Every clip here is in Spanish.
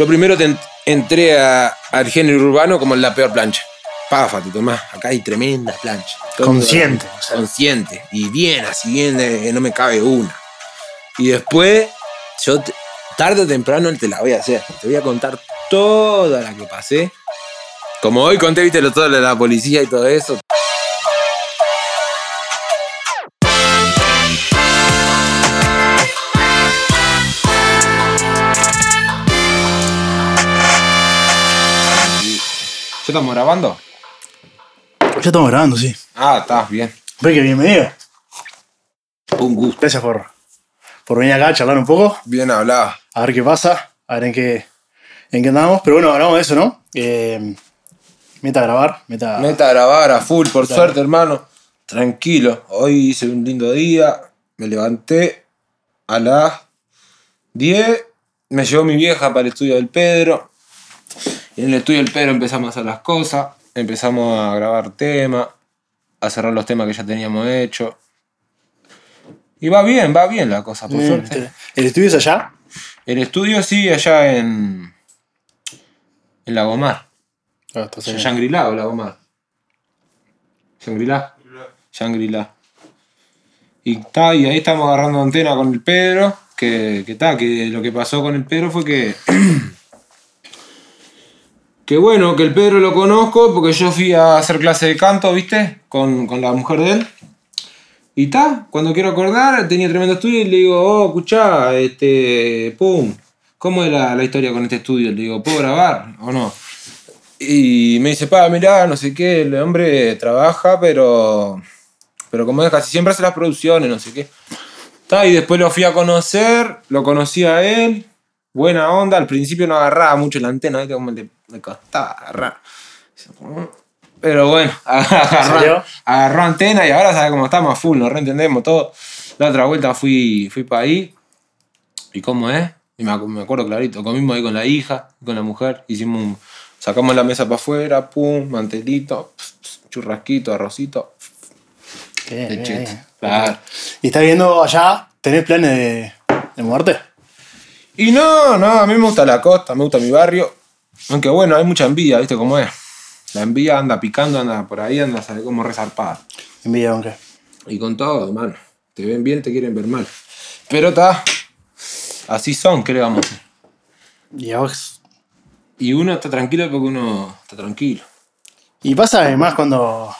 Yo primero te en- entré a- al género urbano como en la peor plancha. Páfate, Tomás. Acá hay tremendas planchas. Consciente, o sea. Consciente. Y bien, así bien, de que no me cabe una. Y después, yo te- tarde o temprano te la voy a hacer. Te voy a contar toda la que pasé. Como hoy conté, viste, lo todo de la policía y todo eso. Estamos grabando? Ya estamos grabando, sí. Ah, está bien. Ve que bienvenido. Un gusto. Gracias por, por venir acá a charlar un poco, Bien hablado. a ver qué pasa, a ver en qué, en qué andamos. Pero bueno, hablamos de eso, ¿no? Eh, meta a grabar, meta. Meta a grabar a full, por suerte, hermano. Tranquilo. Hoy hice un lindo día. Me levanté a las 10. Me llevó mi vieja para el estudio del Pedro. En el estudio del Pedro empezamos a hacer las cosas. Empezamos a grabar temas. A cerrar los temas que ya teníamos hechos. Y va bien, va bien la cosa, por Bien, suerte. ¿El estudio es allá? El estudio sí, allá en. En Lagomar. Ah, está cerca. Shangri-La o Lagomar. Shangri-La. Shangri-La. Y, ta, y ahí estamos agarrando antena con el Pedro. Que, que, ta, que lo que pasó con el Pedro fue que. que bueno, que el Pedro lo conozco porque yo fui a hacer clase de canto, ¿viste? Con, con la mujer de él. Y ta, cuando quiero acordar, tenía tremendo estudio y le digo, oh, escuchá, este. pum. ¿Cómo es la, la historia con este estudio? Le digo, ¿puedo grabar o no? Y me dice, pa, mirá, no sé qué, el hombre trabaja, pero. Pero como es casi siempre hace las producciones, no sé qué. Ta, y después lo fui a conocer, lo conocí a él, buena onda, al principio no agarraba mucho la antena, ¿viste? Como le, le costaba agarrar. Pero bueno, agarró, agarró antena y ahora sabe cómo estamos a full, nos reentendemos todo. La otra vuelta fui, fui para ahí. ¿Y cómo es? Y me, acu- me acuerdo clarito, comimos ahí con la hija, con la mujer, hicimos un- sacamos la mesa para afuera, pum, mantelito, churrasquito, arrocito, Bien, bien. Claro. ¿Y estás viendo allá? ¿Tenés planes de, de muerte? Y no, no, a mí me gusta la costa, me gusta mi barrio. Aunque bueno, hay mucha envidia, ¿viste cómo es? La envidia anda picando, anda por ahí, anda, sabe cómo resarpada. Envidia, aunque. Y con todo, hermano. Te ven bien, te quieren ver mal. Pero está. Así son, ¿qué le vamos a hacer? Y, a vos- Y uno está tranquilo porque uno está tranquilo. y pasa además cuando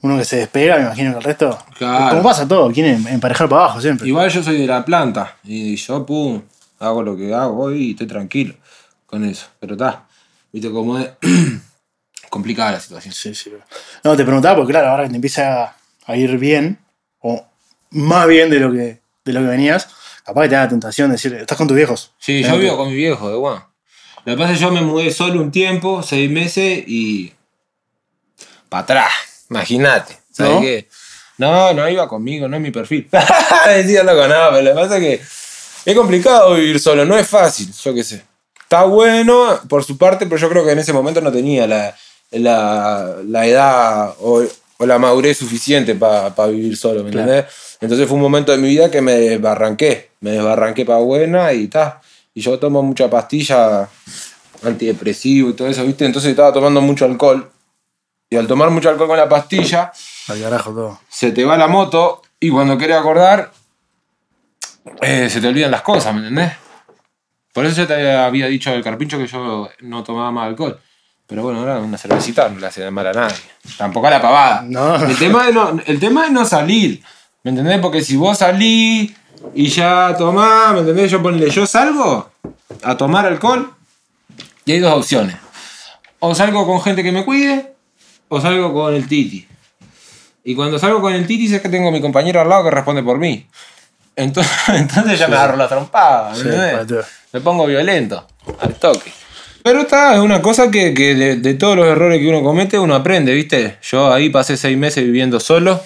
uno que se despega, me imagino que el resto. Claro. Como pasa todo, quieren emparejar para abajo siempre. Igual yo soy de la planta. Y yo, pum, hago lo que hago hoy y estoy tranquilo con eso. Pero está. Viste cómo es. complicada la situación. Sí, sí. No, te preguntaba porque, claro, ahora que te empieza a ir bien, o más bien de lo que, de lo que venías, capaz que te da la tentación de decir, estás con tus viejos. Sí, yo vivo con mi viejo, de guau. Lo que pasa es que yo me mudé solo un tiempo, seis meses y. para atrás. Imagínate. ¿Sabes ¿No? qué? No, no iba conmigo, no es mi perfil. Decía loco, no, pero lo que pasa es que es complicado vivir solo, no es fácil, yo qué sé. Está bueno por su parte, pero yo creo que en ese momento no tenía la, la, la edad o, o la madurez suficiente para vivir solo, ¿me Claro. entendés? Entonces fue un momento de mi vida que me desbarranqué, me desbarranqué para buena y ta. Y yo tomo mucha pastilla antidepresivo y todo eso, ¿viste? Entonces estaba tomando mucho alcohol. Y al tomar mucho alcohol con la pastilla, Al carajo todo. se te va la moto y cuando querés acordar, eh, se te olvidan las cosas, ¿me entendés? Por eso yo te había dicho al carpincho que yo no tomaba más alcohol. Pero bueno, ahora una cervecita no le hace mal a nadie. Tampoco a la pavada. No. El, tema es no, el tema es no salir. ¿Me entendés? Porque si vos salís y ya tomás, ¿me entendés? Yo ponle, yo salgo a tomar alcohol y hay dos opciones. O salgo con gente que me cuide o salgo con el Titi. Y cuando salgo con el Titi sé que tengo a mi compañero al lado que responde por mí. Entonces, entonces ya me agarro la trompada, ¿me entendés? Me pongo violento, al toque. Pero está, es una cosa que, que de, de todos los errores que uno comete, uno aprende, ¿viste? Yo ahí pasé seis meses viviendo solo.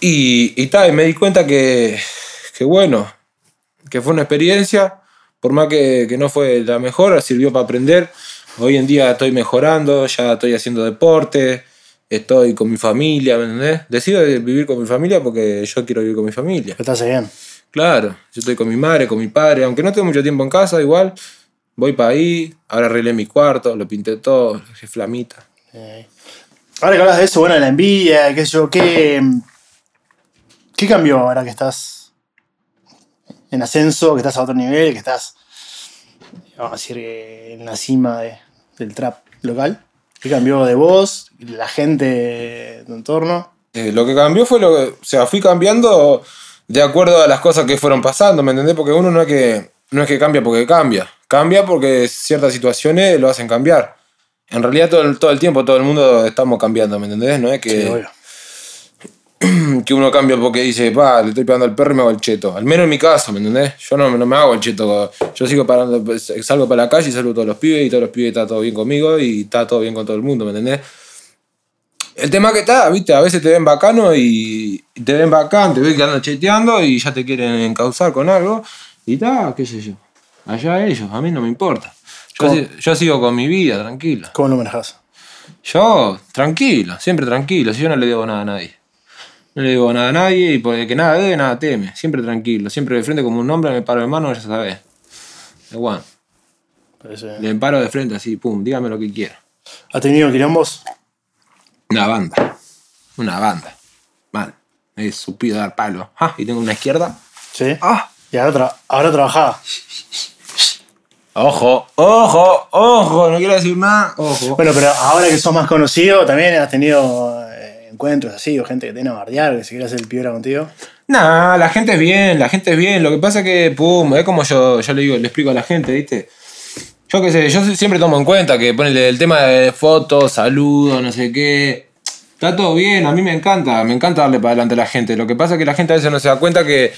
Y, y ta, y me di cuenta que, que bueno, que fue una experiencia, por más que, que no fue la mejor, sirvió para aprender. Hoy en día estoy mejorando, ya estoy haciendo deporte, estoy con mi familia, ¿me entendés? Decido vivir con mi familia porque yo quiero vivir con mi familia. Hace bien. Claro, yo estoy con mi madre, con mi padre, aunque no tengo mucho tiempo en casa, igual Voy para ahí, ahora arreglé mi cuarto, lo pinté todo, lo dejé flamita. Eh, Ahora que hablas de eso, bueno, de la envidia, qué sé yo, ¿qué, ¿qué cambió ahora que estás en ascenso, que estás a otro nivel, que estás, vamos a decir, eh, en la cima de- del trap local? ¿Qué cambió de vos, la gente de tu entorno? Eh, lo que cambió fue lo que. O sea, fui cambiando de acuerdo a las cosas que fueron pasando, ¿me entendés? Porque uno no es que, no es que cambia porque cambia. Cambia porque ciertas situaciones lo hacen cambiar. En realidad todo el, todo el tiempo, todo el mundo estamos cambiando, ¿me entendés? No es que, Sí. que uno cambia porque dice, pa, le estoy pegando al perro y me hago el cheto. Al menos en mi caso, ¿me entendés? Yo no, no me hago el cheto. Yo sigo parando, pues, salgo para la calle y saludo a todos los pibes y todos los pibes está todo bien conmigo y está todo bien con todo el mundo, ¿me entendés? El tema que está, viste, a veces te ven bacano y te ven bacán, te ven que andan cheteando y ya te quieren encauzar con algo. Y está, qué sé yo. Allá ellos, a mí no me importa. Yo, ¿Cómo? si- yo sigo con mi vida, tranquilo. ¿Cómo lo manejas? Yo, tranquilo, siempre tranquilo. Si yo no le debo nada a nadie. No le debo nada a nadie y porque que nada debe, nada teme. Siempre tranquilo, siempre de frente como un hombre, me paro de mano, ya sabes. De one. Parece- Le paro de frente así, pum, dígame lo que quiera. ¿Has tenido quilombos? Una banda. Una banda. Mal. He supido dar palo. Ah, y tengo una izquierda. Sí. Ah. Y ahora, tra- ahora trabajaba. Ojo, ojo, ojo. No quiero decir nada. Ojo. Bueno, pero ahora que sos más conocido, también has tenido eh, encuentros así, o gente que te viene a bardear, que se quiere hacer el piola contigo. Nah, la gente es bien, la gente es bien. Lo que pasa es que, pum, es como yo, yo le digo, le explico a la gente, ¿viste? Yo qué sé, yo siempre tomo en cuenta que ponele el tema de fotos, saludos, no sé qué. Está todo bien, a mí me encanta, me encanta darle para adelante a la gente. Lo que pasa es que la gente a veces no se da cuenta que,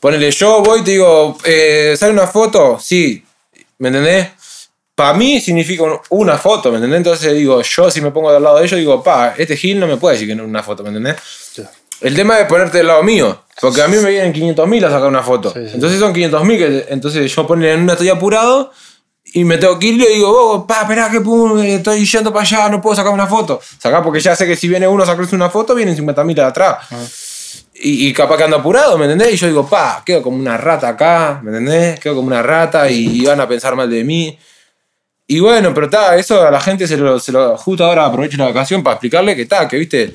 ponele, yo voy y te digo, eh, ¿sale una foto? Sí, ¿me entendés? Para mí significa un- una foto, ¿me entendés? Entonces digo, yo si me pongo del lado de ellos, digo, pa, este Gil no me puede decir que no es una foto, ¿me entendés? El tema es ponerte del lado mío. Porque a mí me vienen 500.000 a sacar una foto. Sí, sí. Entonces son 500.000 que entonces yo pongo en una estoy apurado y me tengo que ir y le digo, vos, pa, esperá que pum, estoy yendo para allá, no puedo sacar una foto. Sacá porque ya sé que si viene uno a sacarse una foto, vienen 50.000 de atrás. Y, y capaz que ando apurado, ¿me entendés? Y yo digo, pa, quedo como una rata acá, ¿me entendés? Quedo como una rata y, y van a pensar mal de mí. Y bueno, pero está, eso a la gente se lo, se lo- justo ahora aprovecho la ocasión para explicarle que está, que viste,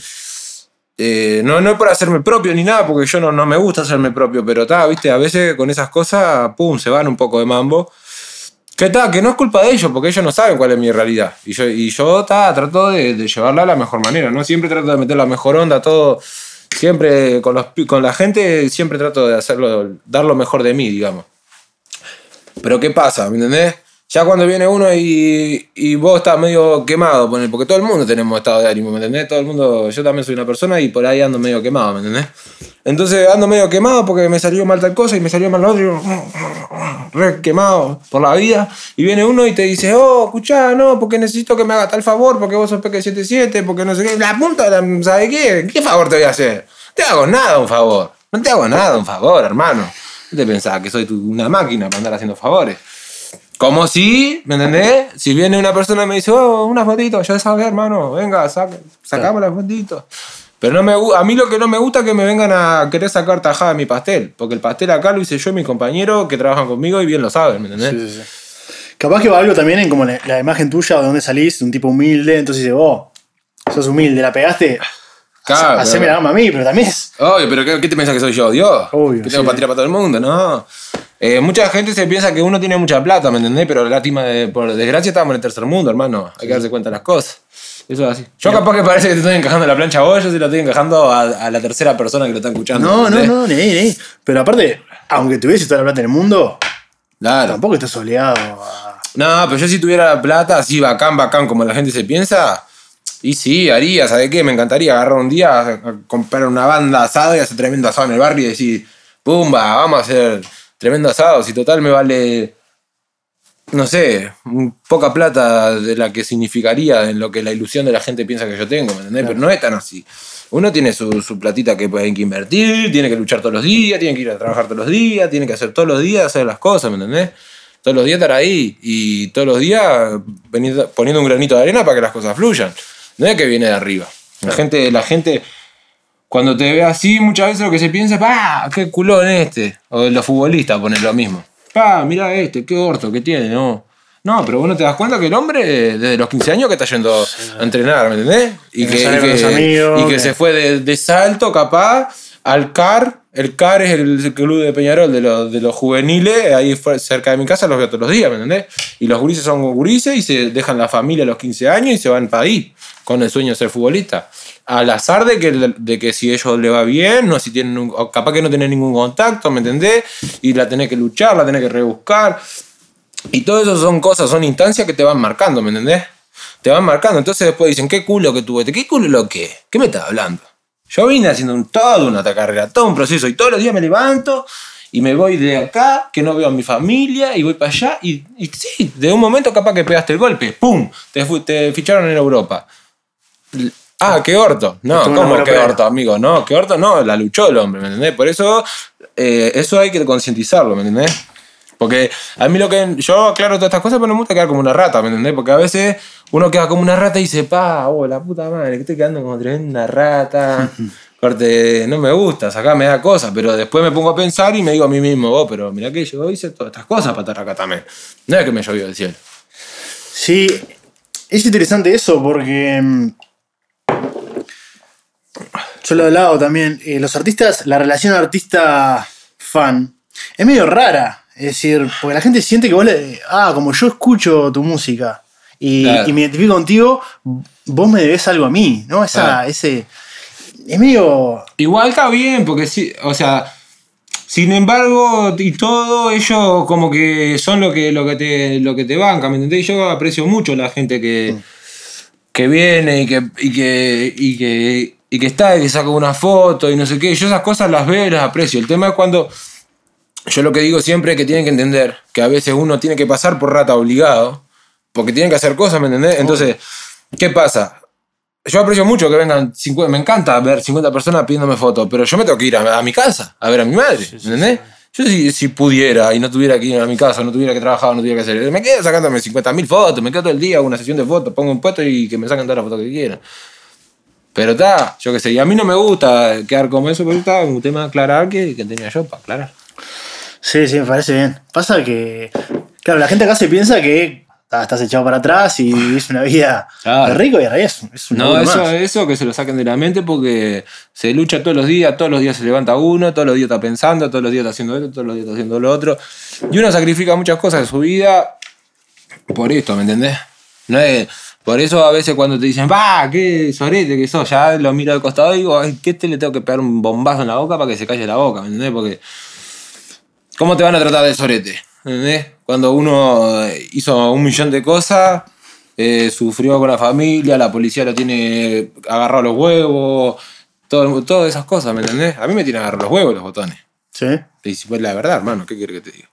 eh, no, no es por hacerme propio ni nada, porque yo no, no me gusta hacerme propio, pero está, viste, a veces con esas cosas, pum, se van un poco de mambo. Que está, que no es culpa de ellos, porque ellos no saben cuál es mi realidad. Y yo, y yo ta, trato de, de llevarla de la mejor manera, ¿no? Siempre trato de meter la mejor onda, todo. Siempre con, los, con la gente, siempre trato de hacerlo, dar lo mejor de mí, digamos. Pero ¿qué pasa? ¿Me entendés? Ya cuando viene uno y, y vos estás medio quemado, porque todo el mundo tenemos estado de ánimo, ¿me entendés? Todo el mundo, yo también soy una persona y por ahí ando medio quemado, ¿me entendés? Entonces ando medio quemado porque me salió mal tal cosa y me salió mal la otra, y yo, re quemado por la vida. Y viene uno y te dice, oh, escuchá, no, porque necesito que me hagas tal favor, porque vos sos PK77, porque no sé qué. La punta, la- ¿sabes qué? ¿Qué favor te voy a hacer? No te hago nada un favor. No te hago nada un favor, hermano. ¿Qué te pensás? Que soy una máquina para andar haciendo favores. Como si, ¿me entendés? Si viene una persona y me dice, oh, una fotito, yo sabes, hermano, venga, saca, sacamos la fotito. Pero no me, a mí lo que no me gusta es que me vengan a querer sacar tajada de mi pastel. Porque el pastel acá lo hice yo y mi compañero que trabajan conmigo y bien lo saben, ¿me entendés? Sí, sí, sí. Capaz que va algo también en como la, la imagen tuya, de dónde salís, de un tipo humilde, entonces dice, vos, sos humilde, la pegaste, Claro, haceme la gama a mí, pero también es. Obvio, pero ¿qué, qué te piensas que soy yo? ¿Dios? Obvio, Que tengo sí, para sí. tirar para todo el mundo, no. Eh, mucha gente se piensa que uno tiene mucha plata, ¿me entendés? Pero lástima, de, por desgracia estamos en el tercer mundo, hermano. Hay que darse cuenta de las cosas. Eso es así. Yo capaz que parece que te estoy encajando la plancha a vos, yo sí la estoy encajando a, a la tercera persona que lo está escuchando. No, no, no, ni ni. Pero aparte, aunque tuviese toda la plata en el mundo, Claro. tampoco estás obligado a. No, pero yo si tuviera la plata, así bacán, bacán, como la gente se piensa, y sí, haría, ¿sabes qué? Me encantaría agarrar un día, a comprar una banda asada y hacer tremendo asado en el barrio y decir, pumba, vamos a hacer tremendo asado, si total me vale, no sé, poca plata de la que significaría en lo que la ilusión de la gente piensa que yo tengo, ¿me entendés? Pero no es tan así. Uno tiene su, su platita que puede que invertir, tiene que luchar todos los días, tiene que ir a trabajar todos los días, tiene que hacer todos los días, hacer las cosas, ¿me entendés? Todos los días estar ahí y todos los días venir- poniendo un granito de arena para que las cosas fluyan. No es que viene de arriba. La gente, la gente cuando te ve así, muchas veces lo que se piensa es, ¡pa! ¡Qué culón este! O los futbolistas ponen lo mismo. ¡Pa! Mira este, qué orto que tiene, ¿no? No, pero vos no te das cuenta que el hombre desde los 15 años que está yendo a entrenar, ¿me entendés? Y Que y que- y que- se fue de, de salto capaz al CAR. El CAR es el club de Peñarol de los, de los juveniles, ahí fue cerca de mi casa los veo todos los días, ¿me entendés? Y los gurises son gurises y se dejan la familia a los 15 años y se van para ahí, con el sueño de ser futbolista. Al azar de que, de que si ellos le va bien, no si tienen un- capaz que no tienen ningún contacto, ¿me entendés? Y la tenés que luchar, la tenés que rebuscar. Y todo eso son cosas, son instancias que te van marcando, ¿me entendés? Te van marcando. Entonces después dicen, ¿qué culo que tuve? ¿Qué culo lo que? ¿Qué me estás hablando? Yo vine haciendo un, toda una carrera, todo un proceso. Y todos los días me levanto y me voy de acá, que no veo a mi familia, y voy para allá. Y, y sí, de un momento capaz que pegaste el golpe. ¡Pum! Te, ficharon en Europa. Ah, qué orto. No, ¿cómo qué orto, amigo? No, qué orto, no, la luchó el hombre, ¿me entendés? Por eso, eh, eso hay que concientizarlo, ¿me entendés? Porque a mí lo que. Yo aclaro todas estas cosas, pero no me gusta quedar como una rata, ¿me entendés? Porque a veces uno queda como una rata y dice, pa, oh, la puta madre, que estoy quedando como tremenda rata. Corte, no me gusta, acá me da cosas, pero después me pongo a pensar y me digo a mí mismo, oh, pero mirá que yo hice todas estas cosas para estar acá también. No es que me llovió del cielo. Sí, es interesante eso porque. mm, Yo lo he hablado también. eh, los artistas, la relación artista-fan es medio rara. Es decir, porque la gente siente que vos le. Ah, como yo escucho tu música y, Claro. y me identifico contigo, vos me debes algo a mí, ¿no? Esa, Claro. ese. Es medio. Igual está bien, porque sí, o sea, sin embargo, y todo, ellos como que son lo que, lo que, te, lo que te banca, ¿me entendés? Yo aprecio mucho la gente que, que viene y que, y que, y que, y que está y que saca una foto y no sé qué. Yo esas cosas las veo y las aprecio. El tema es cuando. Yo lo que digo siempre es que tienen que entender que a veces uno tiene que pasar por rata obligado, porque tienen que hacer cosas, ¿me entendés? Entonces, ¿qué pasa? Yo aprecio mucho que vengan 50, me encanta ver 50 personas pidiéndome fotos, pero yo me tengo que ir a, a mi casa a ver a mi madre, ¿entendés? Yo si, si pudiera y no tuviera que ir a mi casa, no tuviera que trabajar, no tuviera que hacer, me quedo sacándome 50.000 fotos, me quedo todo el día, hago una sesión de fotos, pongo un puesto y que me saquen todas las fotos que quieran. Pero está, yo qué sé, y a mí no me gusta quedar como eso, pero está un tema aclarar que, que tenía yo para aclarar. Sí, sí, me parece bien. Pasa que. Claro, la gente acá se piensa que ah, estás echado para atrás y vivís una vida Claro. de rico y realidad es, es un No, eso, más. eso que se lo saquen de la mente porque se lucha todos los días, todos los días se levanta uno, todos los días está pensando, todos los días está haciendo esto, todos los días está haciendo lo otro. Y uno sacrifica muchas cosas de su vida por esto, ¿me entendés? No es, por eso a veces cuando te dicen, va, qué sorete que sos, ya lo miro de costado y digo, ay, ¿qué te le tengo que pegar un bombazo en la boca para que se calle la boca? ¿Me entendés? Porque, ¿cómo te van a tratar de sorete? ¿Me entendés? Cuando uno eh, hizo un millón de cosas, eh, sufrió con la familia, la policía lo tiene agarrado los huevos, todo, todas esas cosas, ¿me entendés? A mí me tienen agarrado los huevos los botones. Sí. Y si fue la verdad, hermano, ¿qué quieres que te diga?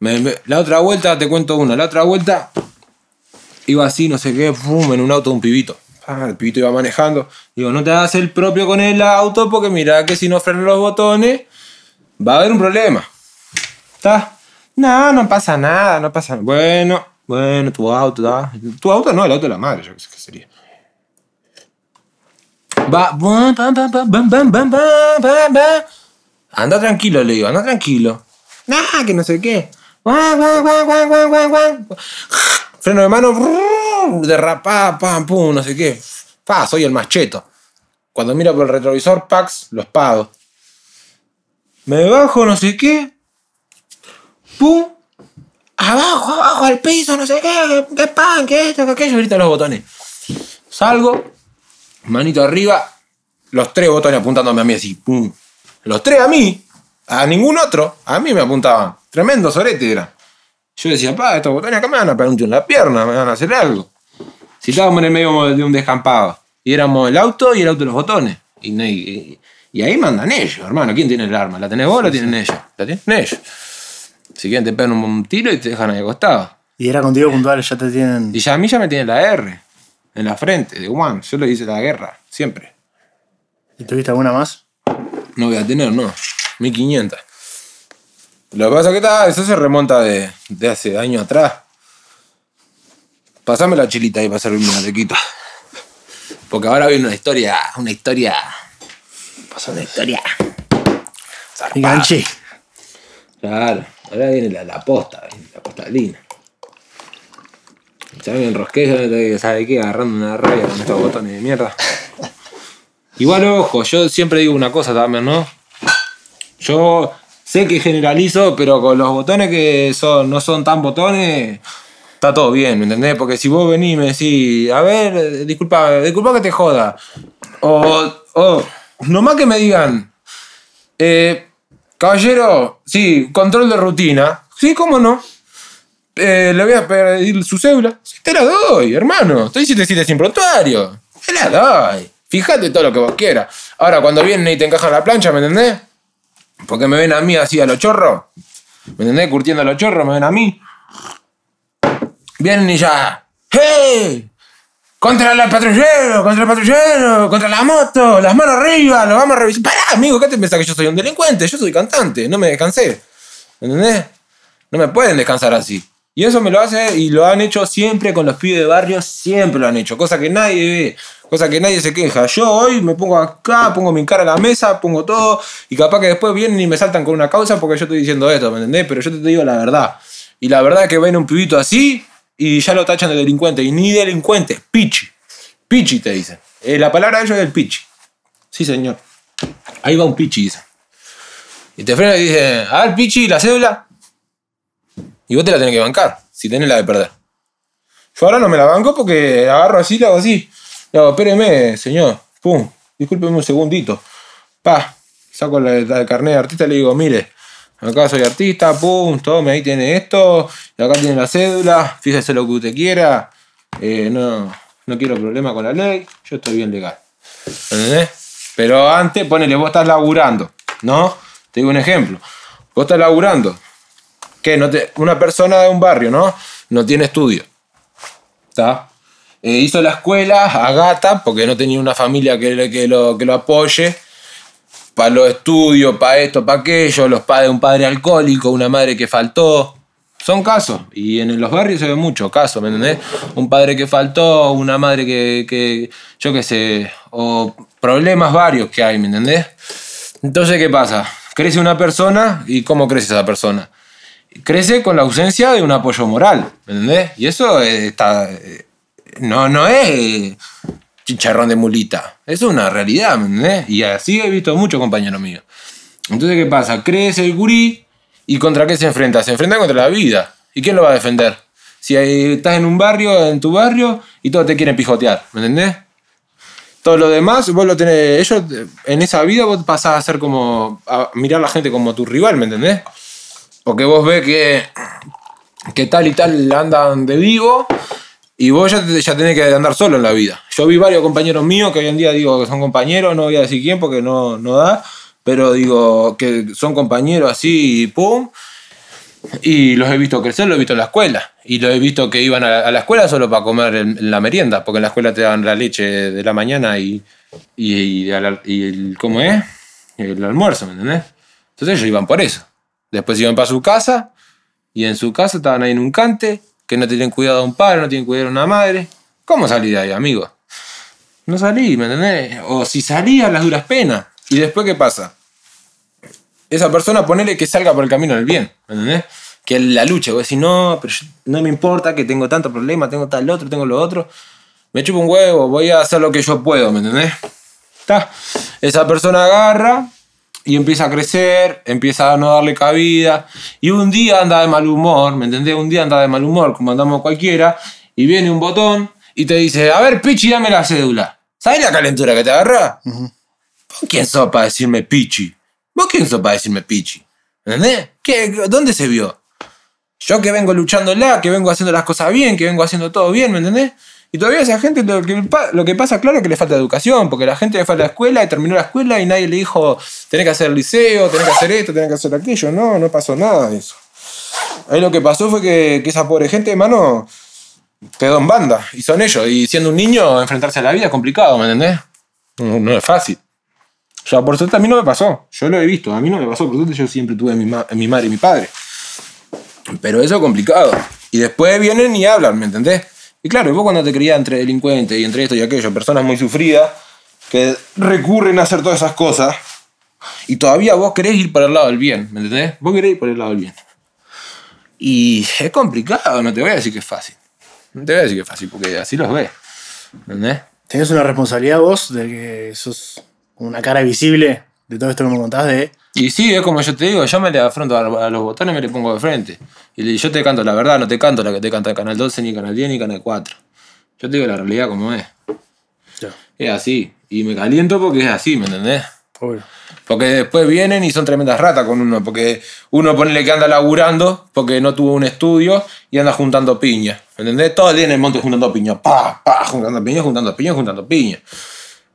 Me- me- la otra vuelta, te cuento una, la otra vuelta iba así, no sé qué, pum, en un auto de un pibito. Ah, el pibito iba manejando. Digo, no te hagas el propio con el auto porque mira que si no frenan los botones va a haber un problema. ¿Está? No, no pasa nada, no pasa nada. Bueno, bueno, tu auto, ¿tá? Tu auto no, el auto de la madre, yo qué sé qué sería. Va, bam, bam, bam, bam, bam, bam, bam, bam. Anda tranquilo, le digo, anda tranquilo. Nah, que no sé qué. Freno de mano, brrr, pam, pum, no sé qué. Pa, soy el más cheto. Cuando miro por el retrovisor, Pax, los pago. Me bajo, no sé qué. Pum. Abajo, abajo, al piso, no sé qué. Qué pan, qué esto, qué aquello. Ahorita los botones. Salgo, manito arriba, los tres botones apuntándome a mí así. Pum. Los tres a mí. A ningún otro. A mí me apuntaban. Tremendo sorete era. Yo decía, pa, estos botones acá me van a pegar un tiro en la pierna, me van a hacer algo. Si estábamos en el medio de un descampado. Y éramos el auto y el auto de los botones. Y, no- y- y ahí mandan ellos, hermano. ¿Quién tiene el arma? ¿La tenés vos o la tienen ellos? La tienen ellos. Si quieren te pegan un, tiro y te dejan ahí acostado. Y era contigo puntual, ya te tienen. Y ya a mí ya me tiene la R. En la frente, de One. Yo le hice la guerra. Siempre. ¿Y tuviste alguna más? No voy a tener, no. 1500. Lo que pasa es que está, eso se remonta de, de hace años atrás. Pasame la chilita ahí para servirme una tequita. Porque ahora viene una historia, una historia. Pasa una historia. Claro, ahora viene la, la posta, viene la postalina. Ya me enrosqué, ¿sabe qué? Agarrando una raya con estos botones de mierda. Igual, ojo, yo siempre digo una cosa también, ¿no? Yo sé que generalizo, pero con los botones que son, no son tan botones, está todo bien, ¿me entendés? Porque si vos venís y me decís, a ver, disculpa, disculpa que te joda. O, o nomás que me digan, eh, caballero, sí, control de rutina. Sí, cómo no. Eh, le voy a pedir su cédula. Sí, te la doy, hermano. Estoy 77 sin prontuario. Te la doy. Fíjate todo lo que vos quieras. Ahora, cuando vienen y te encajan la plancha, ¿me entendés? Porque me ven a mí así a los chorros. ¿Me entendés? Curtiendo a los chorros, me ven a mí. Vienen y ya. ¡Hey! Contra el patrullero, contra el patrullero, contra la moto, las manos arriba, lo vamos a revisar. Pará, amigo, ¿qué te pensás que yo soy un delincuente? Yo soy cantante, no me descansé. ¿Me ¿Entendés? No me pueden descansar así. Y eso me lo hace y lo han hecho siempre con los pibes de barrio, siempre lo han hecho, cosa que nadie ve, cosa que nadie se queja. Yo hoy me pongo acá, pongo mi cara a la mesa, pongo todo y capaz que después vienen y me saltan con una causa porque yo estoy diciendo esto, ¿me entendés? Pero yo te digo la verdad. Y la verdad es que ven un pibito así y ya lo tachan de delincuente. Y ni delincuente, pichi. Pichi te dicen. Eh, la palabra de ellos es el pichi. Sí, señor. Ahí va un pichi, dice. Y te frena y dice, a ver, pichi, la cédula. Y vos te la tenés que bancar, si tenés la de perder. Yo ahora no me la banco porque agarro así, le hago así. Le hago, espéreme, señor. Pum, discúlpeme un segundito. Pa, saco la, la carnet de artista y le digo, mire, acá soy artista, pum, tome, ahí tiene esto, acá tiene la cédula, fíjese lo que usted quiera. Eh, no, no quiero problema con la ley, yo estoy bien legal. Pero antes, ponele, vos estás laburando, ¿no? Te digo un ejemplo. Vos estás laburando. Que no te, una persona de un barrio, ¿no? No tiene estudio. ¿Está? Eh, hizo la escuela a gata porque no tenía una familia que, lo, que lo apoye para los estudios, para esto, para aquello, los padres, un padre alcohólico, una madre que faltó. Son casos, y en los barrios se ve mucho casos, ¿me entendés? Un padre que faltó, una madre que, que yo qué sé, o problemas varios que hay, ¿me entendés? Entonces, ¿qué pasa? Crece una persona, ¿y cómo crece esa persona? Crece con la ausencia de un apoyo moral, ¿me entendés? Y eso está, no, no es chicharrón de mulita. Es una realidad, ¿me entendés? Y así he visto muchos compañeros míos. Entonces, ¿qué pasa? Crece el gurí y ¿contra qué se enfrenta? Se enfrenta contra la vida. ¿Y quién lo va a defender? Si estás en un barrio, en tu barrio, y todos te quieren pijotear, ¿me entendés? Todo lo demás, vos lo tenés. Ellos, en esa vida, vos pasás a ser como. mirar a la gente como tu rival, ¿me entendés? Porque vos ves que. que tal y tal andan de vivo y vos ya, ya tenés que andar solo en la vida. Yo vi varios compañeros míos que hoy en día digo que son compañeros, no voy a decir quién porque no, no da, pero digo que son compañeros así y pum. Y los he visto crecer, los he visto en la escuela. Y los he visto que iban a la escuela solo para comer en la merienda, porque en la escuela te dan la leche de la mañana y, y, y, el, ¿cómo es? El almuerzo, ¿me entendés? Entonces ellos iban por eso. Después iban para su casa y en su casa estaban ahí en un cante que no tienen cuidado a un padre, no tienen cuidado a una madre. ¿Cómo salí de ahí, amigo? No salí, ¿me entendés? O si salía, las duras penas. ¿Y después qué pasa? Esa persona ponele que salga por el camino del bien, ¿me entendés? Que la lucha, vos decís, no, no me importa que tengo tanto problema, tengo tal otro, tengo lo otro. Me chupo un huevo, voy a hacer lo que yo puedo, ¿me entendés? ¿Está? Esa persona agarra y empieza a crecer, empieza a no darle cabida, y un día anda de mal humor, ¿me entendés? Un día anda de mal humor, como andamos cualquiera, y viene un botón y te dice, a ver, Pichi, dame la cédula. ¿Sabes la calentura que te agarra? Uh -huh. ¿Vos quién sos para decirme Pichi? ¿Vos quién sos para decirme Pichi? ¿Entendés? ¿Qué, ¿Dónde se vio? Yo que vengo luchándola, que vengo haciendo las cosas bien, que vengo haciendo todo bien, ¿me entendés? Y todavía esa gente lo que, lo que pasa, claro, es que le falta educación, porque la gente le falta la escuela y terminó la escuela y nadie le dijo, tenés que hacer liceo, tenés que hacer esto, tenés que hacer aquello. No, no pasó nada de eso. Ahí lo que pasó fue que, que esa pobre gente, hermano, quedó en banda. Y son ellos. Y siendo un niño, enfrentarse a la vida es complicado, ¿me entendés? No, no es fácil. O sea, por suerte a mí no me pasó. Yo lo he visto. A mí no me pasó. Por suerte yo siempre tuve a mi, ma mi madre y mi padre. Pero eso es complicado. Y después vienen y hablan, ¿me entendés? Y claro, vos cuando te criás entre delincuentes y entre esto y aquello, personas muy sufridas que recurren a hacer todas esas cosas, y todavía vos querés ir por el lado del bien, ¿me entendés? Vos querés ir por el lado del bien. Y es complicado, no te voy a decir que es fácil. No te voy a decir que es fácil, porque así los ves. ¿Entendés? Tenés una responsabilidad vos de que sos una cara visible de todo esto que me contás de. Y sí, es como yo te digo, yo me le afronto a, los botones y me le pongo de frente. Y le- yo te canto la verdad, no te canto la que te canta Canal 12, ni Canal 10, ni Canal 4. Yo te digo la realidad como es. Ya, Es así. Y me caliento porque es así, ¿me entendés? obvio. Porque después vienen y son tremendas ratas con uno. Porque uno ponele que anda laburando porque no tuvo un estudio y anda juntando piña. ¿Me entendés? Todo el día en el monte juntando piña. Pa, pa, juntando piña, juntando piña, juntando piña.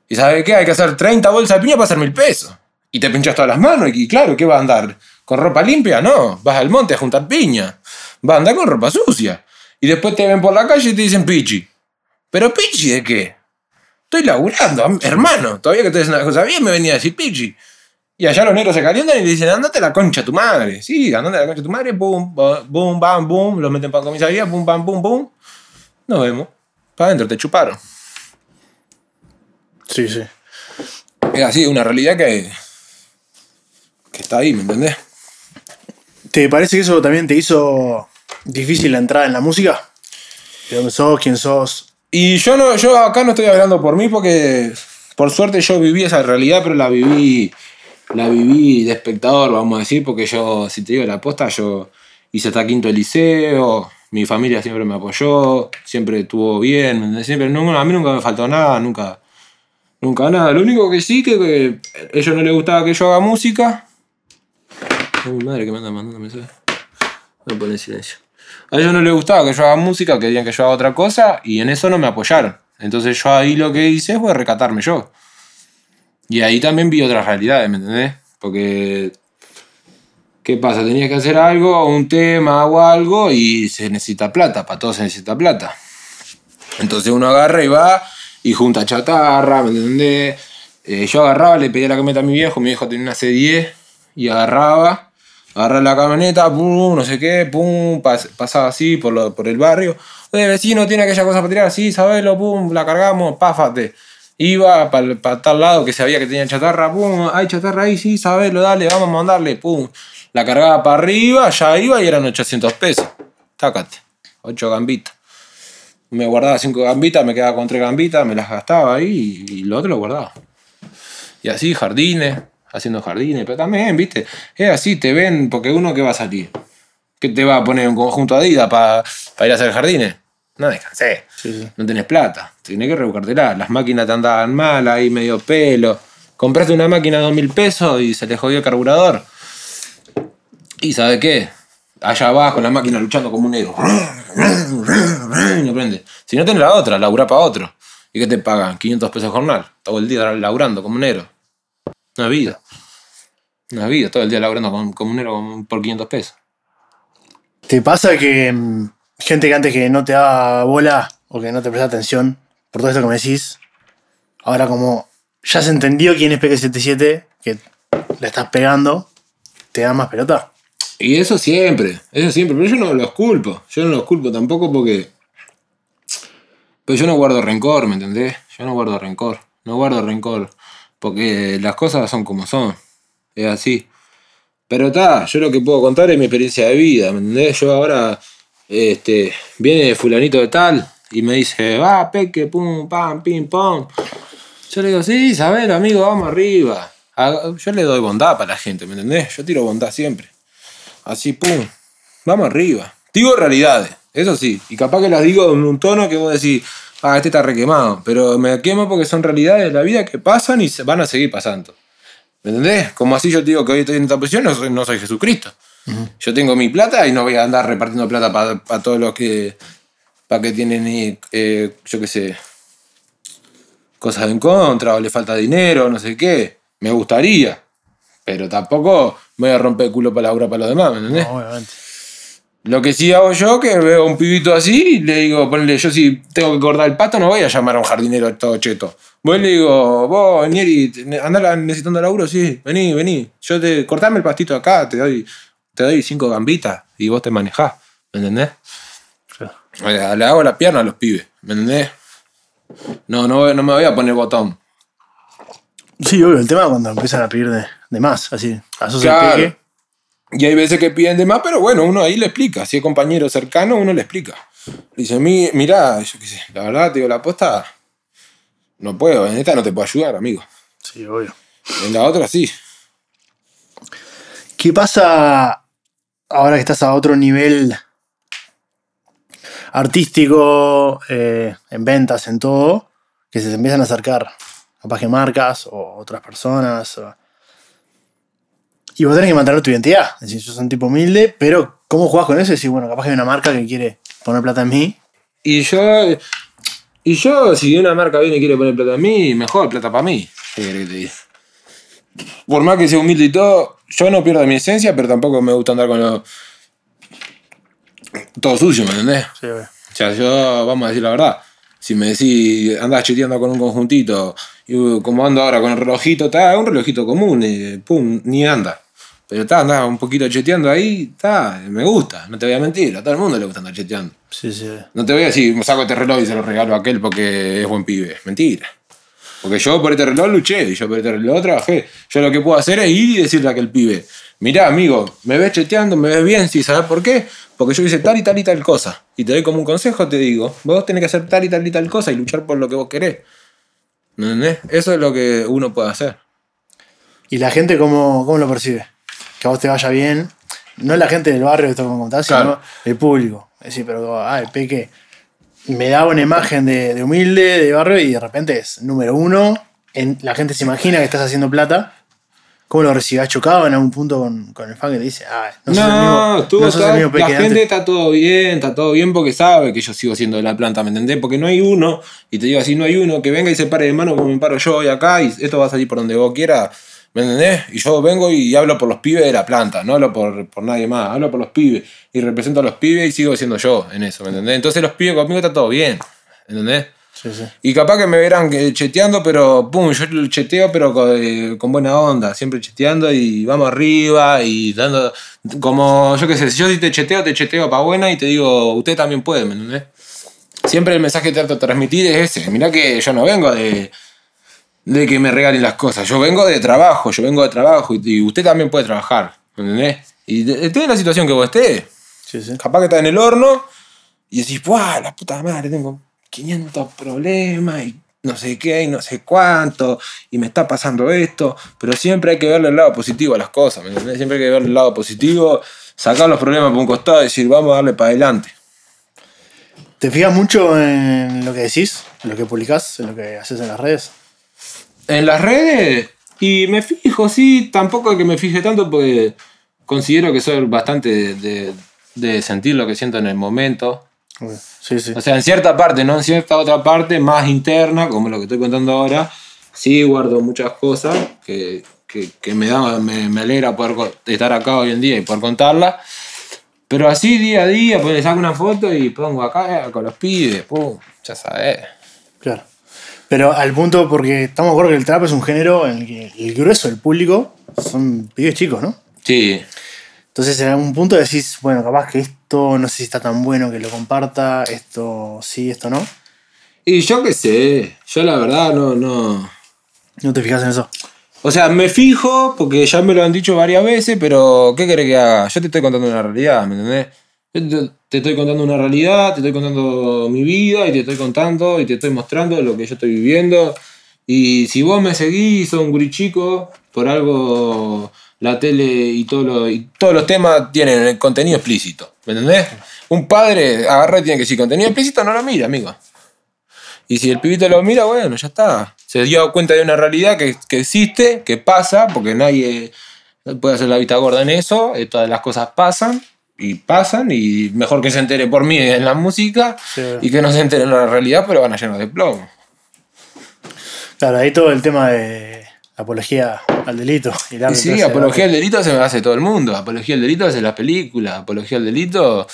¿Y sabes qué? Hay que hacer 30 bolsas de piña para hacer mil pesos. Y te pinchas todas las manos. Y claro, ¿qué vas a andar? ¿Con ropa limpia? No. Vas al monte a juntar piña. Vas a andar con ropa sucia. Y después te ven por la calle y te dicen pichi. ¿Pero pichi de qué? Estoy laburando, hermano. Todavía que te dicen una cosa bien me venía a decir pichi. Y allá los negros se calientan y le dicen, andate la concha a tu madre. Sí, andate la concha a tu madre, boom, boom, bam, boom. Los meten para comisaría, boom, bam, boom, boom. Nos vemos. Para adentro, te chuparon. Sí, sí. Es así, una realidad que, que está ahí, ¿me entendés? ¿Te parece que eso también te hizo difícil la entrada en la música? ¿De dónde sos? ¿Quién sos? Y yo no, yo acá no estoy hablando por mí porque por suerte yo viví esa realidad, pero la viví, la viví de espectador, vamos a decir, porque yo, si te digo la posta, yo hice hasta quinto de liceo, mi familia siempre me apoyó, siempre estuvo bien, siempre, no, a mí nunca me faltó nada, nunca, nunca nada. Lo único que sí que, que a ellos no les gustaba que yo haga música. Ay, mi madre que me anda mandando mensajes. Voy a poner en silencio. A ellos no les gustaba que yo haga música, querían que yo haga otra cosa y en eso no me apoyaron. Entonces yo ahí lo que hice fue recatarme yo. Y ahí también vi otras realidades, ¿me entendés? Porque, ¿qué pasa? Tenías que hacer algo, un tema o algo y se necesita plata, para todo se necesita plata. Entonces uno agarra y va y junta chatarra, ¿me entendés? Eh, yo agarraba, le pedía la camioneta a mi viejo, mi viejo tenía una C10 y agarraba, agarraba la camioneta, no sé qué, pum, pas- pasaba así por, lo- por el barrio. Oye, vecino, tiene aquella cosa para tirar, sí, sabelo, pum, la cargamos, páfate. Iba para tal lado que sabía que tenía chatarra, pum, hay chatarra ahí, sí, sabelo, dale, vamos a mandarle, pum. La cargaba para arriba, ya iba y eran 800 pesos. Tácate, 8 gambitas. Me guardaba 5 gambitas, me quedaba con 3 gambitas, me las gastaba ahí y lo otro lo guardaba. Y así, jardines, haciendo jardines, pero también, viste, es así, te ven, porque uno que va a salir. ¿Qué te va a poner un conjunto Adidas para ir a hacer jardines? No descansé. Sí, sí. No tenés plata. Tenés que rebuscártela. Las máquinas te andaban mal, ahí medio pelo. Compraste una máquina de dos mil pesos y se le jodió el carburador. ¿Y sabe qué? Allá abajo la máquina luchando como un negro. Y no prende. Si no tenés la otra, laburá para otro. ¿Y qué te pagan? 500 pesos jornal. Todo el día laburando como un negro. Una vida. Una vida. Todo el día laburando como, como un por 500 pesos. ¿Te pasa que mm, gente que antes que no te daba bola o que no te presta atención por todo esto que me decís, ahora como ya se entendió quién es PK77, que le estás pegando, te da más pelota? Y eso siempre, eso siempre, pero yo no los culpo, yo no los culpo tampoco porque... Pero yo no guardo rencor, ¿me entendés? Yo no guardo rencor, no guardo rencor, porque las cosas son como son, es así. Pero está, yo lo que puedo contar es mi experiencia de vida, ¿me entendés? Yo ahora, este, viene fulanito de tal y me dice, va, peque, pum, pam, pim, pom. Yo le digo, sí, Isabel, amigo, vamos arriba. Yo le doy bondad para la gente, ¿me entendés? Yo tiro bondad siempre. Así, pum. Vamos arriba. Digo realidades, eso sí. Y capaz que las digo en un tono que vos decís, ah, este está requemado. Pero me quemo porque son realidades de la vida que pasan y se van a seguir pasando. ¿Me entendés? Como así yo te digo que hoy estoy en esta posición, no soy, no soy Jesucristo. Yo tengo mi plata y no voy a andar repartiendo plata para todos los que. para que tienen, eh, yo qué sé, cosas en contra o le falta dinero, no sé qué. Me gustaría. Pero tampoco me voy a romper el culo para la obra para los demás, ¿me entendés? No, obviamente. Lo que sí hago yo, que veo a un pibito así, y le digo, ponle, yo si tengo que cortar el pato, no voy a llamar a un jardinero todo cheto. Voy y le digo, vos, Nieri, andá necesitando laburo, sí, vení, vení. Yo te, cortame el pastito acá, te doy, te doy cinco gambitas y vos te manejás, ¿me entendés? Claro. Eh, Le hago la pierna a los pibes, ¿me entendés? No, no, no me voy a poner botón. Sí, obvio, el tema es cuando empiezan a pedir de, de más, así. A sos el Claro. peque. Y hay veces que piden de más, pero bueno, uno ahí le explica. Si es compañero cercano, uno le explica. Le dice, "Mi- mirá, yo qué sé, la verdad, te digo, la aposta, no puedo, en esta no te puedo ayudar, amigo. Sí, obvio. En la otra sí. ¿Qué pasa ahora que estás a otro nivel artístico, eh, en ventas, en todo, que se te empiezan a acercar capaz que marcas o otras personas? o- Y vos tenés que mantener tu identidad. Es decir, soy un tipo humilde, pero ¿cómo jugás con eso? Y decir, bueno, capaz que hay una marca que quiere poner plata en mí. Y yo, y yo, si una marca viene y quiere poner plata a mí, mejor plata para mí. ¿Qué querés que te diga? Por más que sea humilde y todo, yo no pierdo mi esencia, pero tampoco me gusta andar con lo. Todo sucio, ¿me entendés? Sí, obvio. O sea, yo, vamos a decir la verdad. Si me decís, andás cheteando con un conjuntito, y uh, como ando ahora con el relojito, está, un relojito común, y pum, ni anda. Pero está, andás un poquito cheteando ahí, está, me gusta, no te voy a mentir, a todo el mundo le gusta andar cheteando. Sí, sí. No te voy a decir, me saco este reloj y se lo regalo a aquel porque es buen pibe. Mentira. Porque yo por este reloj luché y yo por este reloj trabajé. Yo lo que puedo hacer es ir y decirle a aquel pibe, mirá amigo, me ves cheteando, me ves bien, ¿sí? ¿sabes por qué? Porque yo hice tal y tal y tal cosa. Y te doy como un consejo, te digo, vos tenés que hacer tal y tal y tal cosa y luchar por lo que vos querés. ¿Me entendés? Eso es lo que uno puede hacer. ¿Y la gente cómo, cómo lo percibe? Que a vos te vaya bien. No la gente del barrio, esto como contás, Claro. sino el público. Es decir, pero, ah, el peque me da una imagen de, de humilde, de barrio, y de repente es número uno. En, la gente se imagina que estás haciendo plata. ¿Cómo lo recibís? ¿Has chocado en algún punto con, con el fan que te dice, ah, no, No, el mismo, no sos el todo- mismo peque la gente antes"? está todo bien, está todo bien porque sabe que yo sigo siendo de la planta, ¿me entendés? Porque no hay uno, y te digo así, no hay uno que venga y se pare de mano como me paro yo hoy acá y esto va a salir por donde vos quieras, ¿me entendés? Y yo vengo y hablo por los pibes de la planta, no hablo por, por nadie más, hablo por los pibes y represento a los pibes y sigo siendo yo en eso, ¿me entendés? Entonces los pibes conmigo está todo bien, ¿entendés? Sí, sí. Y capaz que me verán cheteando, pero pum, yo cheteo, pero con, eh, con buena onda, siempre cheteando y vamos arriba y dando. Como yo qué sé, si yo te cheteo, te cheteo para buena y te digo, usted también puede, ¿me entendés? Siempre el mensaje que trato de transmitir es ese. Mirá que yo no vengo de, de que me regalen las cosas, yo vengo de trabajo, yo vengo de trabajo y, y usted también puede trabajar, ¿me entendés? Y esté en la situación que vos estés, Sí, sí. capaz que estás en el horno y decís, ¡buah, la puta madre! Tengo 500 problemas y no sé qué y no sé cuánto y me está pasando esto. Pero siempre hay que verle el lado positivo a las cosas, ¿me entendés? Siempre hay que verle el lado positivo, sacar los problemas por un costado y decir, vamos a darle para adelante. ¿Te fijas mucho en lo que decís, en lo que publicás, en lo que haces en las redes? En las redes, y me fijo, sí, tampoco que me fije tanto porque considero que soy bastante de, de- de sentir lo que siento en el momento. Sí, sí. O sea, en cierta parte, no en cierta otra parte más interna, como lo que estoy contando ahora, sí guardo muchas cosas que, que- que me, da, me, me alegra poder estar acá hoy en día y poder contarlas. Pero así día a día, pues le saco una foto y pongo acá con los pibes, pum, ya sabes. Claro. Pero al punto, porque estamos de acuerdo que el trap es un género en el que el grueso del público son pibes chicos, ¿no? Sí, Entonces en algún punto decís, bueno, capaz que esto no sé si está tan bueno que lo comparta, esto sí, esto no. y yo qué sé, yo la verdad no, no. No te fijas en eso. O sea, me fijo, porque ya me lo han dicho varias veces, pero ¿qué querés que haga? Yo te estoy contando una realidad, ¿me entendés? Te estoy contando una realidad, te estoy contando mi vida y te estoy contando y te estoy mostrando lo que yo estoy viviendo. Y si vos me seguís, sos un guri chico, por algo la tele y, todo lo- y todos los temas tienen el contenido explícito, ¿me entendés? Un padre agarra y tiene que decir contenido explícito, no lo mira, amigo. Y si el pibito lo mira, bueno, ya está. Se dio cuenta de una realidad que, que existe, que pasa, porque nadie puede hacer la vista gorda en eso. eh, Todas las cosas pasan y pasan, y mejor que se entere por mí en la música Sí. y que no se entere en la realidad, pero van a llenar de plomo. Claro, ahí todo el tema de apología al delito. Y sí, apología al delito se me hace todo el mundo. Apología al delito hace las películas. Apología al delito.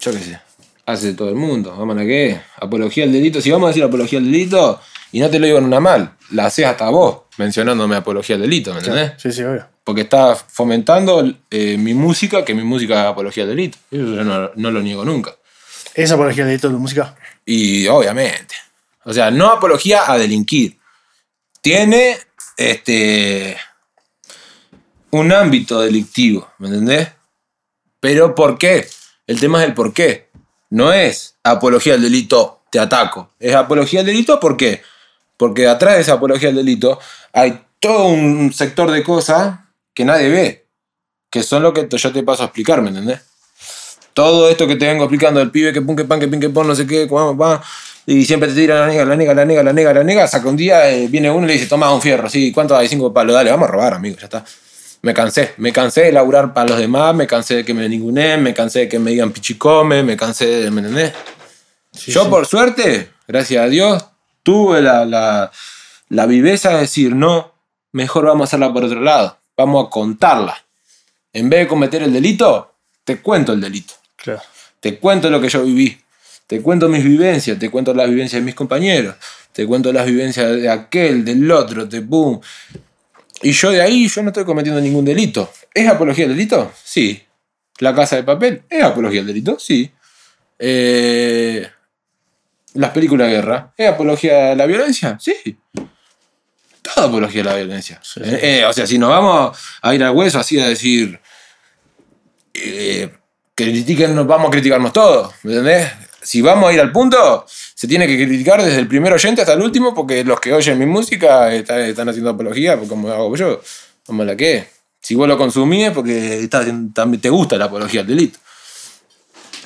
Yo qué sé. Hace todo el mundo. Vamos a qué. Apología al delito. Si vamos a decir apología al delito, y no te lo digo en una mal, la haces hasta vos mencionándome apología al delito, ¿me entendés? Sí, sí, obvio. Porque está fomentando eh, mi música, que mi música es apología al delito. Eso yo no, no lo niego nunca. ¿Es apología al delito tu música? Y obviamente. O sea, no apología a delinquir. Tiene este un ámbito delictivo, ¿me entendés? Pero ¿por qué? El tema es el por qué. no es apología al delito, te ataco. Es apología al delito, ¿por qué? Porque atrás de esa apología al delito hay todo un sector de cosas que nadie ve, que son lo que yo te paso a explicar, ¿me entendés? Todo esto que te vengo explicando, el pibe que pum, que pan, que pin, que pon, no sé qué, va, y siempre te tira la nega, la nega, la nega, la nega, la nega, saca un día, eh, viene uno y le dice, toma un fierro, sí, ¿cuánto hay? Cinco palos, dale, vamos a robar, amigo, ya está. Me cansé, me cansé de laburar para los demás, me cansé de que me ningunen, me cansé de que me digan pichicome, me cansé de, ¿me entendés? Yo, sí. por suerte, gracias a Dios, tuve la, la, la viveza de decir, no, mejor vamos a hacerla por otro lado, vamos a contarla. En vez de cometer el delito, te cuento el delito. Claro. Te cuento lo que yo viví. Te cuento mis vivencias, te cuento las vivencias de mis compañeros, te cuento las vivencias de aquel, del otro, te pum. Y yo de ahí, yo no estoy cometiendo ningún delito. ¿Es apología del delito? Sí. ¿La casa de papel? ¿Es apología del delito? Sí. Eh, ¿Las películas de guerra? ¿Es apología de la violencia? Sí. Todo apología de la violencia. Sí, sí. Eh, eh, o sea, si nos vamos a ir al hueso así a decir. eh, que critiquen, nos vamos a criticarnos todos. ¿Me entendés? Si vamos a ir al punto, se tiene que criticar desde el primer oyente hasta el último, porque los que oyen mi música está- están haciendo apología, pues, como hago yo. A la que. Si vos lo consumís, porque también te gusta la apología al delito.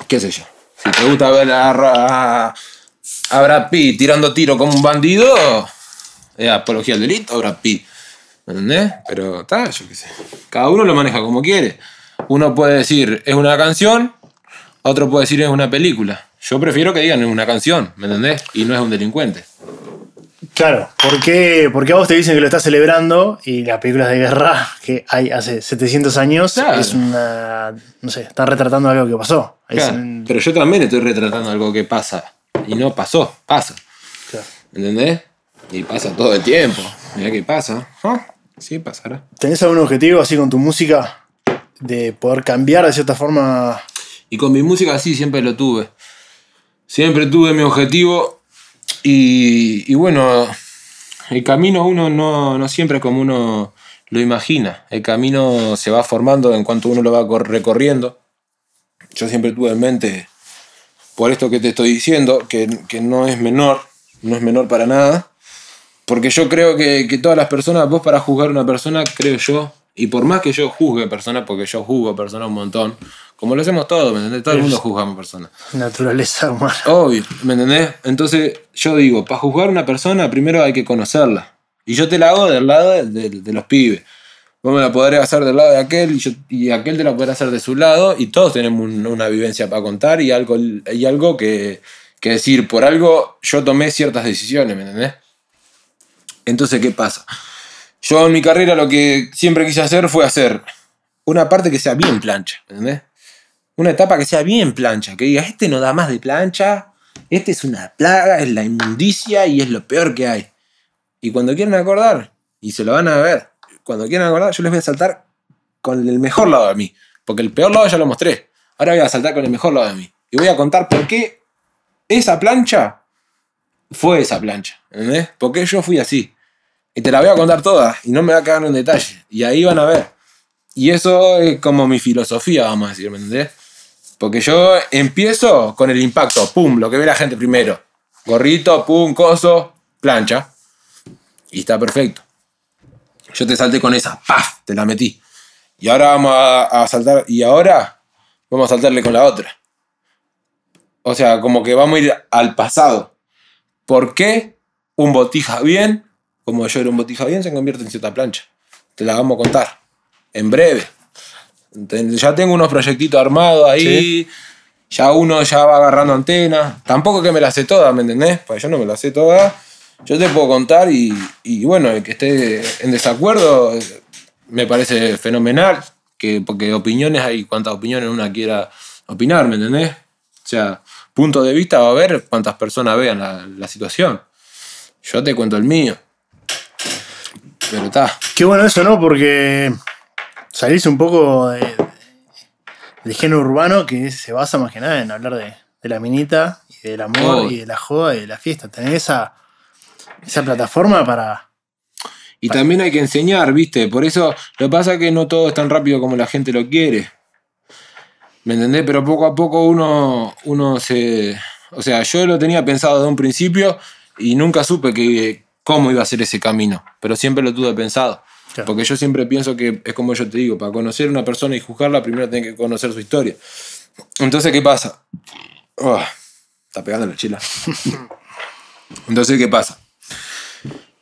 ¿Qué sé yo? Si te gusta ver a, a, a Brad Pitt tirando tiro como un bandido, es apología al delito, Brad Pitt. ¿Me entendés? Pero está, yo qué sé. Cada uno lo maneja como quiere. Uno puede decir es una canción, otro puede decir es una película. Yo prefiero que digan es una canción, ¿me entendés? Y no es un delincuente. Claro, ¿por qué, porque a vos te dicen que lo estás celebrando y las películas de guerra que hay hace 700 años Claro. es una. No sé, están retratando algo que pasó. Es Claro, un- Pero yo también estoy retratando algo que pasa. Y no pasó, pasa. claro. ¿Entendés? Y pasa todo el tiempo. Mira qué pasa. Ah, Sí, pasará. ¿Tenés algún objetivo así con tu música? De poder cambiar de cierta forma. Y con mi música sí, siempre lo tuve. Siempre tuve mi objetivo. Y, y bueno, el camino uno no, no siempre es como uno lo imagina. El camino se va formando en cuanto uno lo va cor- recorriendo. Yo siempre tuve en mente, por esto que te estoy diciendo, que, que no es menor, no es menor para nada. Porque yo creo que, que todas las personas, vos para juzgar a una persona, creo yo, y por más que yo juzgue personas, porque yo juzgo personas un montón, como lo hacemos todos, ¿me entendés? Todo el mundo juzga a una persona. Naturaleza humana. Obvio, ¿me entendés? Entonces yo digo, para juzgar a una persona primero hay que conocerla. Y yo te la hago del lado de, de- de los pibes. Vos me la podrás hacer del lado de aquel y, yo, y aquel te la podrá hacer de su lado y todos tenemos un- una vivencia para contar y algo, y algo que, que decir. Por algo yo tomé ciertas decisiones, ¿me entendés? Entonces, ¿qué pasa? Yo en mi carrera lo que siempre quise hacer fue hacer una parte que sea bien plancha. Una etapa que sea bien plancha, que diga, este no da más de plancha, este es una plaga, es la inmundicia y es lo peor que hay. Y cuando quieran acordar, y se lo van a ver, cuando quieran acordar, yo les voy a saltar con el mejor lado de mí, porque el peor lado ya lo mostré. Ahora voy a saltar con el mejor lado de mí. Y voy a contar por qué esa plancha fue esa plancha, ¿entendés? Porque yo fui así. Y te la voy a contar toda, y no me va a quedar en detalle. Y ahí van a ver. Y eso es como mi filosofía, vamos a decir, ¿me entendés? Porque yo empiezo con el impacto, pum, lo que ve la gente primero. Gorrito, pum, coso, plancha. Y está perfecto. Yo te salté con esa, ¡paf! Te la metí. Y ahora vamos a, a saltar, y ahora vamos a saltarle con la otra. O sea, como que vamos a ir al pasado. ¿Por qué un botija bien, como yo era un botija bien, se convierte en cierta plancha? Te la vamos a contar. En breve. Ya tengo unos proyectitos armados ahí. Ya uno ya va agarrando antena. Tampoco que me la sé toda, ¿me entendés? Pues yo no me la sé toda. Yo te puedo contar y, y bueno, el que esté en desacuerdo me parece fenomenal. Que, porque opiniones hay cuantas opiniones una quiera opinar, ¿me entendés? O sea, punto de vista va a haber cuántas personas vean la, la situación. Yo te cuento el mío. Pero está. Qué bueno eso, ¿no? Porque salís un poco de, del género urbano que se basa más que nada en hablar de, de la minita y del amor Oh. y de la joda y de la fiesta. Tener esa, esa plataforma para. Y también hay que enseñar, ¿viste? Por eso lo que pasa es que no todo es tan rápido como la gente lo quiere. ¿Me entendés? Pero poco a poco uno, uno se... O sea, yo lo tenía pensado de un principio y nunca supe que, cómo iba a ser ese camino, pero siempre lo tuve pensado. Claro. Porque yo siempre pienso que es como yo te digo, para conocer a una persona y juzgarla, primero tenés que conocer su historia. Entonces, ¿qué pasa? Oh, está pegando la chila. Entonces, ¿qué pasa?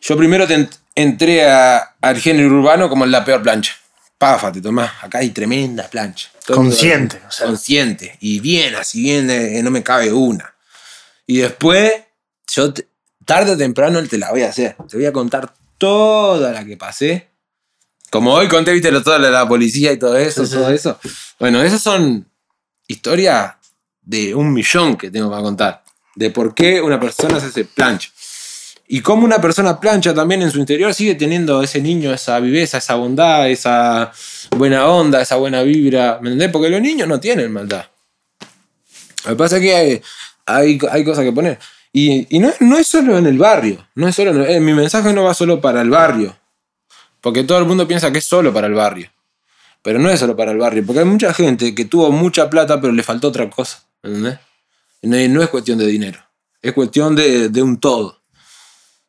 Yo primero te entré a- al género urbano como en la peor plancha. Pafa, te tomás. Acá hay tremenda plancha. Todo Consciente, o sea. Consciente. Y bien, así bien, eh, no me cabe una. Y después, yo te- tarde o temprano te la voy a hacer. Te voy a contar toda la que pasé. Como hoy conté, viste, toda la, la policía y todo eso, sí, todo sí. eso. Bueno, esas son historias de un millón que tengo para contar. De por qué una persona se hace plancha. Y cómo una persona plancha también en su interior sigue teniendo ese niño, esa viveza, esa bondad, esa buena onda, esa buena vibra. ¿Me entendés? Porque los niños no tienen maldad. Lo que pasa es que hay, hay, hay cosas que poner. Y, y no, no es solo en el barrio. No es solo eh, mi mensaje no va solo para el barrio. Porque todo el mundo piensa que es solo para el barrio. Pero no es solo para el barrio. Porque hay mucha gente que tuvo mucha plata, pero le faltó otra cosa. ¿Me entendés? No, no es cuestión de dinero. Es cuestión de, de un todo.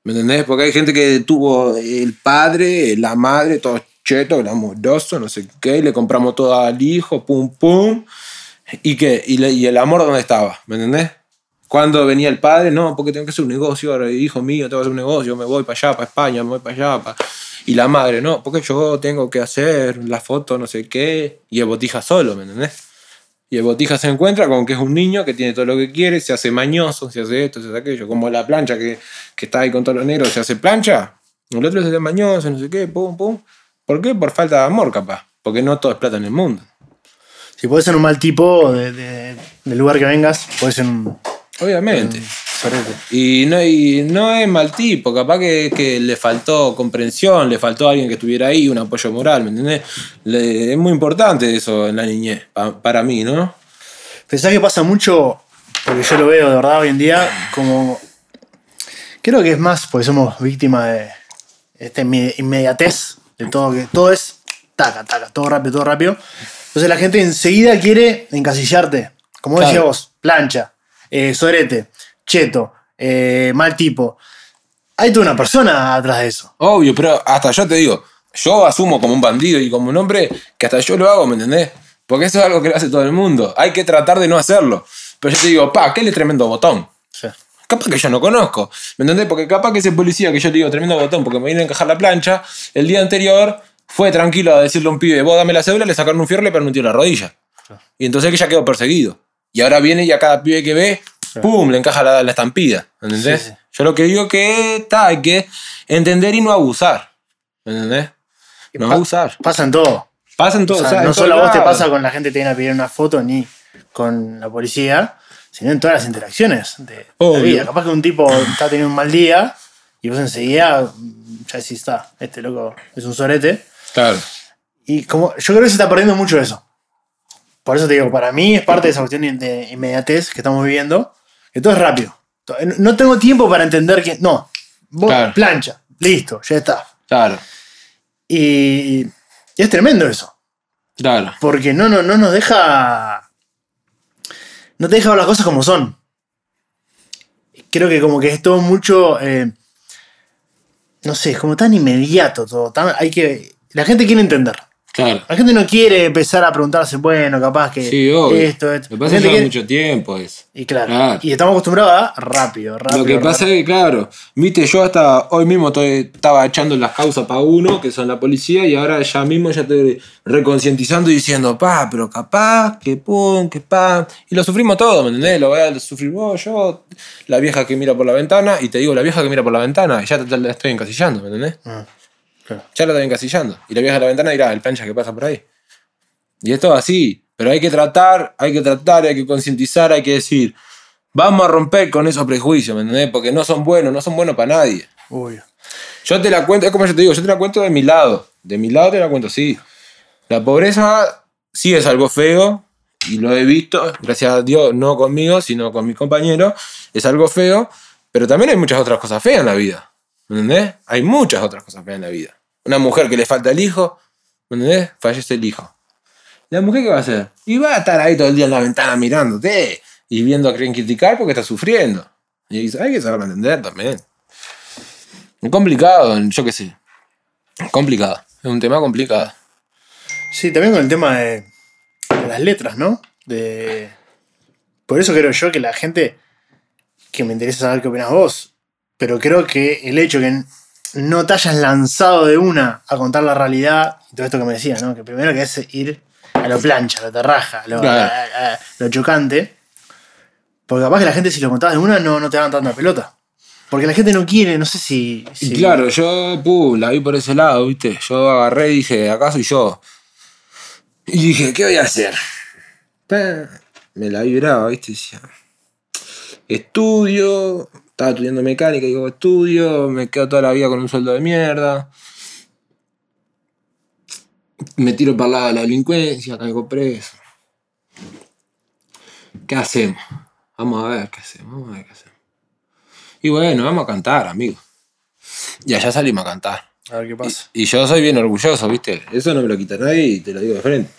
¿Me entendés? Porque hay gente que tuvo el padre, la madre, todo cheto, el amoroso, no sé qué, y le compramos todo al hijo, pum, pum. ¿Y qué? ¿Y, le- y el amor dónde estaba? ¿Me entendés? Cuando venía el padre, no, porque tengo que hacer un negocio, ahora, hijo mío, tengo que hacer un negocio, me voy para allá, para España, me voy para allá. pa- Y la madre, no, porque yo tengo que hacer la foto, no sé qué, y el botija solo, ¿me entendés? Y el botija se encuentra con que es un niño que tiene todo lo que quiere, se hace mañoso, se hace esto, se hace aquello, como la plancha que, que está ahí con todos los negros, se hace plancha, el otro se hace mañoso, no sé qué, pum, pum. ¿Por qué? Por falta de amor, capaz. Porque no todo es plata en el mundo. Si puedes ser un mal tipo de- de- del lugar que vengas, puedes ser un Obviamente. Y no, y no es mal tipo, capaz que, que le faltó comprensión, le faltó alguien que estuviera ahí, un apoyo moral, ¿me entendés? Le- es muy importante eso en la niñez, pa- para mí, ¿no? Pensás que pasa mucho, porque yo lo veo de verdad hoy en día, como. Creo que es más porque somos víctimas de esta inme- inmediatez, de todo, que todo es taca, taca, todo rápido, todo rápido. Entonces la gente enseguida quiere encasillarte. Como decía Claro. vos, plancha, eh, sorete, cheto, eh, mal tipo. Hay toda una persona atrás de eso. Obvio, pero hasta yo te digo, yo asumo como un bandido y como un hombre que hasta yo lo hago, ¿me entendés? Porque eso es algo que lo hace todo el mundo. Hay que tratar de no hacerlo. Pero yo te digo, pa, qué le tremendo botón. Sí. Capaz que yo no conozco. ¿Me entendés? Porque capaz que ese policía que yo le digo tremendo botón porque me viene a encajar la plancha, el día anterior fue tranquilo a decirle a un pibe, vos dame la cédula, le sacaron un fierro y le permitió la rodilla. Y entonces que ya quedó perseguido. Y ahora viene y a cada pibe que ve, ¡pum! le encaja la, la estampida. ¿Me entendés? Sí, sí. Yo lo que digo que está, hay que entender y no abusar. ¿Me entendés? No Pa- abusar. Pasa en todo. Pasa en O todo. sea, o sea, en no solo a vos te pasa con la gente que te viene a pedir una foto ni con la policía, sino en todas las interacciones de la vida. Capaz que un tipo está teniendo un mal día y vos enseguida mm, ya decís, está, este loco es un sorete. Claro. Y como yo creo que se está perdiendo mucho eso. Por eso te digo, para mí es parte de esa cuestión de- inmediatez que estamos viviendo, que todo es rápido. No tengo tiempo para entender que. No, vos Claro. plancha, listo, ya está. Claro. Y, y es tremendo eso. Claro. Porque no, no, no nos deja. No te deja ver las cosas como son. Creo que como que es todo mucho. eh, no sé, es como tan inmediato todo. tan- hay que. La gente quiere entender. Claro. La gente no quiere empezar a preguntarse, bueno, capaz que Sí, obvio. esto, esto. Lo que pasa es que lleva quiere- mucho tiempo eso. Y claro, Claro. Y estamos acostumbrados a rápido, rápido. Lo que pasa es que, claro, viste, yo hasta hoy mismo estoy- estaba echando las causas para uno, que son la policía, y ahora ya mismo ya estoy reconcientizando y diciendo, pa, pero capaz, que pum, que pa. Y lo sufrimos todo, ¿me entendés? Lo voy a sufrir vos, yo, la vieja que mira por la ventana, y te digo, la vieja que mira por la ventana, y ya te, te la estoy encasillando, ¿me entendés? Ah, claro. Ya la estoy encasillando. Y la vieja de la ventana dirá, el plancha que pasa por ahí. Y esto es así. Pero hay que tratar, hay que tratar, hay que concientizar, hay que decir, vamos a romper con esos prejuicios, ¿me entendés? Porque no son buenos, no son buenos para nadie. Obvio. Yo te la cuento, es como yo te digo, yo te la cuento de mi lado. De mi lado te la cuento, sí. La pobreza sí es algo feo, y lo he visto, gracias a Dios, no conmigo, sino con mis compañeros, es algo feo, pero también hay muchas otras cosas feas en la vida. ¿Me entendés? Hay muchas otras cosas feas en la vida. Una mujer que le falta el hijo, ¿me entendés? Fallece el hijo. ¿La mujer qué va a hacer? Y va a estar ahí todo el día en la ventana mirándote y viendo a quién criticar porque está sufriendo. Y hay que saberlo entender también. Es complicado, yo qué sé. Complicado. Es un tema complicado. Sí, también con el tema de, de las letras, ¿no? De... Por eso creo yo que la gente, que me interesa saber qué opinas vos, pero creo que el hecho que no te hayas lanzado de una a contar la realidad, y todo esto que me decías, ¿no? Que primero que es ir a lo plancha, a lo terraja, a lo, Claro. a- a- lo chocante, porque capaz que la gente si lo contabas de una no, no te van tanta pelota. Porque la gente no quiere, no sé si... Y claro, yo pum, la vi por ese lado, ¿viste? Yo agarré y dije, acá soy yo. Y dije, ¿qué voy a hacer? Me la vibraba, ¿viste? Decía, estudio, estaba estudiando mecánica, digo, estudio, me quedo toda la vida con un sueldo de mierda. Me tiro para el lado de la delincuencia, caigo preso. ¿Qué hacemos? Vamos a ver qué hacemos, vamos a ver qué hacemos. Y bueno, vamos a cantar, amigo. Y allá salimos a cantar. A ver qué pasa. Y yo soy bien orgulloso, ¿viste? Eso no me lo quita nadie y te lo digo de frente.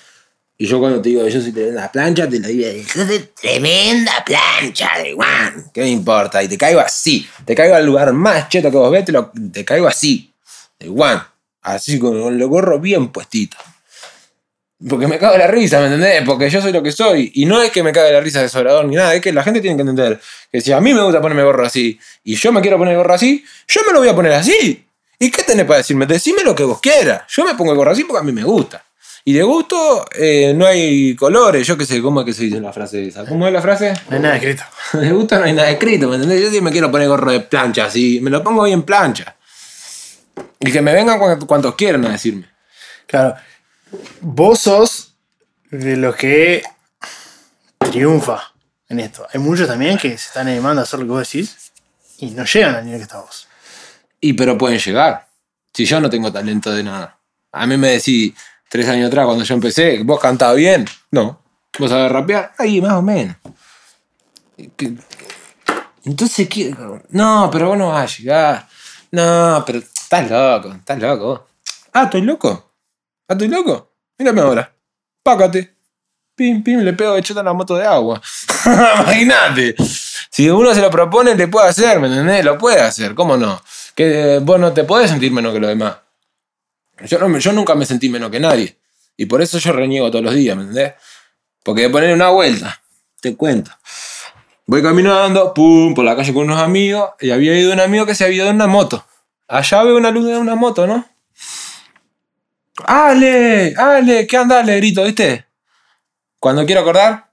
Y yo cuando te digo que yo soy tremenda plancha, te lo digo, soy tremenda plancha de Juan. ¿Qué me importa? Y te caigo así. Te caigo al lugar más cheto que vos ves, te, caigo así. De Juan. Así con, los gorros bien puestitos. Porque me cago de la risa, ¿me entendés? Porque yo soy lo que soy. Y no es que me cague la risa de sobrador ni nada, es que la gente tiene que entender que si a mí me gusta ponerme gorro así y yo me quiero poner gorro así, yo me lo voy a poner así. ¿Y qué tenés para decirme? Decime lo que vos quieras. Yo me pongo el gorro así porque a mí me gusta. Y de gusto eh, no hay colores. Yo qué sé, ¿cómo es que se dice la frase esa? ¿Cómo es la frase? No hay nada escrito. De gusto no hay nada escrito, ¿me entendés? Yo sí me quiero poner gorro de plancha así, me lo pongo bien plancha. Y que me vengan cuantos, quieran a decirme. Claro. Vos sos de los que triunfa en esto. Hay muchos también que se están animando a hacer lo que vos decís y no llegan al nivel que estás vos. Y pero pueden llegar. Si yo no tengo talento de nada. A mí me decís tres años atrás cuando yo empecé, ¿vos cantabas bien? No. ¿Vos sabés rapear? Ahí, más o menos. ¿Qué- Entonces, ¿qué? No, pero vos no vas a llegar. No, pero estás loco, estás loco. Ah, ¿estoy loco? ¿Ah, estoy loco? Mírame ahora. Pácate. Pim, pim, le pego de chota a la moto de agua. Imagínate. Si uno se lo propone, le puede hacer, ¿me entendés? Lo puede hacer, ¿cómo no? Que eh, vos no te podés sentir menos que los demás. Yo, no nunca me sentí menos que nadie. Y por eso yo reniego todos los días, ¿me entendés? Porque de poner una vuelta, te cuento. Voy caminando, pum, por la calle con unos amigos, y había ido un amigo que se había ido en una moto. Allá veo una luz de una moto, ¿no? ¡Ale! ¡Ale! ¿Qué anda, Ale? Grito, ¿viste? Cuando quiero acordar,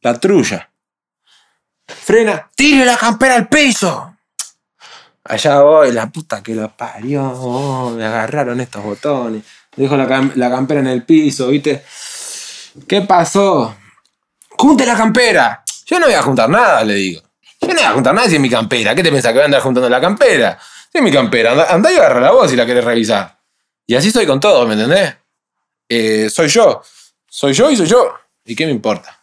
la trulla. Frena, tire la campera al piso. Allá voy, la puta que lo parió. oh, me agarraron estos botones. Dejo la, la campera en el piso, ¿viste? ¿Qué pasó? ¡Junte la campera! Yo no voy a juntar nada, le digo. Yo no voy a juntar nada si es mi campera. ¿Qué te pensás que voy a andar juntando la campera? Si es mi campera, anda, andá y agarra la voz si la querés revisar. Y así soy con todo, ¿me entendés? Eh, soy yo. Soy yo y soy yo. ¿Y qué me importa?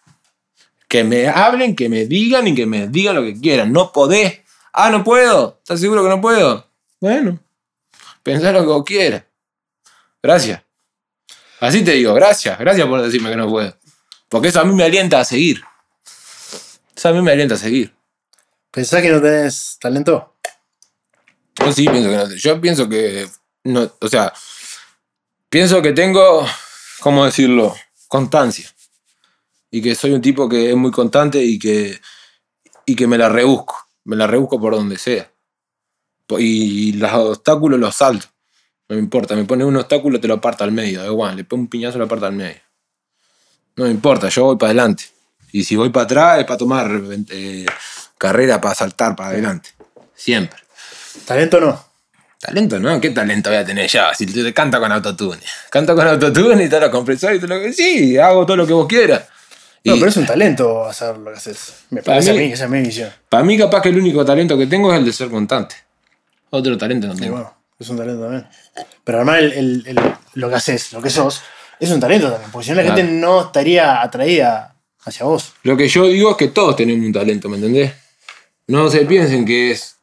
Que me hablen, que me digan y que me digan lo que quieran. No podés. Ah, no puedo. ¿Estás seguro que no puedo? Bueno, pensá lo que vos quieras. Gracias. Así te digo, gracias. Gracias por decirme que no puedo. Porque eso a mí me alienta a seguir. Eso a mí me alienta a seguir. ¿Pensás que no tenés talento? Yo sí pienso que no. Yo pienso que. No, o sea, pienso que tengo. ¿Cómo decirlo? Constancia. Y que soy un tipo que es muy constante y que. Y que me la rebusco. Me la rebusco por donde sea. Y los obstáculos los salto. No me importa. Me pone un obstáculo, te lo aparta al medio. Igual. Le pongo un piñazo, lo aparta al medio. No me importa. Yo voy para adelante. Y si voy para atrás es para tomar eh, carrera, para saltar para adelante. Siempre. Talento no. Talento, ¿no? ¿Qué talento voy a tener ya? Si te canta con autotune. Canto con autotune y todos los compresores y todo lo que. Sí, hago todo lo que vos quieras. No, Y pero es un talento hacer lo que haces. Me parece mí- a mí esa es mi visión. Para mí, capaz que el único talento que tengo es el de ser constante. Otro talento no tengo. bueno, es un talento también. Pero además el, el- el- lo que haces, lo que sos, es un talento también. Porque si no la Claro. gente no estaría atraída hacia vos. Lo que yo digo es que todos tenemos un talento, ¿me entendés? No se piensen que es.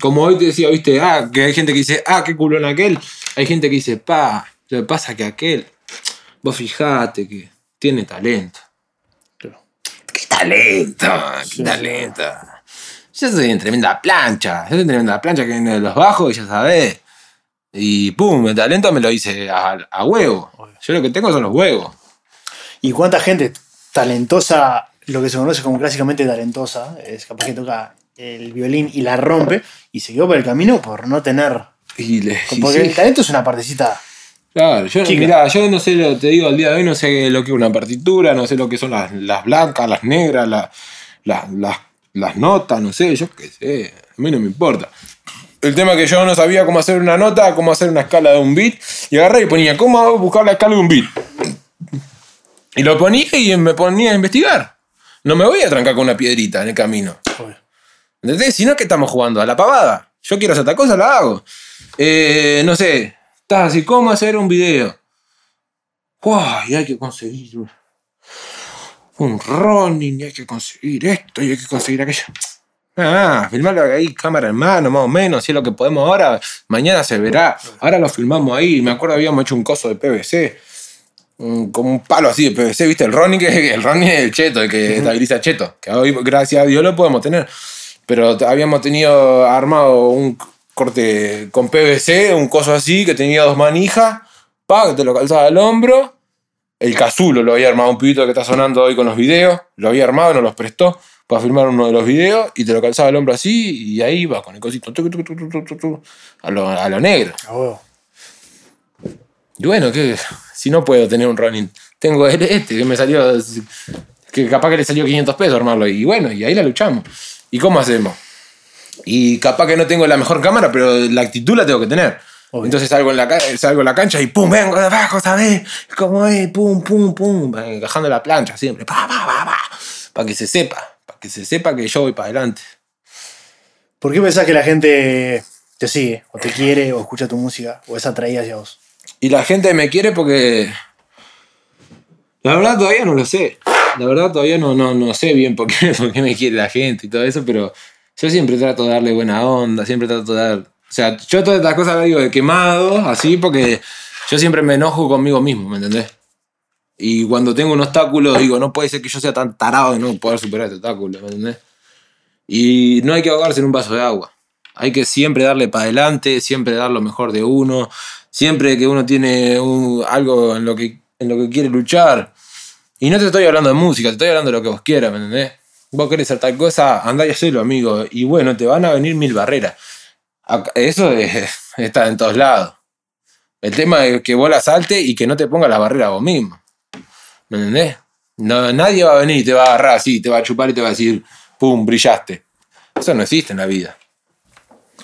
Como hoy te decía, viste, ah, que hay gente que dice, ah, qué culo en aquel. Hay gente que dice, pa, lo que pasa que aquel. Vos fijate que. tiene talento. Claro. ¡Qué talento! ¡Qué talento! Yo soy en tremenda plancha. Yo soy en tremenda plancha que viene de los bajos, ya sabés. Y pum, el talento me lo hice a, a huevo. Yo lo que tengo son los huevos. ¿Y cuánta gente talentosa, lo que se conoce como clásicamente talentosa, es capaz que toca el violín y la rompe y se quedó por el camino por no tener. Y le, y Porque sí. el talento es una partecita. Claro, yo, Chica. mirá, yo no sé, te digo, al día de hoy no sé lo que es una partitura, no sé lo que son las, las blancas, las negras, la- la- las, las notas, no sé, yo qué sé, a mí no me importa. El tema es que yo no sabía cómo hacer una nota, cómo hacer una escala de un beat, y agarré y ponía, ¿cómo hago buscar la escala de un beat? Y lo ponía y me ponía a investigar. No me voy a trancar con una piedrita en el camino. ¿Entendés? Si no, que estamos jugando? A la pavada. Yo quiero hacer esta cosa, la hago. Eh, no sé, así, ¿cómo hacer un video? Uy, hay que conseguir un- running, y hay que conseguir esto, y hay que conseguir aquello. Ah, filmarlo ahí, cámara en mano, más o menos, si es lo que podemos ahora, mañana se verá. Ahora lo filmamos ahí, me acuerdo habíamos hecho un coso de PVC, como un palo así de PVC, ¿viste? El running, que el es el cheto, el que estabiliza cheto, que hoy, gracias a Dios, lo podemos tener. Pero habíamos tenido armado un corte con PVC, un coso así, que tenía dos manijas, pa, que te lo calzaba al hombro. El casulo lo había armado un pibito que está sonando hoy con los videos, lo había armado, nos los prestó para filmar uno de los videos y te lo calzaba al hombro así y ahí va con el cosito tuc, tuc, tuc, a lo, a lo negro. Y bueno, que si no puedo tener un running, tengo el- este que me salió, que capaz que le salió 500 pesos armarlo. Y bueno, y ahí la luchamos. ¿Y cómo hacemos? Y capaz que no tengo la mejor cámara, pero la actitud la tengo que tener. Obvio. Entonces salgo en, la, salgo en la cancha y pum, vengo de abajo, ¿sabes? ¿Cómo es? Pum, pum, pum, encajando la plancha siempre. Pa, pa, pa, pa, para que se sepa, para que se sepa que yo voy para adelante. ¿Por qué pensás que la gente te sigue, o te quiere, o escucha tu música, o es atraída hacia vos? Y la gente me quiere porque. La verdad todavía no lo sé. La verdad todavía no, no, no sé bien por qué, por qué me quiere la gente y todo eso, pero yo siempre trato de darle buena onda, siempre trato de dar. O sea, yo todas estas cosas las digo de quemado, así, porque yo siempre me enojo conmigo mismo, ¿me entendés? Y cuando tengo un obstáculo, digo, no puede ser que yo sea tan tarado de no poder superar este obstáculo, ¿me entendés? Y no hay que ahogarse en un vaso de agua. Hay que siempre darle para adelante, siempre dar lo mejor de uno, siempre que uno tiene algo en lo, que, en lo que quiere luchar. Y no te estoy hablando de música, te estoy hablando de lo que vos quieras, ¿me entendés? Vos querés hacer tal cosa, andá y hacelo, amigo. Y bueno, te van a venir mil barreras. Eso es- está en todos lados. El tema es que vos la salte y que no te pongas las barreras vos mismo. ¿Me entendés? No, nadie va a venir y te va a agarrar así, te va a chupar y te va a decir, ¡pum! brillaste. Eso no existe en la vida.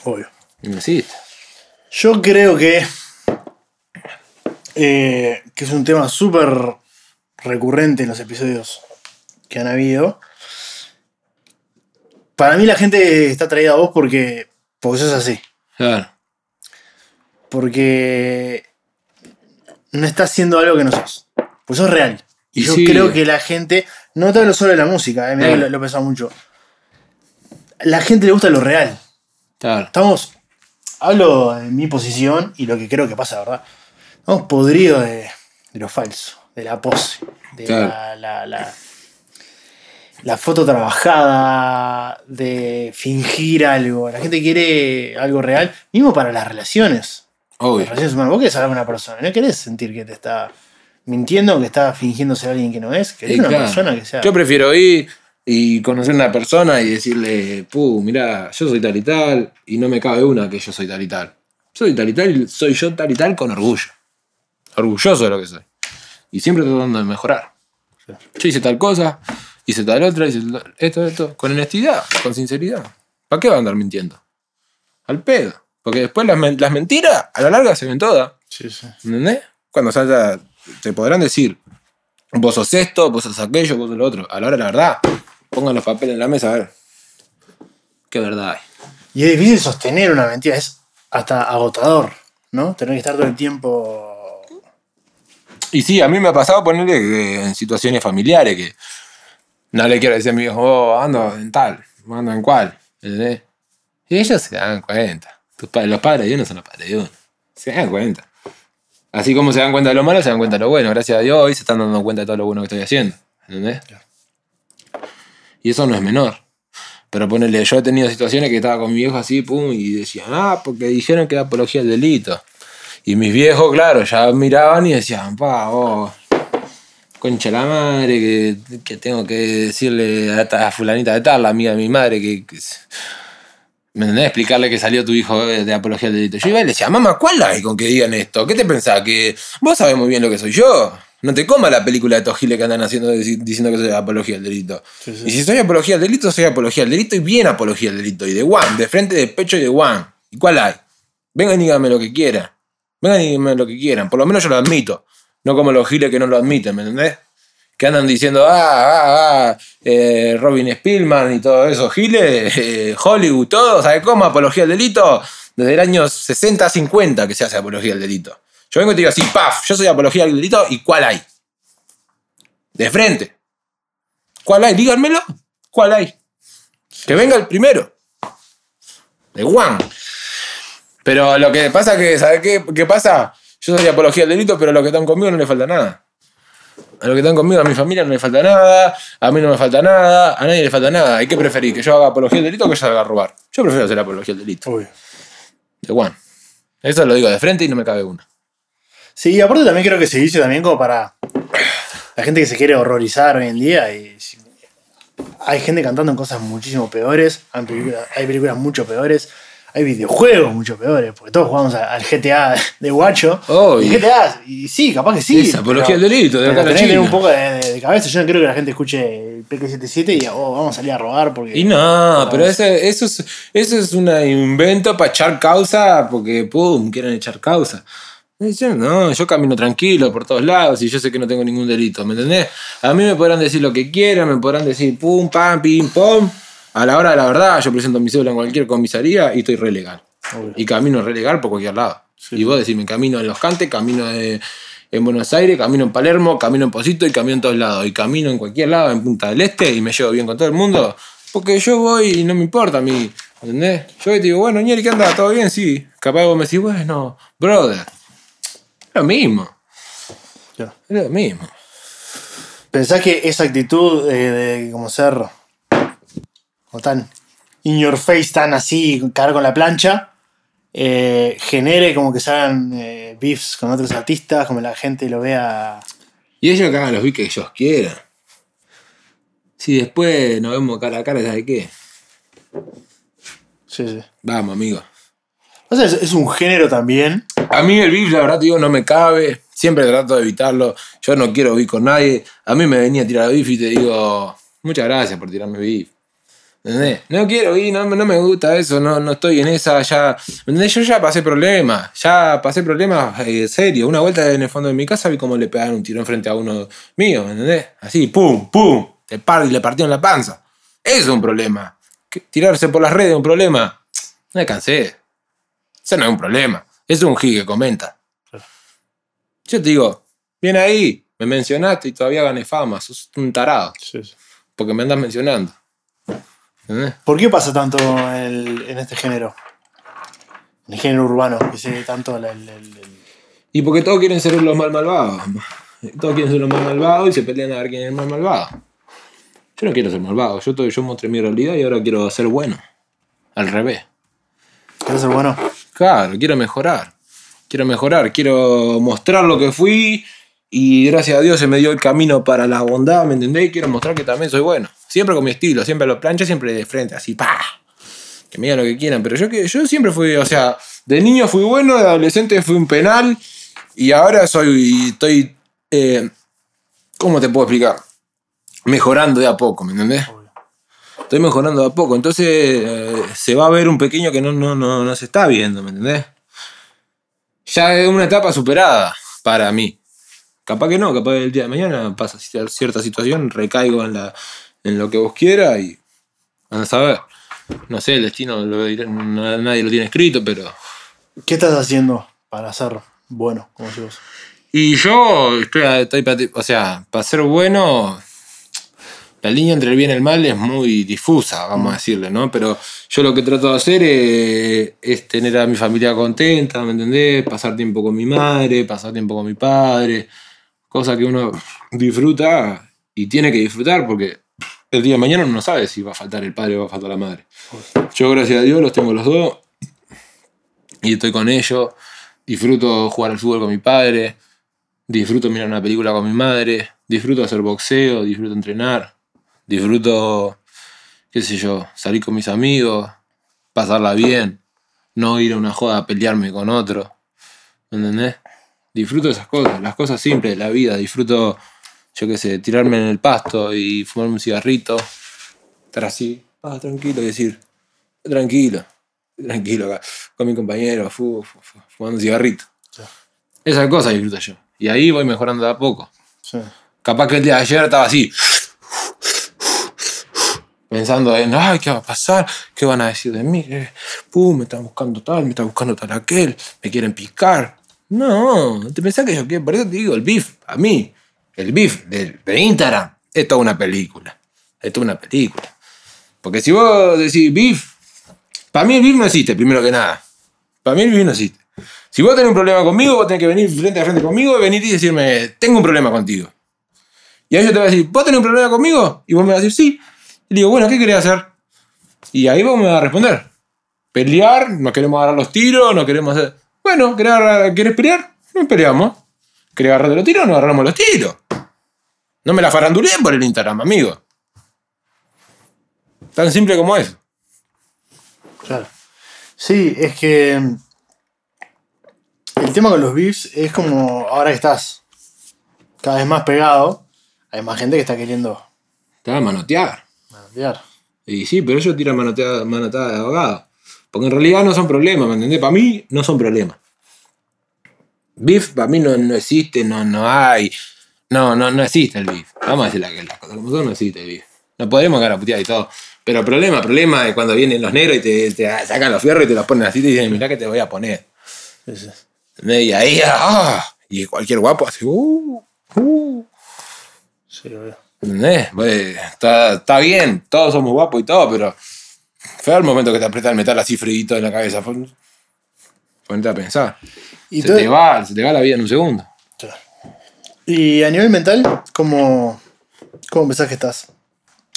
Obvio. No existe. Yo creo que, eh, que es un tema súper recurrente en los episodios que han habido. Para mí la gente está atraída a vos porque, porque sos así. Claro. Porque no estás haciendo algo que no sos. Pues sos real. Y, Y yo sí. creo que la gente, no te hablo solo de la música, eh, Claro. lo, lo he pensado mucho. La gente le gusta lo real. Claro. Estamos, hablo de mi posición y lo que creo que pasa, ¿verdad? Estamos podridos de, de lo falso, de la pose, de Claro. la, la, la- la foto trabajada, de fingir algo. La gente quiere algo real, mismo para las relaciones. Las Obvio. relaciones humanas. Vos querés hablar con una persona, no querés sentir que te está mintiendo, que está fingiendo ser alguien que no es. Querés una claro. persona que sea. Yo prefiero ir y conocer a una persona y decirle, puh, mira, yo soy tal y tal, y no me cabe una que yo soy tal y tal. Soy tal y tal y soy yo tal y tal con orgullo. Orgulloso de lo que soy. Y siempre tratando de mejorar. Yo hice tal cosa, hice tal otra, hice tal- esto, esto, con honestidad, con sinceridad. ¿Para qué va a andar mintiendo? Al pedo. Porque después las, men- las mentiras, a la larga se ven todas. Sí, sí. ¿Entendés? Cuando salga, te podrán decir, vos sos esto, vos sos aquello, vos sos lo otro. A la hora de la verdad, pongan los papeles en la mesa a ver qué verdad hay. Y es difícil sostener una mentira, es hasta agotador, ¿no? Tener que estar todo el tiempo. Y sí, a mí me ha pasado ponerle que en situaciones familiares que no le quiero decir a mi hijo, oh, ando en tal, ando en cual. ¿Entendés? Y ellos se dan cuenta. Tus padres, los padres de uno son los padres de uno. Se dan cuenta. Así como se dan cuenta de lo malo, se dan cuenta de lo bueno. Gracias a Dios, hoy se están dando cuenta de todo lo bueno que estoy haciendo. ¿Entendés? Y eso no es menor. Pero ponele, yo he tenido situaciones que estaba con mi viejo así, pum, y decían, ah, porque dijeron que era apología del delito. Y mis viejos, claro, ya miraban y decían, pa, vos, concha la madre, que, que tengo que decirle a esta fulanita de tal, la amiga de mi madre, que, ¿Me entendés? Explicarle que salió tu hijo de apología del delito. Yo iba y le decía, mamá, ¿cuál hay con que digan esto? ¿Qué te pensás? Que vos sabés muy bien lo que soy yo. No te comas la película de estos giles que andan haciendo dici- diciendo que soy apología del delito. Sí, sí. Y si soy apología del delito, soy apología del delito y bien apología del delito. Y de one, de frente, de pecho y de one. ¿Y cuál hay? Vengan y díganme lo que quieran. Vengan y díganme lo que quieran. Por lo menos yo lo admito. No como los giles que no lo admiten, ¿me entendés? Que andan diciendo, ah, ah, ah, eh, Robin Spielman y todo eso, giles, eh, Hollywood, todo, ¿sabe cómo? Apología del delito. Desde el año 60-50 que se hace apología del delito. Yo vengo y te digo así, paf, yo soy apología del delito y ¿cuál hay? De frente. ¿Cuál hay? Díganmelo. ¿Cuál hay? Que venga el primero. De Juan. Pero lo que pasa que, ¿sabes qué, qué pasa? Yo soy apología del delito, pero a los que están conmigo no le falta nada. A los que están conmigo, a mi familia no le falta nada, a mí no me falta nada, a nadie le falta nada. ¿Y qué preferís? ¿Que yo haga apología del delito o que yo haga a robar? Yo prefiero hacer apología del delito. Obvio. De Juan. Eso lo digo de frente y no me cabe una. Sí, y aparte también creo que se dice también como para la gente que se quiere horrorizar hoy en día. Y hay gente cantando en cosas muchísimo peores, hay películas, hay películas mucho peores, hay videojuegos mucho peores, porque todos jugamos al GTA de guacho. Oh, y GTA, y sí, capaz que sí. Es apología del delito, de acá tener un poco de, de- de cabeza. Yo no creo que la gente escuche el PK77 y diga, oh, vamos a salir a robar porque. Y no, pero ese- eso, es, eso es un invento para echar causa, porque pum, quieren echar causa. Yo no, yo camino tranquilo por todos lados y yo sé que no tengo ningún delito, ¿me entendés? A mí me podrán decir lo que quieran, me podrán decir pum, pam, pim, pom. A la hora de la verdad, yo presento mi cédula en cualquier comisaría y estoy re legal. Obvio. Y camino re legal por cualquier lado. Sí. Y vos decís, me camino en Los Cantes, camino en Buenos Aires, camino en Palermo, camino en Posito y camino en todos lados. Y camino en cualquier lado, en Punta del Este, y me llevo bien con todo el mundo. Porque yo voy y no me importa a mí. ¿Entendés? Yo voy y te digo, bueno, Ñeri, ¿qué anda? ¿Todo bien? Sí. Capaz vos me decís, bueno, brother. Es lo mismo. Es lo mismo. ¿Pensás que esa actitud eh, de como ser o tan in your face, tan así, cagar con la plancha, eh, genere como que se hagan eh, beefs con otros artistas, como la gente lo vea. Y ellos que hagan los beats que ellos quieran. Si después nos vemos cara a cara, ¿sabes qué? Sí, sí. Vamos, amigo. O sea, es, es un género también. A mí el beef, la verdad, te digo, no me cabe. Siempre trato de evitarlo. Yo no quiero beef con nadie. A mí me venía a tirar beef y te digo, muchas gracias por tirarme beef. ¿Entendés? No quiero beef, no, no me gusta eso, no, no estoy en esa ya. ¿Entendés? Yo ya pasé problemas, ya pasé problemas eh, serios. Una vuelta en el fondo de mi casa vi cómo le pegaron un tirón frente a uno mío, ¿me ¿entendés? Así, pum, pum, te par y le partieron la panza. Eso es un problema. Tirarse por las redes es un problema. No me cansé. Eso no es un problema. Es un gig que comenta. Yo te digo, bien ahí, me mencionaste y todavía gané fama. Sos un tarado. Porque me andas mencionando. ¿Por qué pasa tanto el- en este género? En el género urbano, que se tanto el- el- el- el- Y porque todos quieren ser los mal malvados. Todos quieren ser los mal malvados y se pelean a ver quién es el mal malvado. Yo no quiero ser malvado. Yo, to- yo mostré mi realidad y ahora quiero ser bueno. Al revés. ¿Querés ser bueno? Claro, quiero mejorar. Quiero mejorar, quiero mostrar lo que fui y gracias a Dios se me dio el camino para la bondad, ¿me entendés? Quiero mostrar que también soy bueno. Siempre con mi estilo, siempre a los planchas, siempre de frente, así, pa. Que me digan lo que quieran, pero yo, que, yo siempre fui, o sea, de niño fui bueno, de adolescente fui un penal y ahora soy, estoy, eh, ¿cómo te puedo explicar? Mejorando de a poco, ¿me entendés? Estoy mejorando de a poco, entonces eh, se va a ver un pequeño que no, no, no, no se está viendo, ¿me entendés? Ya es una etapa superada para mí. Capaz que no, capaz que el día de mañana pasa cierta situación, recaigo en, la, en lo que vos quieras y a saber. No sé, el destino lo nadie lo tiene escrito, pero... ¿Qué estás haciendo para ser bueno, como decís vos? Y yo estoy, estoy o sea, para ser bueno, la línea entre el bien y el mal es muy difusa, vamos a decirle, ¿no? Pero yo lo que trato de hacer es, es tener a mi familia contenta, ¿me entendés? Pasar tiempo con mi madre, pasar tiempo con mi padre, cosa que uno disfruta y tiene que disfrutar porque el día de mañana uno no sabe si va a faltar el padre o va a faltar la madre. Yo, gracias a Dios, los tengo los dos y estoy con ellos. Disfruto jugar al fútbol con mi padre, disfruto mirar una película con mi madre, disfruto hacer boxeo, disfruto entrenar, disfruto, qué sé yo, salir con mis amigos, pasarla bien, no ir a una joda a pelearme con otro. ¿Me entendés? Disfruto esas cosas, las cosas simples de la vida. Disfruto, yo qué sé, tirarme en el pasto y fumarme un cigarrito, estar así, ah, tranquilo y decir, tranquilo, tranquilo acá, con mi compañero, fu- fu- fu- fumando un cigarrito. Sí. Esas cosas disfruto yo. Y ahí voy mejorando de a poco. Sí. Capaz que el día de ayer estaba así. Pensando en, ay, ¿qué va a pasar? ¿Qué van a decir de mí? Eh, Pum, me están buscando tal, me está buscando tal aquel, me quieren picar. No, te pensás que yo quiero, por eso te digo, el beef, a mí, el beef de, de Instagram, es toda una película. Es toda una película. Porque si vos decís beef, para mí el beef no existe, primero que nada. Para mí el beef no existe. Si vos tenés un problema conmigo, vos tenés que venir frente a frente conmigo y venir y decirme, tengo un problema contigo. Y ahí yo te voy a decir, ¿vos tenés un problema conmigo? Y vos me vas a decir, sí. Y digo, bueno, ¿qué querés hacer? Y ahí vos me vas a responder. Pelear, nos queremos agarrar los tiros, no queremos hacer... Bueno, ¿querés, agarrar- ¿querés pelear? No peleamos. ¿Querés agarrarte los tiros? Nos agarramos los tiros. No me la farandulé por el Instagram, amigo. Tan simple como eso. Claro. Sí, es que. mm, El tema con los beefs es como ahora que estás cada vez más pegado, hay más gente que está queriendo Te va a manotear. manotear. Y sí, pero ellos tiran manoteada, manotada de abogado. Porque en realidad no son problemas, ¿me entendés? Para mí no son problemas. Beef para mí no, no existe, no, no hay. No, no, no existe el beef. Vamos a decir la que las cosas no existe el beef. No podemos ganar putear y todo. Pero el problema, problema es cuando vienen los negros y te, te sacan los fierros y te los ponen así y te dicen, mirá que te voy a poner. Y ahí, ah, y cualquier guapo hace, uh, uh. Sí, lo veo. ¿Entendés? Pues, está, está bien, todos somos guapos y todo, pero fue el momento que te aprieta el metal así frío en la cabeza. Pon- Ponete a pensar. Y, se te va, se te va la vida en un segundo. Y a nivel mental, ¿cómo, cómo pensás que estás?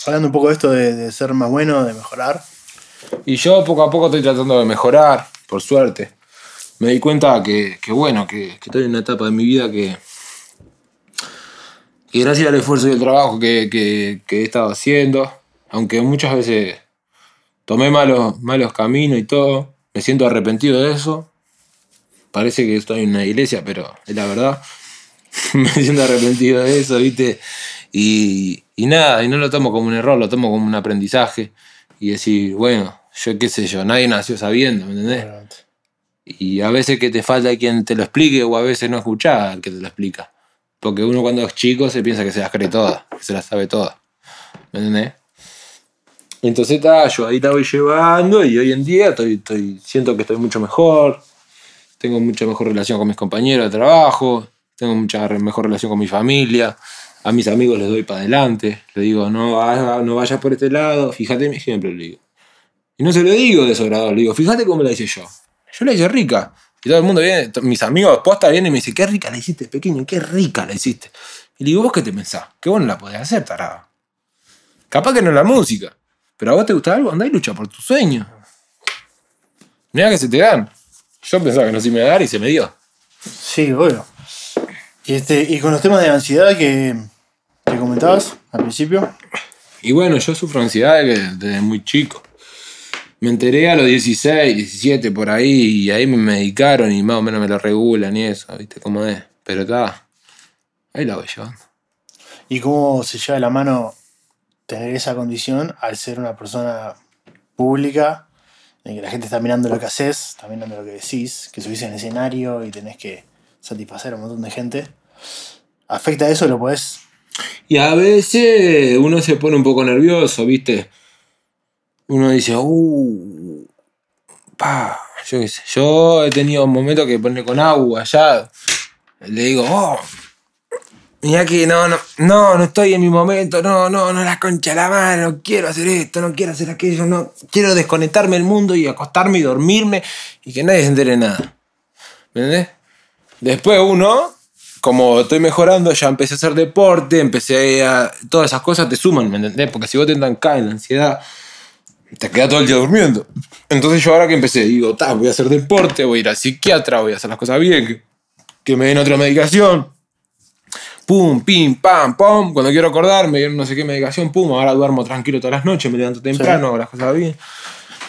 Hablando un poco de esto de, ser más bueno, de mejorar. Y yo poco a poco estoy tratando de mejorar, por suerte. Me di cuenta que, que bueno, que, que estoy en una etapa de mi vida que, que gracias al esfuerzo y el trabajo que- que he estado haciendo, aunque muchas veces tomé malos, malos caminos y todo, me siento arrepentido de eso. Parece que estoy en una iglesia, pero es la verdad. me siento arrepentido de eso, ¿viste? Y, y nada, y no lo tomo como un error, lo tomo como un aprendizaje. Y decir, bueno, yo qué sé yo, nadie nació sabiendo, ¿me entendés? Y a veces que te falta quien te lo explique o a veces no escuchás al que te lo explica. Porque uno cuando es chico se piensa que se las cree todas, que se las sabe todas. ¿Me entendés? Entonces está, yo ahí la voy llevando y hoy en día estoy, estoy, siento que estoy mucho mejor. Tengo mucha mejor relación con mis compañeros de trabajo. Tengo mucha mejor relación con mi familia. A mis amigos les doy para adelante. Les digo, no, vaya- no vayas por este lado. Fíjate mi ejemplo, le digo. Y no se lo digo desagradable, le digo, fíjate cómo la hice yo. Yo la hice rica. Y todo el mundo viene, mis amigos posta vienen y me dicen, qué rica la hiciste, pequeño, qué rica la hiciste. Y le digo, ¿vos qué te pensás? Que vos no la podés hacer, tarado. Capaz que no es la música. Pero a vos te gusta algo, andá y lucha por tu sueño. Mira que se te dan. Yo pensaba que no se me iba a dar y se me dio. Sí, obvio. Y, este, y con los temas de ansiedad que, que comentabas al principio. Y bueno, yo sufro ansiedad desde, muy chico. Me enteré a los 16, 17 por ahí y ahí me medicaron y más o menos me lo regulan y eso, ¿viste cómo es? Pero está. Ahí la voy llevando. Y cómo se lleva la mano tener esa condición al ser una persona pública, en que la gente está mirando lo que haces, está mirando lo que decís, que subís en escenario y tenés que satisfacer a un montón de gente. ¿Afecta eso? ¿Lo podés? Y a veces uno se pone un poco nervioso, ¿viste? Uno dice, uh, pa, yo qué sé. Yo he tenido momentos que pone con agua ya. Le digo, oh. Iñaki, no, no, no, no estoy en mi momento, no, no, no, la concha la mano, no quiero hacer esto, no quiero hacer aquello, no, quiero desconectarme del mundo y acostarme y dormirme y que nadie se entere nada. ¿Me entendés? Después uno, como estoy mejorando, ya empecé a hacer deporte, empecé a... Todas esas cosas te suman, ¿me entendés? Porque si vos te caer en la ansiedad, te quedas todo el día durmiendo. Entonces yo ahora que empecé, digo, ta, voy a hacer deporte, voy a ir al psiquiatra, voy a hacer las cosas bien, que, que me den otra medicación. Pum, pim, pam, pum. Cuando quiero acordar, me dieron no sé qué medicación, pum. Ahora duermo tranquilo todas las noches, me levanto temprano, hago las cosas bien.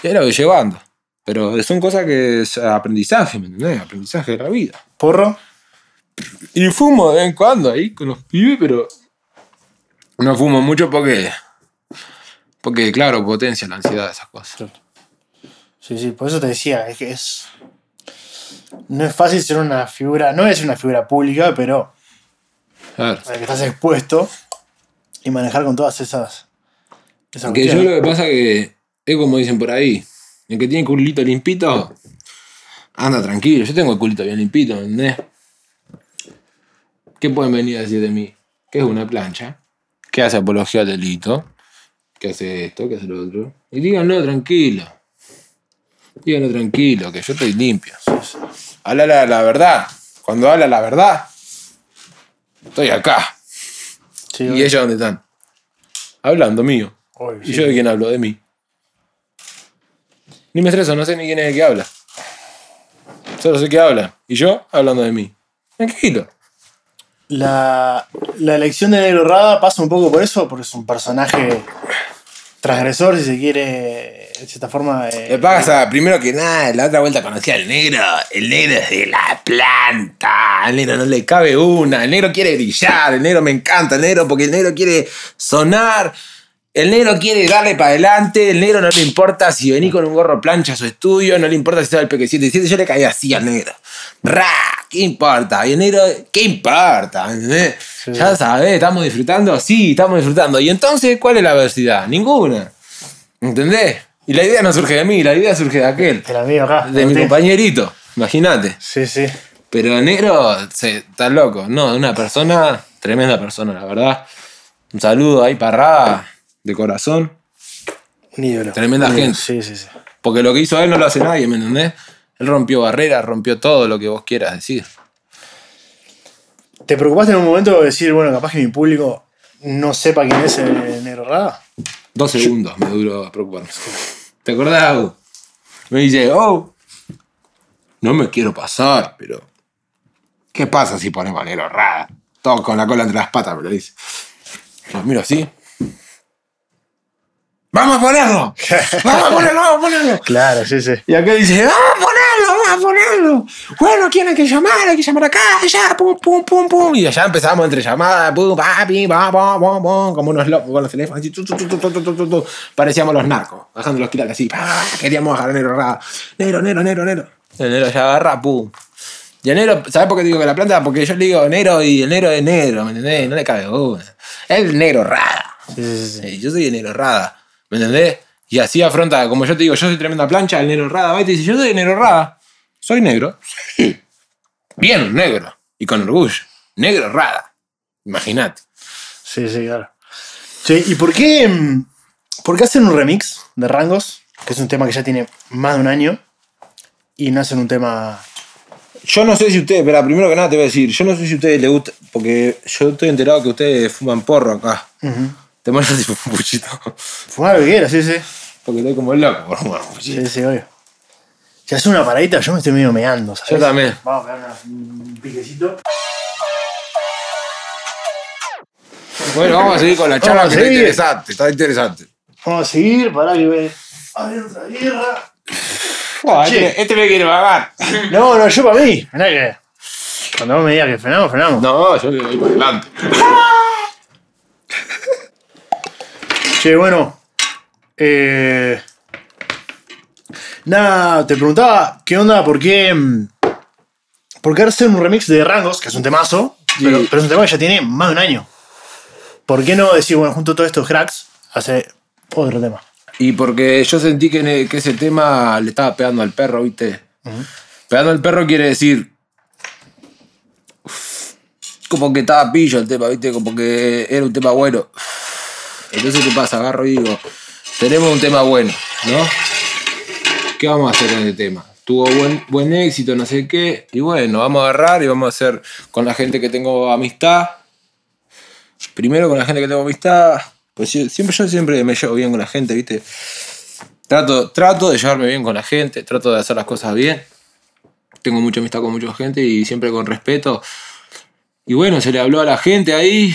Y lo voy llevando. Pero son cosas que es aprendizaje, ¿me entendés? Aprendizaje de la vida. ¿Porro? Y fumo de vez en cuando ahí con los pibes, pero no fumo mucho porque, porque claro, potencia la ansiedad, esas cosas. Sí, sí, por eso te decía, es que es. No es fácil ser una figura, no es una figura pública, pero Claro. a la que estás expuesto y manejar con todas esas. esas Que yo lo que pasa que es como dicen por ahí, el que tiene culito limpito, anda tranquilo. Yo tengo el culito bien limpito, ¿me ¿entendés? ¿Qué pueden venir a decir de mí? Que es una plancha, que hace apología al delito, que hace esto, que hace lo otro. Y díganlo tranquilo. Díganlo tranquilo, que yo estoy limpio. Habla la, la verdad. Cuando habla la verdad, estoy acá. Sí, ¿Y ellos dónde están? Hablando mío. Obvio, ¿Y sí. yo de quién hablo? De mí. Ni me estreso, no sé ni quién es el que habla. Solo sé que habla. Y yo hablando de mí. Tranquilo. La, la elección de Negro Rada pasa un poco por eso, porque es un personaje transgresor, si se quiere, de cierta forma. eh, ¿Qué pasa? Primero que nada, la otra vuelta conocí al negro. El negro es de la planta. Al negro no le cabe una. El negro quiere brillar. El negro me encanta. El negro porque el negro quiere sonar. El negro quiere darle para adelante. El negro no le importa si vení con un gorro plancha a su estudio. No le importa si estaba el PQ77. Yo le caía así al negro. ¡Ra! ¿Qué importa? Y el negro, ¿qué importa? ¿Entendés? Sí. Ya sabés, ¿estamos disfrutando? Sí, estamos disfrutando. ¿Y entonces cuál es la adversidad? Ninguna. ¿Entendés? Y la idea no surge de mí, la idea surge de aquel, El amigo acá. de mi compañerito. Imagínate. Sí, sí. Pero el negro se, está loco. No, una persona, tremenda persona, la verdad. Un saludo ahí para de corazón. Un ídolo. Tremenda Un ídolo. gente. Sí, sí, sí. Porque lo que hizo él no lo hace nadie, ¿me entendés? Él rompió barreras, rompió todo lo que vos quieras decir. ¿Te preocupaste en un momento de decir, bueno, capaz que mi público no sepa quién es el Negro Rada? Dos segundos me duró preocuparme. ¿Te acordás? Me dice, oh, no me quiero pasar, pero. ¿Qué pasa si ponemos negro rara? Todo con la cola entre las patas, me lo dice. Yo miro así vamos a ponerlo, vamos a ponerlo, vamos a ponerlo. Claro, sí, sí. Y acá dice, vamos a ponerlo, vamos a ponerlo. Bueno, ¿quién hay que llamar? Hay que llamar acá, allá, pum, pum, pum, pum. Y allá empezamos entre llamadas, pum, papi, pam, pam, pam, pam, como unos locos con los teléfonos, así, tu, tu, tu, parecíamos los narcos, bajando los kilos así, queríamos agarrar negro, nero, negro, negro, negro. El ya agarra, pum. Y el negro, ¿sabes por qué digo que la planta? Porque yo le digo negro y el negro es negro, ¿me entendés? No le cabe una. Es negro rada. Sí, sí, sí. Yo soy el negro rada. ¿Me entendés? Y así afronta, como yo te digo, yo soy tremenda plancha, el negro rada va y te dice, yo soy negro rada. ¿Soy negro? Sí. Bien negro. Y con orgullo. Negro rada. Imagínate. Sí, sí, claro. Sí, ¿y por qué, mm, por qué hacen un remix de Rangos? Que es un tema que ya tiene más de un año. Y no hacen un tema. Yo no sé si ustedes, pero primero que nada te voy a decir, yo no sé si a ustedes les gusta, porque yo estoy enterado que ustedes fuman porro acá. Ujú. Te muestro tipo un puchito. Fumar lo que quieras, sí, sí. Porque estoy como loco por fumar un puchito. Sí, sí, obvio. Si hace una paradita, yo me estoy medio meando, ¿sabes? Yo también. Vamos a pegar un piquecito. Bueno, vamos a seguir con la charla que está interesante, está interesante. Vamos a seguir, para que me. Abre otra. Buah, Che. este, este me quiere pagar. No, no, yo para mí. Mirá que. Cuando vos me digas que frenamos, frenamos. No, yo le doy para adelante. Che, bueno. Eh, nada, te preguntaba, ¿qué onda? ¿Por qué. mm, ¿Por qué hacer un remix de Rangos, que es un temazo? Pero, pero es un tema que ya tiene más de un año. ¿Por qué no decir, bueno, junto a todos estos cracks, hace otro tema? Y porque yo sentí que, ese tema le estaba pegando al perro, ¿viste? Pegando al perro quiere decir. uf, como que estaba pillo el tema, ¿viste? Como que era un tema bueno. Entonces, ¿qué pasa? Agarro y digo, tenemos un tema bueno, ¿no? ¿Qué vamos a hacer con el tema? Tuvo buen, buen éxito, no sé qué. Y bueno, vamos a agarrar y vamos a hacer con la gente que tengo amistad. Primero con la gente que tengo amistad. Pues yo- siempre, yo siempre me llevo bien con la gente, ¿viste? Trato, trato de llevarme bien con la gente, trato de hacer las cosas bien. Tengo mucha amistad con mucha gente y siempre con respeto. Y bueno, se le habló a la gente ahí.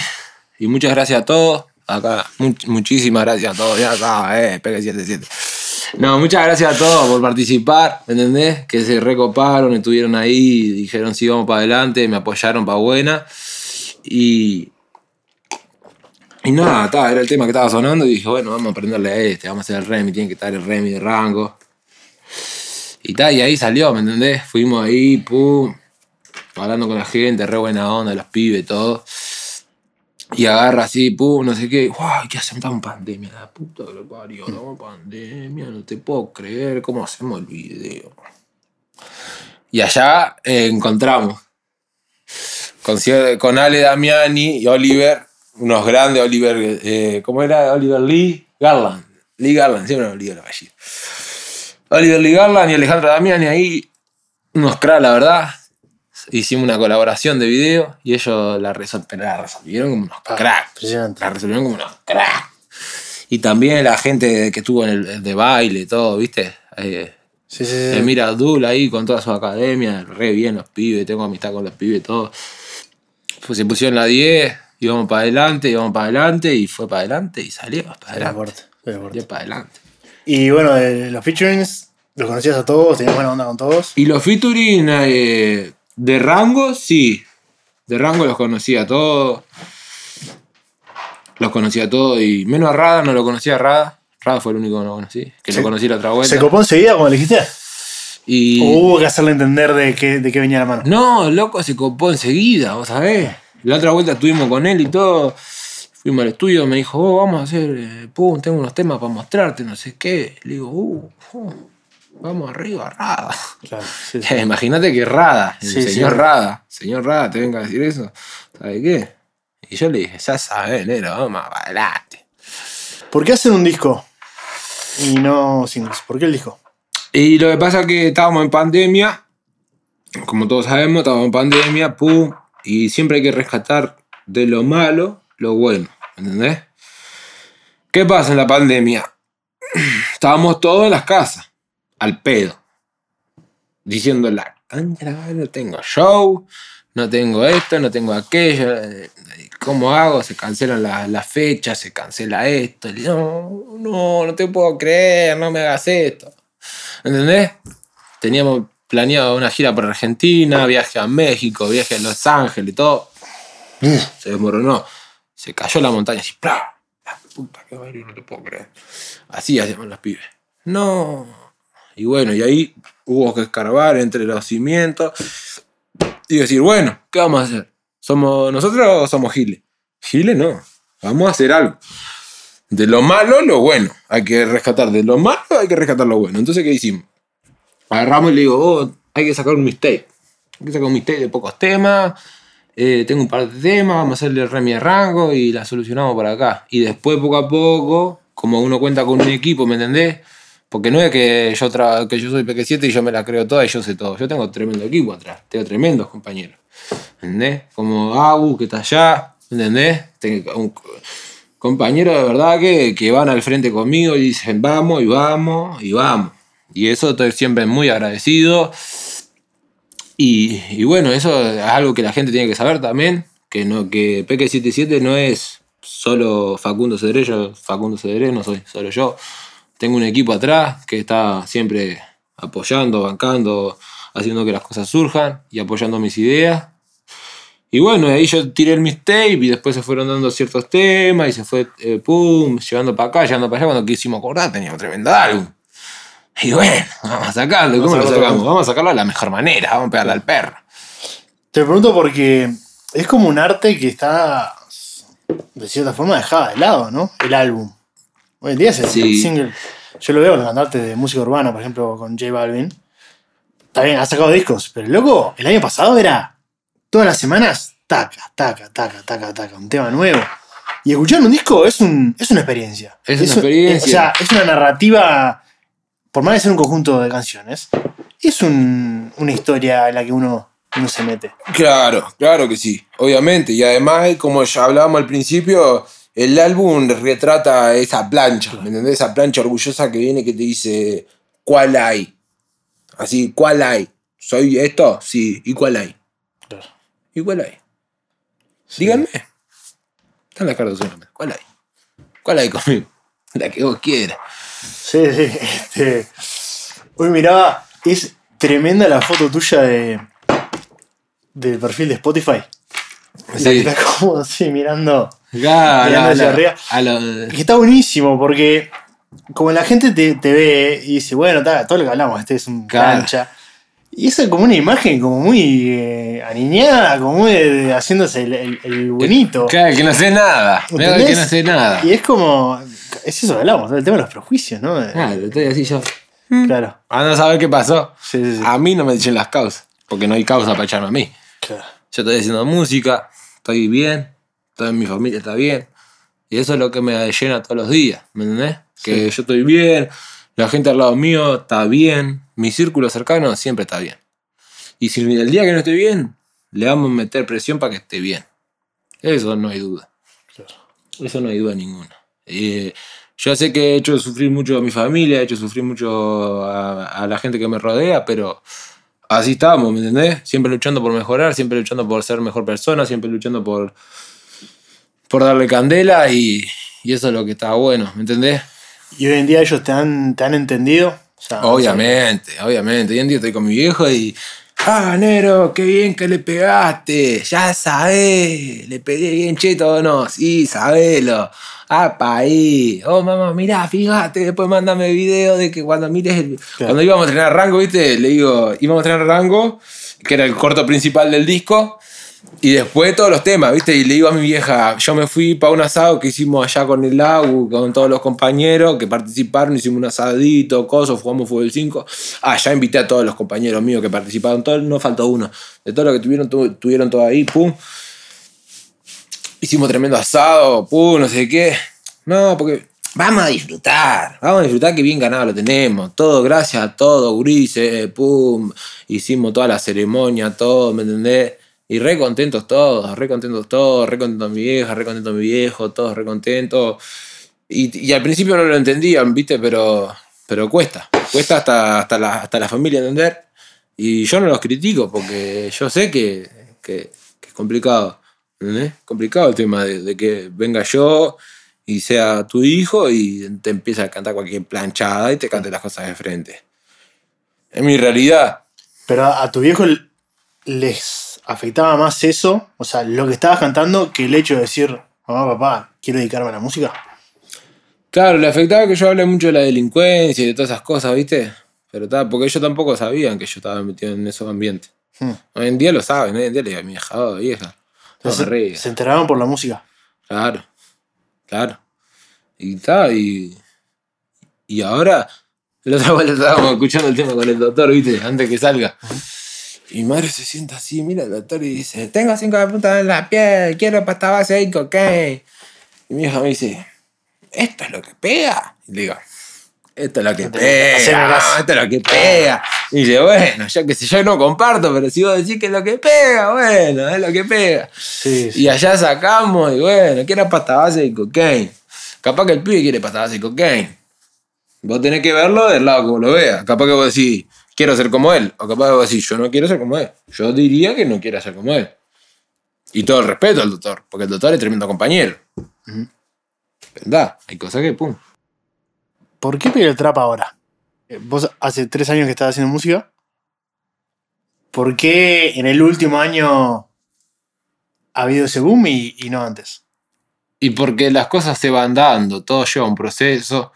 Y muchas gracias a todos. Acá, much- muchísimas gracias a todos. Ya está, eh, pegue 77. No, muchas gracias a todos por participar, ¿me entendés? Que se recoparon, estuvieron ahí, dijeron sí, vamos para adelante, me apoyaron para buena. Y. Y nada, ta, era el tema que estaba sonando y dije, bueno, vamos a aprenderle a este, vamos a hacer el remi, tiene que estar el remi de rango. Y y ahí salió, ¿me entendés? Fuimos ahí, pum, hablando con la gente, re buena onda, los pibes, todo. Y agarra así, pum, no sé qué. ¡Guau! ¿Qué hacemos? Estamos en pandemia, la puta que lo parió, pandemia, no te puedo creer, ¿cómo hacemos el video? Y allá eh, encontramos con, con Ale Damiani y Oliver, unos grandes, Oliver, eh, ¿cómo era? Oliver Lee Garland. Lee Garland, siempre me olvido el apellido. Oliver Lee Garland y Alejandro Damiani ahí, unos cracks, la verdad. Hicimos una colaboración de video y ellos la, resol- pero la resolvieron como unos cracks. La resolvieron como unos cracks. Y también la gente que estuvo en el, el de baile y todo, ¿viste? Eh, Sí, sí, sí. Emir Abdul ahí con toda su academia, re bien los pibes, tengo amistad con los pibes, todo. Pues se pusieron la 10, íbamos para adelante, íbamos para adelante, y fue para adelante y salió para adelante. Salió para adelante. Y bueno, de los featurings, los conocías a todos, tenías buena onda con todos. Y los featuring eh, de rango, sí. De rango los conocía todos. Los conocía todos y menos a Rada, no lo conocía a Rada. Rada fue el único que no conocí, que Se- lo conocí la otra vuelta. ¿Se copó enseguida cuando le dijiste? y ¿O hubo que hacerle entender de qué, de qué venía la mano? No, loco, se copó enseguida, vos sabés. La otra vuelta estuvimos con él y todo. Fuimos al estudio, me dijo, oh, vamos a hacer, eh, pum, tengo unos temas para mostrarte, no sé qué. Le digo, uh, uh, vamos arriba, Rada. Claro, sí, sí. Imagínate que Rada, el Sí, señor. Rada, señor Rada, te venga a decir eso. ¿Sabe qué? Y yo le dije, ya sabes, negro, vamos adelante. ¿Por qué hacer un disco y no singles? ¿Por qué el disco? Y lo que pasa es que estábamos en pandemia, como todos sabemos, estábamos en pandemia, pum, y siempre hay que rescatar de lo malo lo bueno, ¿entendés? ¿Qué pasa en la pandemia? Estábamos todos en las casas, al pedo, diciendo la "Concha, no tengo show, no tengo esto, no tengo aquello, ¿cómo hago? Se cancelan la- las fechas, se cancela esto, no, no, no te puedo creer, no me hagas esto. ¿Entendés? Teníamos planeado una gira por Argentina, viaje a México, viaje a Los Ángeles y todo. Se desmoronó. Se cayó la montaña así. La puta que no te puedo creer. Así hacíamos los pibes. No. Y bueno, y ahí hubo que escarbar entre los cimientos y decir, bueno, ¿qué vamos a hacer? ¿Somos nosotros o somos Giles? Giles no. Vamos a hacer algo. De lo malo, lo bueno. Hay que rescatar de lo malo, hay que rescatar lo bueno. Entonces, ¿qué hicimos? Agarramos y le digo, oh, hay que sacar un mixtape. Hay que sacar un mixtape de pocos temas. eh, tengo un par de temas, vamos a hacerle el remi de rango y la solucionamos por acá. Y después, poco a poco, como uno cuenta con un equipo, ¿me entendés? Porque no es que yo, tra- que yo soy PQ7 y yo me la creo toda y yo sé todo. Yo tengo tremendo equipo atrás. Tengo tremendos compañeros. ¿Entendés? Como Agu, que está allá. ¿Entendés? Tengo un compañero de verdad que, que van al frente conmigo y dicen vamos y vamos y vamos. Y eso estoy siempre muy agradecido. Y, y bueno, eso es algo que la gente tiene que saber también. Que, no, que PQ77 no es solo Facundo Cedré, yo Facundo Cedré no soy solo yo. Tengo un equipo atrás que está siempre apoyando, bancando, haciendo que las cosas surjan y apoyando mis ideas. Y bueno, ahí yo tiré el mixtape y después se fueron dando ciertos temas y se fue, eh, pum, llevando para acá, llevando para allá. Cuando quisimos acordar teníamos tremendo álbum. Y bueno, vamos a sacarlo. ¿Y Vamos ¿Cómo a lo sacamos? Vamos a sacarlo de la mejor manera, vamos a pegarle al perro. Te pregunto porque es como un arte que está, de cierta forma, dejada de lado, ¿no? El álbum. Hoy en día es el Sí. single. Yo lo veo con los cantantes de música urbana, por ejemplo, con J Balvin. Bien, ha sacado discos, pero loco, el año pasado era todas las semanas taca, taca, taca, taca, taca, un tema nuevo. Y escuchar un disco es, un, es una experiencia. Es una un- experiencia. o sea, es una narrativa, por más de ser un conjunto de canciones, es un- una historia en la que uno, uno se mete. Claro, claro que sí, obviamente. Y además, como ya hablábamos al principio, el álbum retrata esa plancha, ¿me entendés? Esa plancha orgullosa que viene que te dice, ¿cuál hay? Así, ¿cuál hay? ¿Soy esto? Sí, ¿y cuál hay? Claro. ¿Y cuál hay? Díganme. Están las ustedes, ¿Cuál hay? ¿Cuál hay conmigo? La que vos quieras. Sí, sí. Este, hoy miraba, es tremenda la foto tuya de del perfil de Spotify. La que Sí. estás como así mirando. Claro, Mirando hacia arriba. a lo- Que está buenísimo porque como la gente te, te ve y dice, bueno, ta, todo lo que hablamos, este es un Claro. cancha. Y esa es como una imagen como muy eh, aniñada, como muy de- haciéndose el, el- el bonito. Claro, que no sé nada. Mirá que no sé nada. Y es como, es eso que hablamos, el tema de los prejuicios, ¿no? Claro, estoy así yo. Claro. A no saber qué pasó. Sí, sí, sí. A mí no me echen las causas, porque no hay causa para echarme a mí. Claro. Yo estoy haciendo música, estoy bien, toda mi familia está bien. Y eso es lo que me llena todos los días, ¿me entendés? Que yo estoy bien, la gente al lado mío está bien, mi círculo cercano siempre está bien. Y si el día que no esté bien, le vamos a meter presión para que esté bien. Eso no hay duda. Eso no hay duda ninguna. Eh, yo sé que he hecho sufrir mucho a mi familia, he hecho sufrir mucho a, a la gente que me rodea, pero así estamos, ¿me entendés? Siempre luchando por mejorar, siempre luchando por ser mejor persona, siempre luchando por, por darle candela y, y eso es lo que está bueno, ¿me entendés? Y hoy en día ellos te han, te han entendido. O sea, Obviamente, obviamente. Hoy en día estoy con mi viejo y. Ah, Nero, qué bien que le pegaste. Ya sabés. Le pegué bien cheto o no. Sí, sabelo. Apa ahí. Oh, mamá, mirá, fíjate. Después mándame video de que cuando mires. el- Claro. Cuando íbamos a entrenar rango, ¿viste? Le digo, íbamos a entrenar rango, que era el corto principal del disco. Y después todos los temas, ¿viste? Y le digo a mi vieja, yo me fui para un asado que hicimos allá con el AU, con todos los compañeros que participaron, hicimos un asadito, cosas, jugamos fútbol 5. Ah, ya invité a todos los compañeros míos que participaron, todo, no faltó uno. De todo lo que tuvieron, tu- tuvieron todo ahí, pum. Hicimos tremendo asado, pum, no sé qué. No, porque vamos a disfrutar, vamos a disfrutar que bien ganado lo tenemos. Todo gracias a todo, grises, pum. Hicimos toda la ceremonia, todo, ¿me entendés? Y re contentos todos, re contentos todos, re contento mi vieja, re contento mi viejo, todos re contentos. Y, al principio no lo entendían, ¿viste? Pero, pero cuesta, cuesta hasta, hasta, la, hasta la familia entender. Y yo no los critico porque yo sé que, que- que es complicado. ¿entendés? Complicado el tema de, que venga yo y sea tu hijo y te empiece a cantar cualquier planchada y te cante las cosas de frente. Es mi realidad. Pero a, tu viejo les afectaba más eso, o sea, lo que estabas cantando, que el hecho de decir, mamá, papá, quiero dedicarme a la música. Claro, le afectaba que yo hable mucho de la delincuencia y de todas esas cosas, ¿viste? Pero ta, porque ellos tampoco sabían que yo estaba metido en esos ambientes. Hmm. Hoy en día lo saben, hoy en día le digo a mi vieja, oh, vieja. No rías. se enteraban por la música. Claro, claro. Y está, y, y ahora, la otra vuelta estábamos escuchando el tema con el doctor, ¿viste? Antes que salga. Y mi madre se sienta así, mira al doctor y dice, tengo cinco puntas en la piel, quiero pasta base y cocaine. Y mi hija me dice, ¿esto es lo que pega? Y le digo, esto es lo que pega, esto es lo que pega. Y dice, bueno, yo que sé, yo no comparto, pero si vos decís que es lo que pega, bueno, es lo que pega. Sí, sí. Y allá sacamos, y bueno, quiero pasta base y cocaine. Capaz que el pibe quiere pasta base y cocaine. Vos tenés que verlo del lado vos lo veas. Capaz que vos decís, quiero ser como él. O capaz vos decís, yo no quiero ser como él. Yo diría que no quiero ser como él. Y todo el respeto al doctor, porque el doctor es tremendo compañero. ¿Verdad? Hay cosas que, pum. ¿Por qué pega el trap ahora? Eh, Vos hace tres años que estás haciendo música. ¿Por qué en el último año ha habido ese boom y, y no antes? Y porque las cosas se van dando, todo lleva un proceso.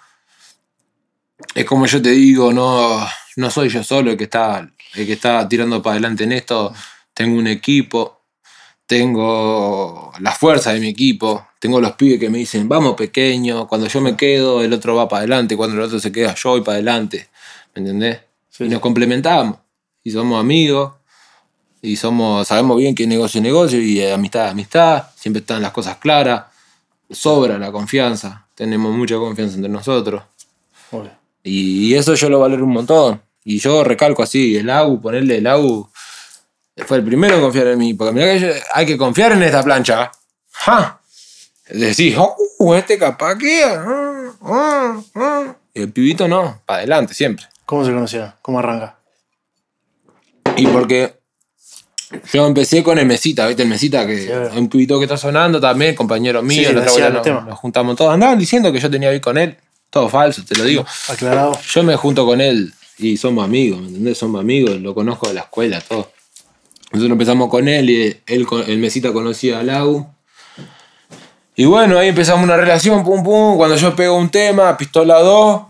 Es como yo te digo, no, no soy yo solo el que está, el que está tirando para adelante en esto. Tengo un equipo, tengo la fuerza de mi equipo, tengo los pibes que me dicen, vamos pequeño, cuando yo me quedo, el otro va para adelante, cuando el otro se queda, yo voy para adelante. ¿Me entendés? Sí, y nos complementamos. Y somos amigos. Y somos, sabemos bien que negocio es negocio y eh, amistad es amistad. Siempre están las cosas claras. Sobra la confianza. Tenemos mucha confianza entre nosotros. Y, y eso yo lo valoro un montón. Y yo recalco así, el AU, ponerle el AU, fue el primero en confiar en mí. Porque mirá que yo- hay que confiar en esta plancha. ¡Ja! Decís, oh, este capaz que... ah, ah, ah". Y el pibito no, para adelante siempre. ¿Cómo se conocieron? ¿Cómo arranca? Y porque yo empecé con el Mesita, ¿viste? El Mesita, que Sí, un pibito que está sonando también, compañero mío. Sí, la otra nos, nos juntamos todos. Andaban diciendo que yo tenía que ir con él. Todo falso, te lo digo. Aclarado. Yo me junto con él y somos amigos, ¿me entendés? Somos amigos, lo conozco de la escuela, todo. Nosotros empezamos con él y él, el Mesita conocía a Lau. Y bueno, ahí empezamos una relación, pum pum. Cuando yo pego un tema, pistola 2,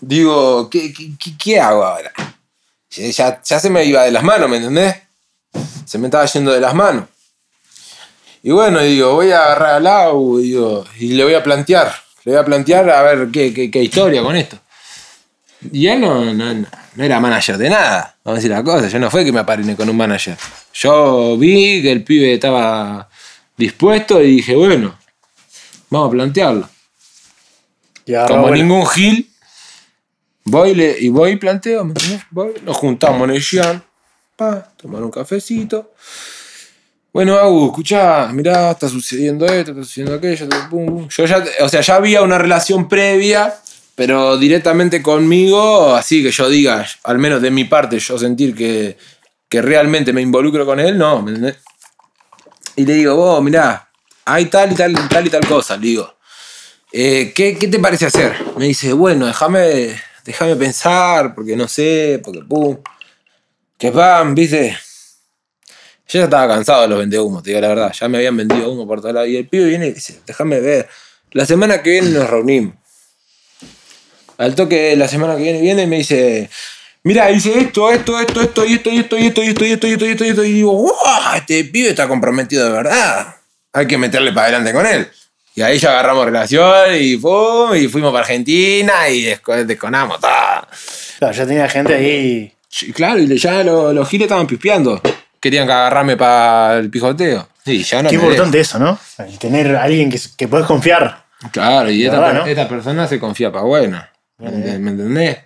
digo, ¿qué, qué, qué- hago ahora? Ya- ya se me iba de las manos, ¿me entendés? Se me estaba yendo de las manos. Y bueno, digo, voy a agarrar a Lau digo, y le voy a plantear. Le voy a plantear a ver qué, qué, qué historia con esto. Y él no, no, no- no era manager de nada. Vamos a decir la cosa. Yo no fue que me aparené con un manager. Yo vi que el pibe estaba dispuesto y dije, bueno, vamos a plantearlo. Y Como ningún gil, voy y le- y voy y planteo. Voy, nos juntamos en el Jean, pa, tomar un cafecito. Bueno, Agu, escuchá, mirá, está sucediendo esto, está sucediendo aquello, pum, pum. Yo ya, o sea, ya había una relación previa, pero directamente conmigo, así que yo diga, al menos de mi parte, yo sentir que, que realmente me involucro con él, no. Y le digo, vos, mirá, hay tal y tal, tal y tal cosa, le digo. Eh, ¿qué, qué te parece hacer? Me dice, bueno, déjame déjame pensar, porque no sé, porque pum. Que pam, viste. Yo ya estaba cansado de los vendehumos, te digo la verdad. Ya me habían vendido humo por todos lados. Y el pibe viene y dice, déjame ver. La semana que viene nos reunimos. Al toque, la semana que viene viene y me dice, mira, dice esto, esto, esto, esto, y esto, y esto, y esto, y esto, y esto, y esto, y esto, y esto. Y digo, wow, este pibe está comprometido de verdad. Hay que meterle para adelante con él. Y ahí ya agarramos relación y pum, y fuimos para Argentina y desco- desconamos todo. Claro, ya tenía gente ahí. Claro, y ya lo- los giles estaban pispeando. Querían que agarrarme para el pijoteo. Sí, ya no Qué importante eso, ¿no? El tener a alguien que, que podés confiar. Claro, y esta, verdad, per- ¿no? esta persona se confía para buena. ¿Me ¿Me entendés?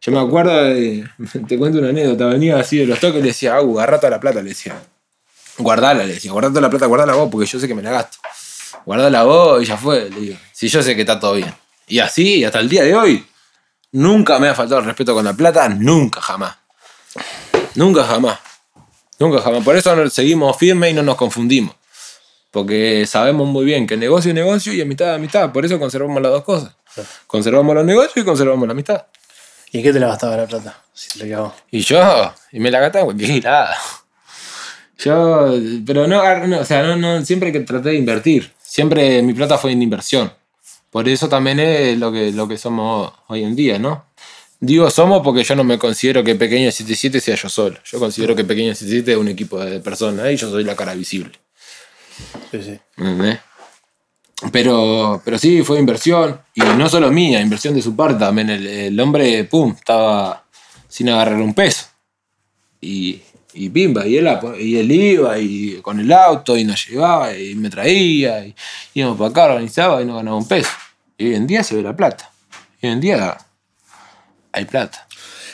Yo me acuerdo, te cuento una anécdota, venía así de los toques y le decía, Agu, agarra toda la plata, le decía. Guardala, le decía, guarda toda la plata, guardala vos, porque yo sé que me la gasto. Guardala vos y ya fue. Si yo sé que está todo bien. Y así, hasta el día de hoy, nunca me ha faltado el respeto con la plata, nunca jamás. Nunca jamás. Nunca jamás. Por eso seguimos firmes y no nos confundimos. Porque sabemos muy bien que negocio es negocio y amistad es amistad. Por eso conservamos las dos cosas. Conservamos los negocios y conservamos la amistad. ¿Y en qué te la gastaba la plata? Si te la quedaba. Y yo, y me la gastaba en cualquier girada. Yo, pero no, no, o sea, no, no, siempre que traté de invertir. Siempre mi plata fue en inversión. Por eso también es lo que, lo que somos hoy en día, ¿no? Digo somos porque yo no me considero que Pequeño 77 sea yo solo. Yo considero que Pequeño 77 es un equipo de personas y yo soy la cara visible. Sí, sí. Pero, pero sí, fue inversión. Y no solo mía, inversión de su parte también. El, el hombre, pum, estaba sin agarrar un peso. Y, y pimba, y él, ap- y él iba y con el auto y nos llevaba y me traía. Y íbamos para acá, organizaba y no ganaba un peso. Y hoy en día se ve la plata. Y hoy en día hay plata.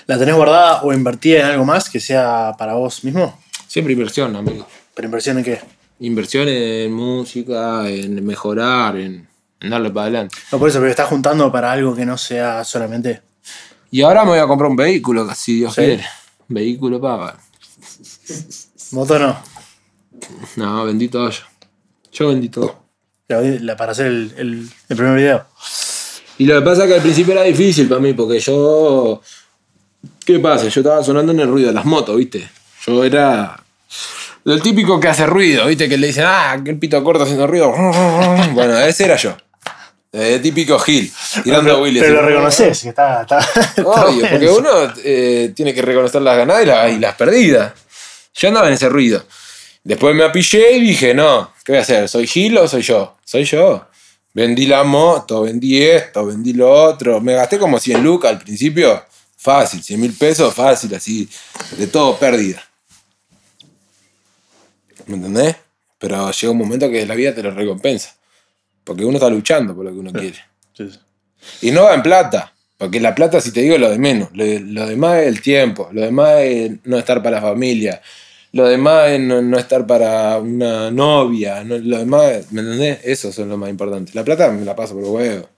¿La tenés guardada o invertida en algo más que sea para vos mismo? Siempre inversión, amigo. ¿Pero inversión en qué? Inversión en música, en mejorar, en, en darle para adelante. No, por eso, pero estás juntando para algo que no sea solamente. Y ahora me voy a comprar un vehículo, si Dios ¿Sí? quiere. Vehículo para. Moto no. No, vendí todo yo. Yo vendí todo. La- la- para hacer el, el- el primer video. Y lo que pasa es que al principio era difícil para mí, porque yo. ¿Qué pasa? Yo estaba sonando en el ruido de las motos, ¿viste? Yo era. El típico que hace ruido, ¿viste? Que le dicen, ah, el pito corto haciendo ruido. Bueno, ese era yo. El típico Gil, tirando pero, Willis. pero lo reconoces, que está. está- está Obvio, porque uno eh, tiene que reconocer las ganadas y las perdidas. Yo andaba en ese ruido. Después me apillé y dije, no, ¿qué voy a hacer? ¿Soy Gil o soy yo? Soy yo. Vendí la moto, vendí esto, vendí lo otro. Me gasté como 100 lucas al principio. Fácil, 100 mil pesos, fácil, así. De todo pérdida. ¿Me entendés? Pero llega un momento que la vida te lo recompensa. Porque uno está luchando por lo que uno quiere. Sí, sí. Y no va en plata. Porque la plata, si te digo, es lo de menos. Lo, de- lo demás es el tiempo. Lo demás es no estar para la familia. Lo demás es no, no estar para una novia. no- lo demás, ¿me entendés? Eso son lo más importante. La plata me la paso por huevo.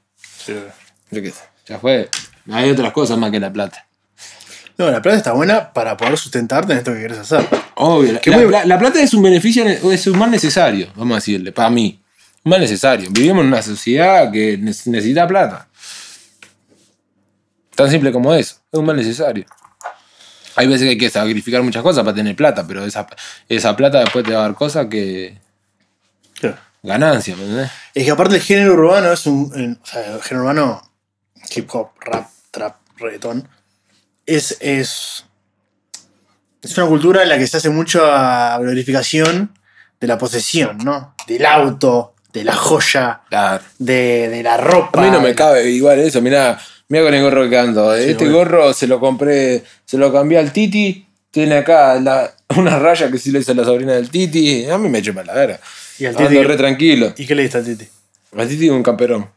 Sí. Yo qué sé. Ya fue. Hay otras cosas más que la plata. No, la plata está buena para poder sustentarte en esto que querés hacer. Obvio. La, Que la- muy- la- la plata es un beneficio, es un mal necesario, vamos a decirle, para mí. Un mal necesario. Vivimos en una sociedad que ne- necesita plata. Tan simple como eso. Es un mal necesario. Hay veces que hay que sacrificar muchas cosas para tener plata, pero esa, esa plata después te va a dar cosas que. Claro. ganancias, ¿me entendés? Es que aparte el género urbano es un. o sea, el género urbano, hip hop, rap, trap, reggaetón, es, es. Es una cultura en la que se hace mucha glorificación de la posesión, ¿no? Del auto, de la joya, Claro. de, de la ropa. A mí no me cabe igual eso, mirá, mirá con el gorro que ando. este bueno. gorro se lo compré, se lo cambié al Titi, tiene acá la- una raya que sí le a la sobrina del Titi, a mí me echa la vera. Y al Ando Titi- re tranquilo. ¿Y qué le diste al Titi? Al Titi un camperón.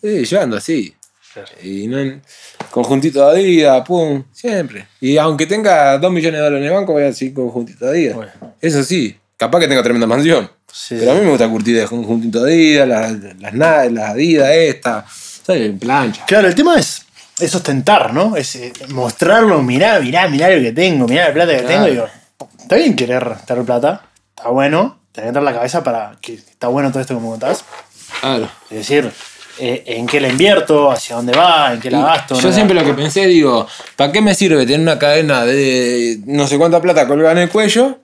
Sí, yo ando así. Claro. Y no en- conjuntito de Adidas, pum, siempre. Y aunque tenga 2 millones de dólares en el banco, voy a decir conjuntito de Adidas. Bueno. Eso sí, capaz que tenga tremenda mansión. Sí, Pero a mí me gusta curtir de conjuntito de Adidas, las, las, las Adidas, esta. Soy en plancha. Claro, el tema es, es ostentar, ¿no? Es eh, mostrarlo, mirá, mirá, mirá lo que tengo, mirá la plata que Claro. tengo. Y digo, está bien querer tener plata, está bueno, tener que tener la cabeza para que está bueno todo esto que me contás. Claro. Es decir, eh, en qué la invierto, hacia dónde va, en qué la gasto. Yo no siempre la- lo que pensé, digo, ¿para qué me sirve tener una cadena de no sé cuánta plata colgada en el cuello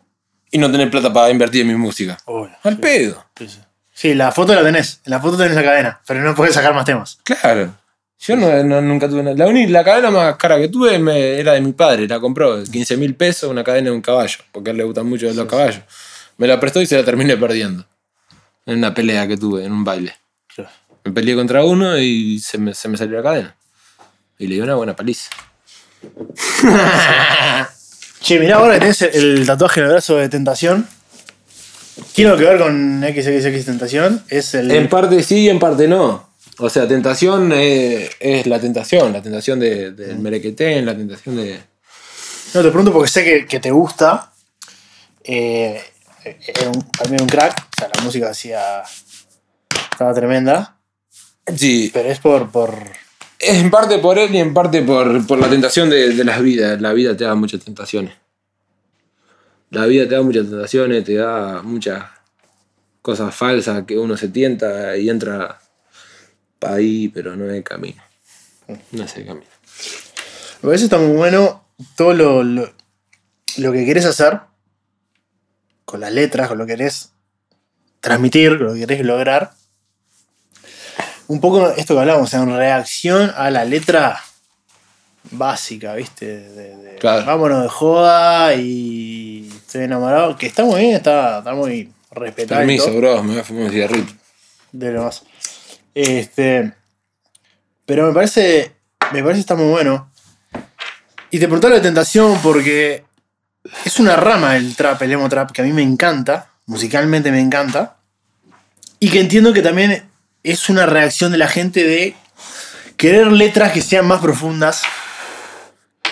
y no tener plata para invertir en mi música? Obvio, Al sí, pedo. sí, sí. Sí, la foto la tenés, en la foto tenés la cadena, pero no podés sacar más temas. Claro. Yo no, no- nunca tuve nada. La, uni- la cadena más cara que tuve me- era de mi padre. La compró 15 mil pesos, una cadena de un caballo. Porque a él le gustan mucho los caballos. Me la prestó y se la terminé perdiendo. En una pelea que tuve, en un baile. Me peleé contra uno y se me, se me salió la cadena. Y le di una buena paliza. Che, mirá ahora que tenés el, tatuaje en el brazo de tentación. Tiene que ver con XXX Tentación. Es el. En parte sí y en parte no. O sea, tentación eh, es la tentación. La tentación de- del merequetén, la tentación de. No, te pregunto porque sé que, que te gusta. Eh, era un, para mí era un crack. O sea, la música hacía. Estaba tremenda. Sí, Pero es por. por En parte por él y en parte por, por la tentación de, de las vidas. La vida te da muchas tentaciones. La vida te da muchas tentaciones, te da muchas cosas falsas que uno se tienta y entra para ahí, pero no es el camino. No es el camino. a veces está muy bueno todo lo, lo, lo que querés hacer. Con las letras, con lo que querés transmitir, con lo que querés lograr. Un poco esto que hablábamos, en reacción a la letra básica, ¿viste? De, de- Claro. Vámonos de joda y estoy enamorado. Que está muy bien, está, está muy respetable. y Permiso, bro, me voy a fumar un cigarrito. de lo más. Este. Pero me parece. Me parece que está muy bueno. Y te preguntaba la tentación porque es una rama del trap, el emo trap, que a mí me encanta. Musicalmente me encanta. Y que entiendo que también es una reacción de la gente de querer letras que sean más profundas.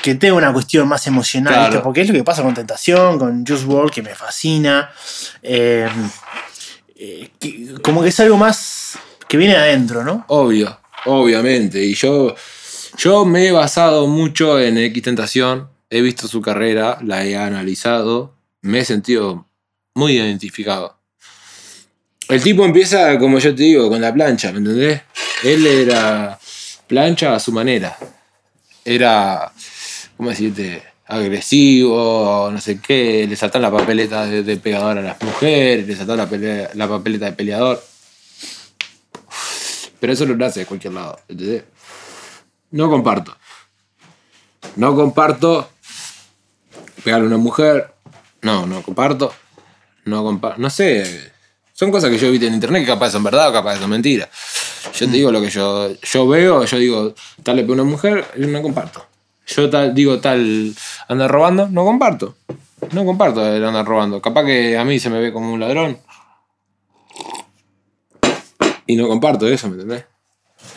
Que tenga una cuestión más emocional, Claro. ¿viste? porque es lo que pasa con Tentación, con Juice WRLD, que me fascina. Eh, eh, que- como que es algo más que viene de adentro, ¿no? Obvio, obviamente. Y yo, yo me he basado mucho en X Tentación. He visto su carrera, la he analizado. Me he sentido muy identificado. El tipo empieza, como yo te digo, con la plancha, ¿me entendés? Él era plancha a su manera. Era, ¿cómo decirte? Agresivo, no sé qué. Le saltan la papeleta de, pegador a las mujeres, le saltan la, pelea- la papeleta de peleador. Pero eso lo hace de cualquier lado, ¿entendés? No comparto. No comparto pegarle a una mujer. No, no comparto. No comparto. No sé. Son cosas que yo visto en internet que capaz son verdad o capaz son mentiras. Yo te digo lo que yo, yo veo, yo digo, tal le pega una mujer, yo no comparto. Yo tal, digo tal anda robando, no comparto. no comparto el andar robando. Capaz que a mí se me ve como un ladrón. Y no comparto eso, ¿me entendés?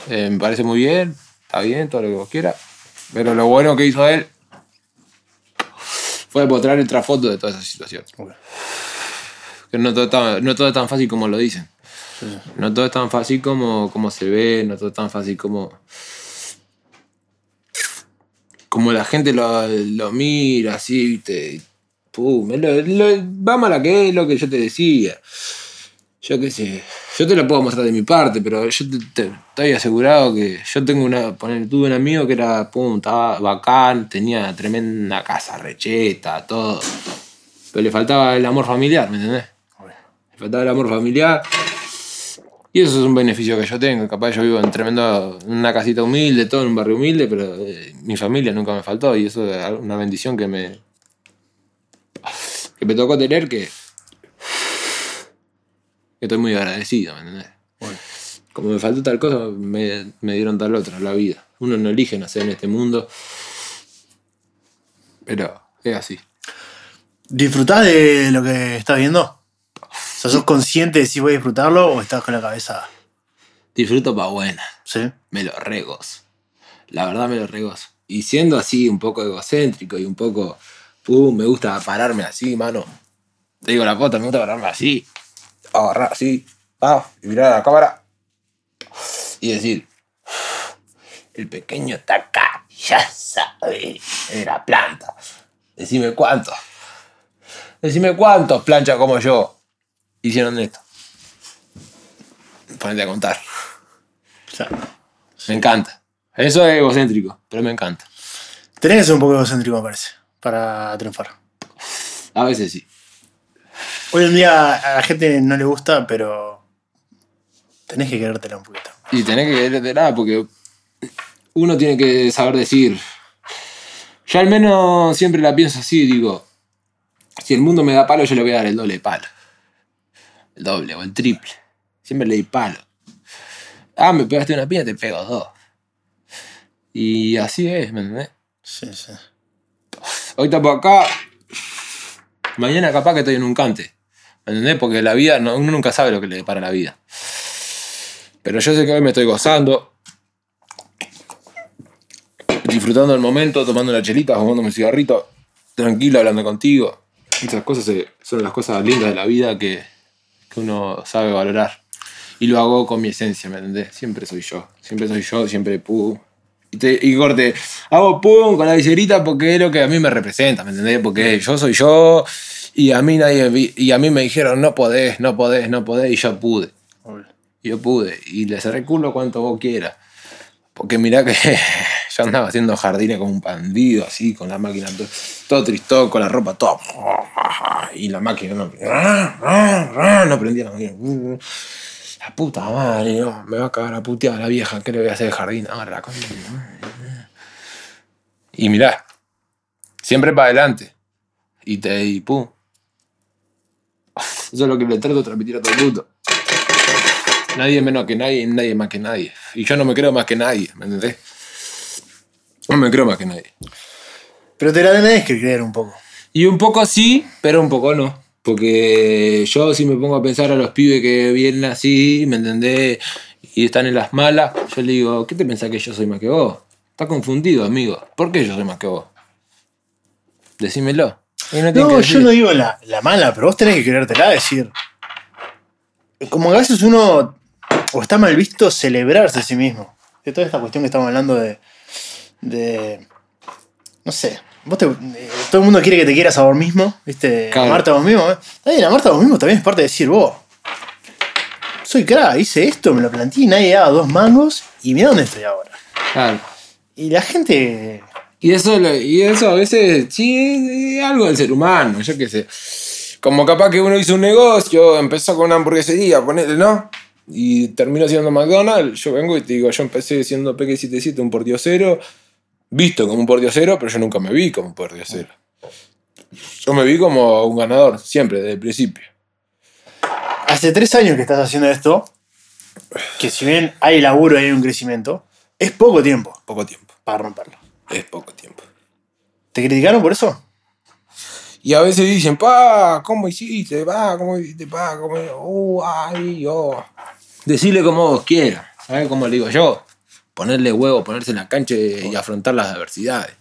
Eh, me parece muy bien, está bien, todo lo que vos quieras. Pero lo bueno que hizo él fue mostrar el trasfondo de toda esa situación. Ok. Que no todo, no todo es tan fácil como lo dicen. Sí. No todo es tan fácil como, como se ve, no todo es tan fácil como. Como la gente lo, lo mira así, viste. Pum, lo, lo- va mala que es lo que yo te decía. Yo qué sé. Yo te lo puedo mostrar de mi parte, pero yo te, te- estoy asegurado que yo tengo una. Poner, tuve un amigo que era, pum, estaba bacán, tenía tremenda casa recheta, todo. Pero le faltaba el amor familiar, ¿me entendés? Faltaba el amor familiar. Y eso es un beneficio que yo tengo. Capaz yo vivo en tremendo, en una casita humilde, todo en un barrio humilde, pero eh, mi familia nunca me faltó. Y eso es una bendición que me. que me tocó tener que. que estoy muy agradecido, ¿me entendés? Bueno. Como me faltó tal cosa, me, me dieron tal otra, la vida. Uno no elige nacer en este mundo. Pero es así. ¿Disfrutás de lo que estás viendo? Sea, ¿sos consciente de si voy a disfrutarlo o estás con la cabeza? Disfruto pa' buena. Sí. me lo regos. La verdad me lo regos. Y siendo así un poco egocéntrico y un poco, pum, me gusta pararme así, mano. Te digo la pota, me gusta pararme así. Agarrar así, ah, y mirar a la cámara. Y decir, el pequeño está acá, ya sabe, en la planta. Decime cuántos. Decime cuántos planchas como yo hicieron esto. Ponete a contar. O sea, Me encanta. Eso es egocéntrico, pero me encanta. tenés que ser un poco egocéntrico, me parece, para triunfar. A veces sí. Hoy en día a la gente no le gusta, pero tenés que querértela un poquito. Y tenés que quererte nada porque uno tiene que saber decir. Yo al menos siempre la pienso así, digo, si el mundo me da palo, yo le voy a dar el doble de palo. El doble o el triple. Siempre le di palo. Ah, me pegaste una piña, te pego dos. Y así es, ¿me entendés? Sí, sí. Hoy tapo acá. Mañana capaz que estoy en un cante. ¿Me entendés? Porque la vida, no- uno nunca sabe lo que le depara la vida. Pero yo sé que hoy me estoy gozando. Disfrutando el momento, tomando una chelita, fumando un cigarrito. Tranquilo, hablando contigo. Esas cosas son las cosas lindas de la vida que, que uno sabe valorar. Y lo hago con mi esencia, ¿me entendés? Siempre soy yo. Siempre soy yo, siempre pum. Y, te- y corte, hago pum con la viserita porque es lo que a mí me representa, ¿me entendés? Porque yo soy yo y a mí nadie y a mí me dijeron no podés, no podés, no podés y yo pude. Obvio. Yo pude. Y le cerré el culo cuanto vos quieras. Porque mirá que yo andaba haciendo jardines como un bandido, así, con la máquina todo, todo tristón, con la ropa toda. Y la máquina no, no prendía la máquina. La puta madre, no, me va a cagar a putear la vieja, ¿qué le voy a hacer de jardín? Ahora la madre. Y mirá, siempre para adelante. Y te y pum. Eso es lo que le trato de transmitir a todo el mundo. Nadie menos que nadie, nadie más que nadie. Y yo no me creo más que nadie, ¿me entendés? No me creo más que nadie. Pero te la tenés que creer un poco. Y un poco sí, pero un poco no. Porque yo si me pongo a pensar a los pibes que vienen así, ¿me entendés? Y están en las malas, yo le digo, ¿qué te pensás que yo soy más que vos? Estás confundido, amigo. ¿Por qué yo soy más que vos? Decímelo. No yo no digo la, la mala, pero vos tenés que querértela decir. Como a veces uno, o está mal visto celebrarse a sí mismo. De toda esta cuestión que estamos hablando de. de no sé. Vos te- eh, todo el mundo quiere que te quieras a vos mismo, ¿viste? Claro. Amarte a vos mismo. ¿eh? Está bien, amarte a vos mismo también es parte de decir, vos. Soy crack, hice esto, me lo planteé y nadie daba dos mangos y mira dónde estoy ahora. Claro. Y la gente. Y eso, y eso a veces sí es algo del ser humano, yo qué sé. Como capaz que uno hizo un negocio, empezó con una hamburguesería, ponele, ¿no? Y terminó siendo McDonald's, yo vengo y te digo, yo empecé siendo PK77, un pordiosero, visto como un pordiosero, pero yo nunca me vi como un pordiosero. Yo me vi como un ganador, siempre, desde el principio. Hace tres años que estás haciendo esto, que si bien hay laburo y hay un crecimiento, es poco tiempo Poco tiempo, para romperlo. es poco tiempo. ¿Te criticaron por eso? Y a veces dicen, pa, ¿cómo hiciste? Pa, ¿cómo hiciste? Pa, ¿cómo? Uh, ay, yo. Decirle como vos quieras. ¿Sabes cómo le digo yo? Ponerle huevo, ponerse en la cancha y afrontar las adversidades.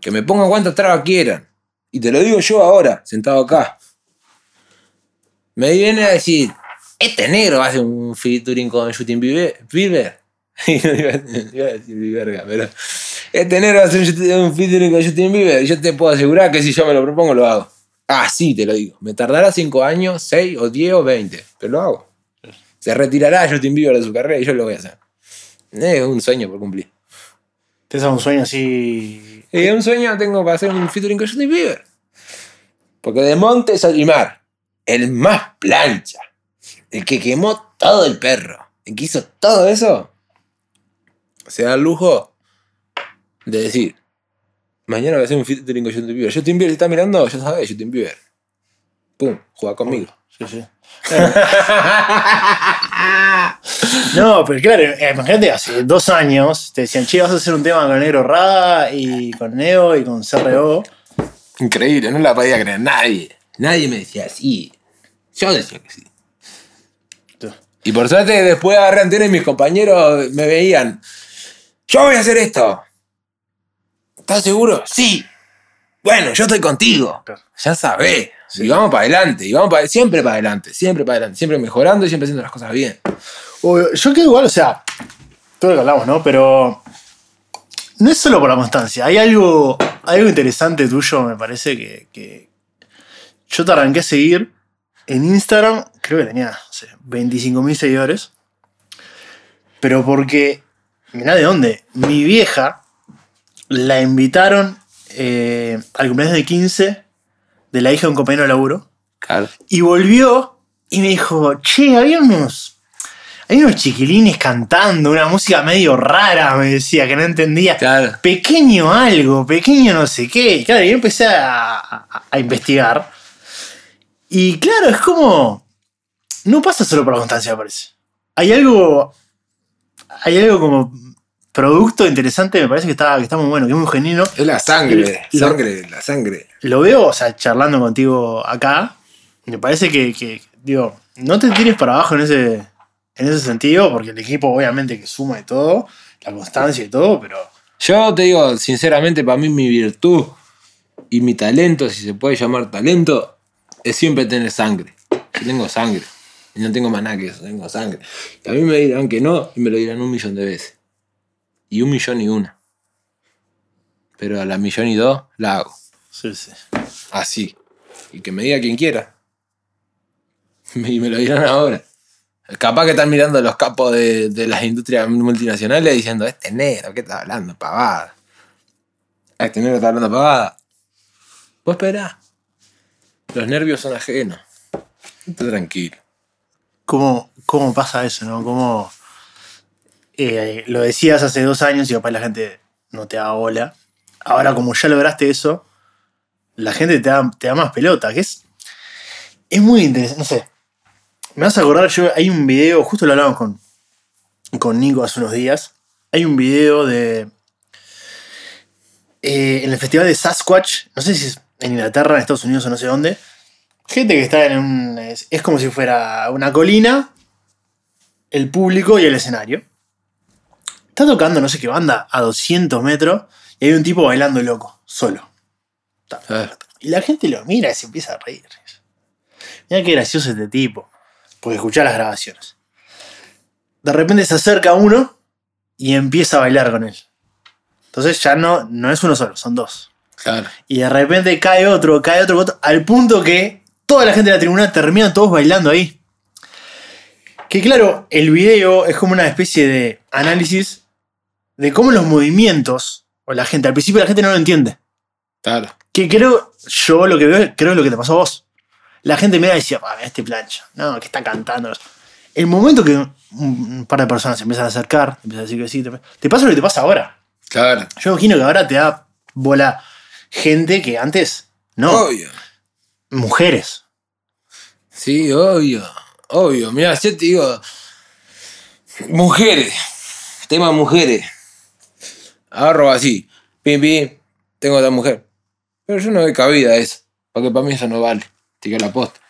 Que me pongan cuantas trabas quieran. Y te lo digo yo ahora, sentado acá. Me viene a decir, este negro va a hacer un featuring con Justin Bieber. Y no iba, a decir Bieberga, pero. Este negro va a hacer un, featuring con Justin Bieber. Yo te puedo asegurar que si yo me lo propongo, lo hago. Así te lo digo. Me tardará 5 años, 6 o 10 o 20. Pero lo hago. Se retirará Justin Bieber de su carrera y yo lo voy a hacer. Es un sueño por cumplir. ¿Te un sueño así? Y un sueño tengo para hacer un featuring con Justin Bieber. Porque de Montes a Limar, el más plancha, el que quemó todo el perro, el que hizo todo eso, se da el lujo de decir, mañana voy a hacer un featuring con Justin Bieber. Justin Bieber, si está mirando, ya sabes, Justin Bieber. Pum, juega conmigo. Sí, sí. No, pero claro, eh, imagínate, hace dos años te decían, che, vas a hacer un tema con Negro Rada y con Neo y con CRO. Increíble, no la podía creer nadie. Nadie me decía sí. Yo decía que sí. Y por suerte después agarré antena y mis compañeros me veían. Yo voy a hacer esto. ¿Estás seguro? Sí. Bueno, yo estoy contigo. Ya sabés. Y vamos para adelante. Y vamos para, siempre para adelante. Siempre para adelante. Siempre mejorando y siempre haciendo las cosas bien. Yo creo igual, o sea, todo lo que hablamos, ¿no? Pero no es solo por la constancia. Hay algo, algo interesante tuyo, me parece, que, que yo te arranqué a seguir en Instagram, creo que tenía, no sé, 25.000 seguidores. Pero porque, mirá de dónde, mi vieja la invitaron eh, al cumpleaños de 15 de la hija de un compañero de laburo. Claro. Y volvió y me dijo, che, había unos. Hay unos chiquilines cantando, una música medio rara, me decía, que no entendía. Claro. Pequeño algo, pequeño no sé qué. Y claro, yo empecé a, a- a investigar. Y claro, es como. No pasa solo por la constancia, me parece. Hay algo. Hay algo como producto interesante, me parece que está, que está muy bueno, que es muy genuino. Es la sangre. Lo- Sangre, la sangre. Lo veo, o sea, charlando contigo acá. Me parece que, que, digo, no te tires para abajo en ese, en ese sentido, porque el equipo obviamente que suma y todo, la constancia y todo, pero Yo te digo, sinceramente, para mí mi virtud y mi talento, si se puede llamar talento, es siempre tener sangre. Yo tengo sangre. Y no tengo más nada que eso, tengo sangre. Y a mí me dirán que no, y me lo dirán un millón de veces. Y un millón y una. Pero a la millón y dos la hago. sí, sí. Así. Y que me diga quien quiera. Y me lo dirán ahora. Capaz que están mirando los capos de, de las industrias multinacionales diciendo, este negro, ¿qué está hablando? Pavada. Este negro está hablando pavada. Vos esperá. Los nervios son ajenos. Está tranquilo. ¿Cómo, cómo pasa eso, no? ¿Cómo eh, lo decías hace dos años y capaz la gente no te da bola? Ahora, como ya lograste eso, la gente te da, te da más pelota, que es, es muy interesante, no sé. Me vas a acordar, yo hay un video, justo lo hablamos con, con Nico hace unos días. Hay un video de. eh, en el festival de Sasquatch, no sé si es en Inglaterra, en Estados Unidos o no sé dónde. Gente que está en un. Es, es como si fuera una colina, el público y el escenario. Está tocando no sé qué banda a 200 metros y hay un tipo bailando loco, solo. Ah, Y la gente lo mira y se empieza a reír. Mira qué gracioso este tipo. Porque escuchá las grabaciones. De repente se acerca uno y empieza a bailar con él. Entonces ya no, no es uno solo, son dos. Claro. Y de repente cae otro, cae otro, otro, al punto que toda la gente de la tribuna termina todos bailando ahí. Que claro, el video es como una especie de análisis de cómo los movimientos, o la gente, al principio la gente no lo entiende. Claro. Que creo, yo lo que veo, creo es lo que te pasó a vos. La gente me decía, "Ah, este plancha, no, que está cantando. El momento que un, par de personas se empiezan a acercar, empiezan a decir que sí, te, te pasa lo que te pasa ahora. Claro. Yo imagino que ahora te da bola gente que antes, no, Obvio. mujeres. Sí, obvio. Obvio. Mira, yo te digo. Mujeres. Tema mujeres. Agarro así. Pim, pim. Tengo otra mujer. Pero yo no doy cabida a eso. Porque para mí eso no vale. Tica la posta.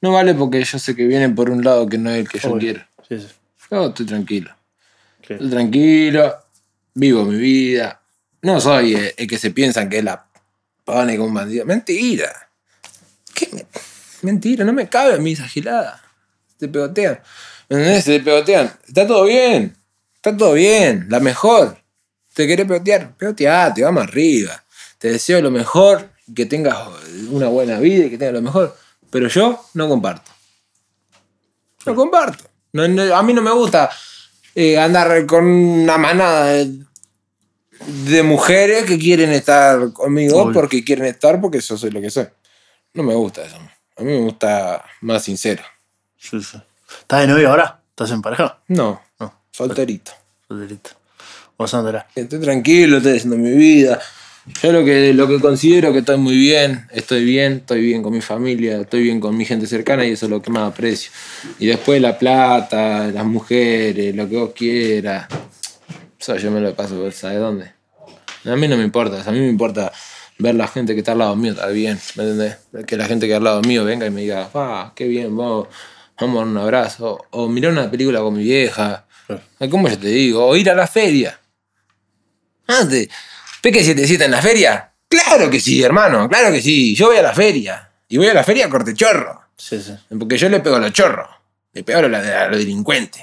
No vale porque yo sé que vienen por un lado que no es el que yo Obvio. quiero. Sí, sí. Yo estoy tranquilo. ¿Qué? Estoy tranquilo. Vivo mi vida. No soy el, el que se piensan que es la pone con un bandido. Mentira. ¿Qué? me- Mentira, no me cabe a mí esa gilada. Te pegotean. ¿Me entendés? Te pegotean. Está todo bien. Está todo bien. La mejor. ¿Te querés pegotear? Pegoteate, vamos arriba. Te deseo lo mejor, que tengas una buena vida y que tengas lo mejor. Pero yo no comparto. No comparto. No- no- a mí no me gusta eh, andar con una manada de, de mujeres que quieren estar conmigo Obvio. porque quieren estar porque yo soy lo que soy. No me gusta eso. A mí me gusta más sincero. Sí, sí. ¿Estás de novio ahora? ¿Estás en pareja? No, No. solterito. Solterito. Gozándotela. Estoy tranquilo, estoy haciendo mi vida. Yo lo que, lo que considero que estoy muy bien, estoy bien, estoy bien con mi familia, estoy bien con mi gente cercana y eso es lo que más aprecio. Y después la plata, las mujeres, lo que vos quieras. Eso yo me lo paso, ¿sabes dónde? A mí no me importa, a mí me importa ver la gente que está al lado mío, está bien, ¿me entendés? Que la gente que al lado mío venga y me diga, ah, qué bien, vamos, vamos a dar un abrazo. O mirar una película con mi vieja. ¿Cómo yo te digo? O ir a la feria. Antes, ¿Peque 77 en la feria? Claro que sí, hermano, claro que sí. Yo voy a la feria. Y voy a la feria a cortechorro. Sí, sí. Porque yo le pego a los chorros. Le pego a los, a los delincuentes.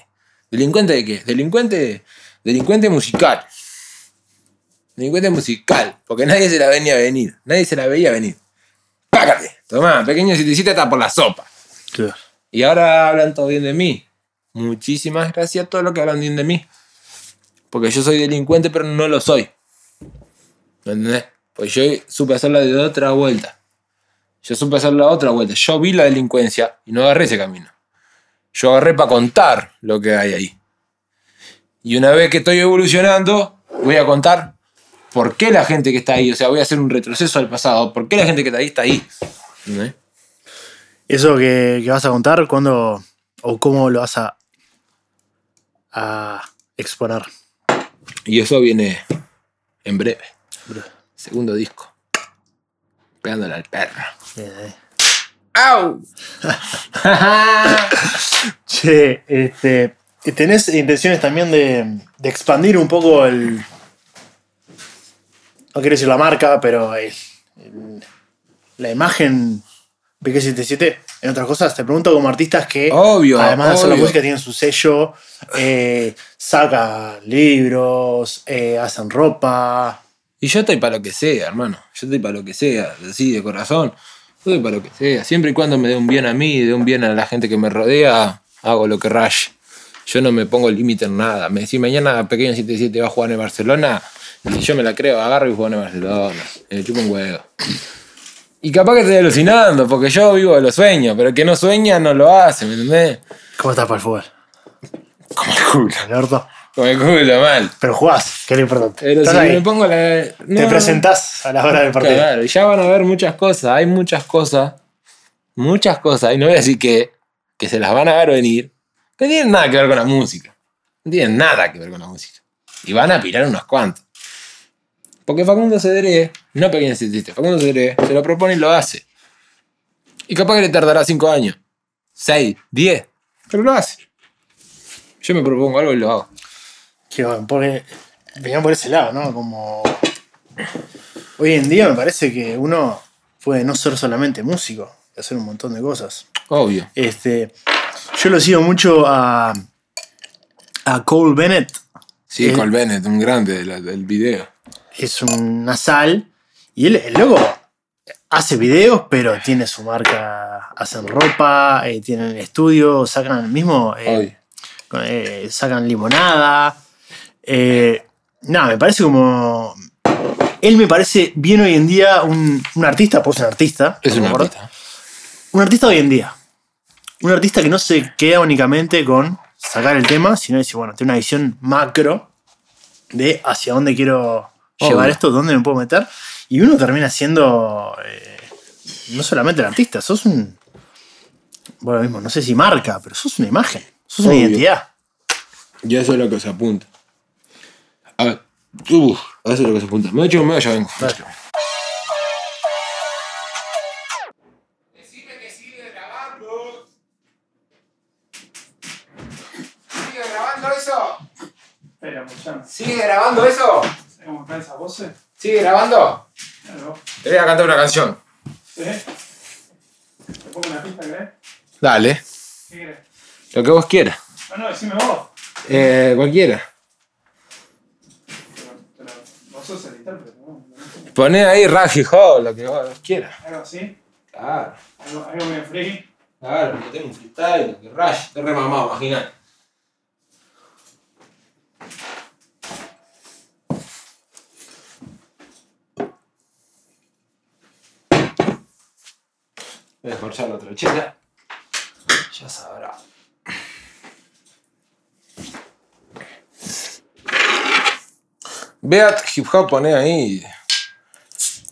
¿Delincuente de qué? Delincuente, delincuente musical. Delincuente musical. Porque nadie se la venía a venir. Nadie se la veía venir. Págate. Tomá, pequeño 77 está por la sopa. Claro. Y ahora hablan todo bien de mí. Muchísimas gracias a todos los que hablan bien de mí. Porque yo soy delincuente, pero no lo soy. ¿Me entendés? Pues yo supe hacerla de otra vuelta. Yo supe hacerla de otra vuelta. Yo vi la delincuencia y no agarré ese camino. Yo agarré para contar lo que hay ahí. Y una vez que estoy evolucionando, voy a contar por qué la gente que está ahí, o sea, voy a hacer un retroceso al pasado, por qué la gente que está ahí está ahí. Eso que, que vas a contar, ¿cuándo o cómo lo vas a, a exponer? Y eso viene en breve. Segundo disco. Pegándole al perro. Eh. ¡Au! Che, este, ¿tenés intenciones también de, de expandir un poco el... No quiero decir la marca, pero el- el- la imagen PK77 en otras cosas? Te pregunto como artistas que, Obvio, además de hacer la música, tienen su sello, eh, sacan libros, eh, hacen ropa. Y yo estoy para lo que sea, hermano. Yo estoy para lo que sea, así de corazón. Yo estoy para lo que sea. Siempre y cuando me dé un bien a mí dé un bien a la gente que me rodea, hago lo que raye. Yo no me pongo límite en nada. Me decís mañana Pequeño 77 va a jugar en Barcelona. Y yo me la creo, agarro y juego en Barcelona. Me chupo un huevo. Y capaz que estoy alucinando, porque yo vivo de los sueños, pero el que no sueña no lo hace, ¿me entendés? ¿Cómo estás para el fútbol? Como el culo. ¿El orto? Como el culo, mal. Pero jugás, que es lo importante. Pero si ahí, me pongo la. Te presentás a la hora del partido. Claro, y ya van a ver muchas cosas, hay muchas cosas, muchas cosas, y no voy a decir que, que se las van a ver venir, que no tienen nada que ver con la música, no tienen nada que ver con la música, y van a pirar unos cuantos. Porque Facundo Cedré, no pequeño cientista, Facundo Cedré se lo propone y lo hace. Y capaz que le tardará 5 años, 6, 10, pero lo hace. Yo me propongo algo y lo hago. Que bueno, porque venían por ese lado, ¿no? Como. Hoy en día me parece que uno puede no ser solamente músico, y hacer un montón de cosas. Obvio. Este. Yo lo sigo mucho a. a Cole Bennett. Sí, Eh. Cole Bennett, un grande del, del video. Es un nasal. Y él, el loco hace videos, pero tiene su marca. Hacen ropa, eh, tienen estudio, sacan el mismo. eh, eh, sacan limonada. Eh, nada, me parece como. Él me parece bien hoy en día un, un artista, pues un artista. Es un artista. Un artista hoy en día. Un artista que no se queda únicamente con sacar el tema, sino decir, bueno, tiene una visión macro de hacia dónde quiero llevar esto, dónde me puedo meter. Y uno termina siendo eh, no solamente el artista, sos un. Bueno, mismo, no sé si marca, pero sos una imagen, sos Obvio. una identidad. Y eso es lo que se apunta. A ver, uf, eso es lo que se apunta. Me he hecho un medio, ya vengo. Vale. ¿Sigue grabando eso? ¿Sabes cómo están esas voces? ¿Sigue grabando? Claro. Te voy a cantar una canción. ¿Sí? ¿Te pongo una pista, querés? Dale, ¿Qué querés? lo que vos quieras. No, no, decime vos. Eh, cualquiera. Pero, pero vos sos el intérprete, ¿no? Poné ahí Raji Ho, lo que vos quieras. Algo así. Claro, Algo, algo bien free. claro, yo tengo un freestyle, que Rush, te remamado, imaginá. Voy a esforzar la otra chela. Ya sabrá. Beat hip hop poné ahí.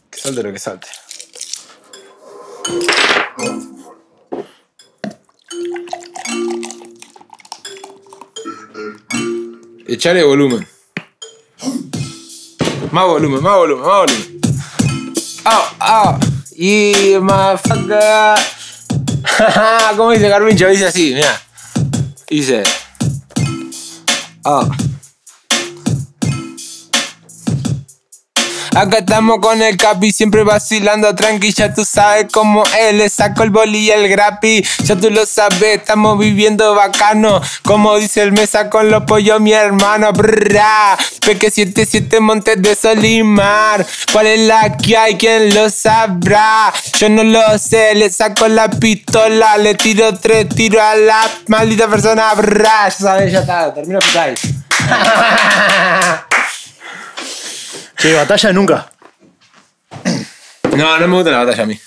Que salte lo que salte. Echale volumen. Más volumen, más volumen, más volumen. Ah, ah. Y motherfucker. ¿Cómo dice Carmincho? Dice así, mira. Dice. Ah. Acá estamos con el capi, siempre vacilando tranqui, ya tú sabes cómo él le saco el boli y el grapi, ya tú lo sabes, estamos viviendo bacano, como dice el mesa con los pollos mi hermano, brrra, Peque 77 Montes de Solimar, ¿cuál es la que hay? ¿Quién lo sabrá? Yo no lo sé, le saco la pistola, le tiro tres tiros a la maldita persona, brrra, ya sabes, ya está, termino freestyle. Che, batalla nunca. No, no me gusta la batalla a mí.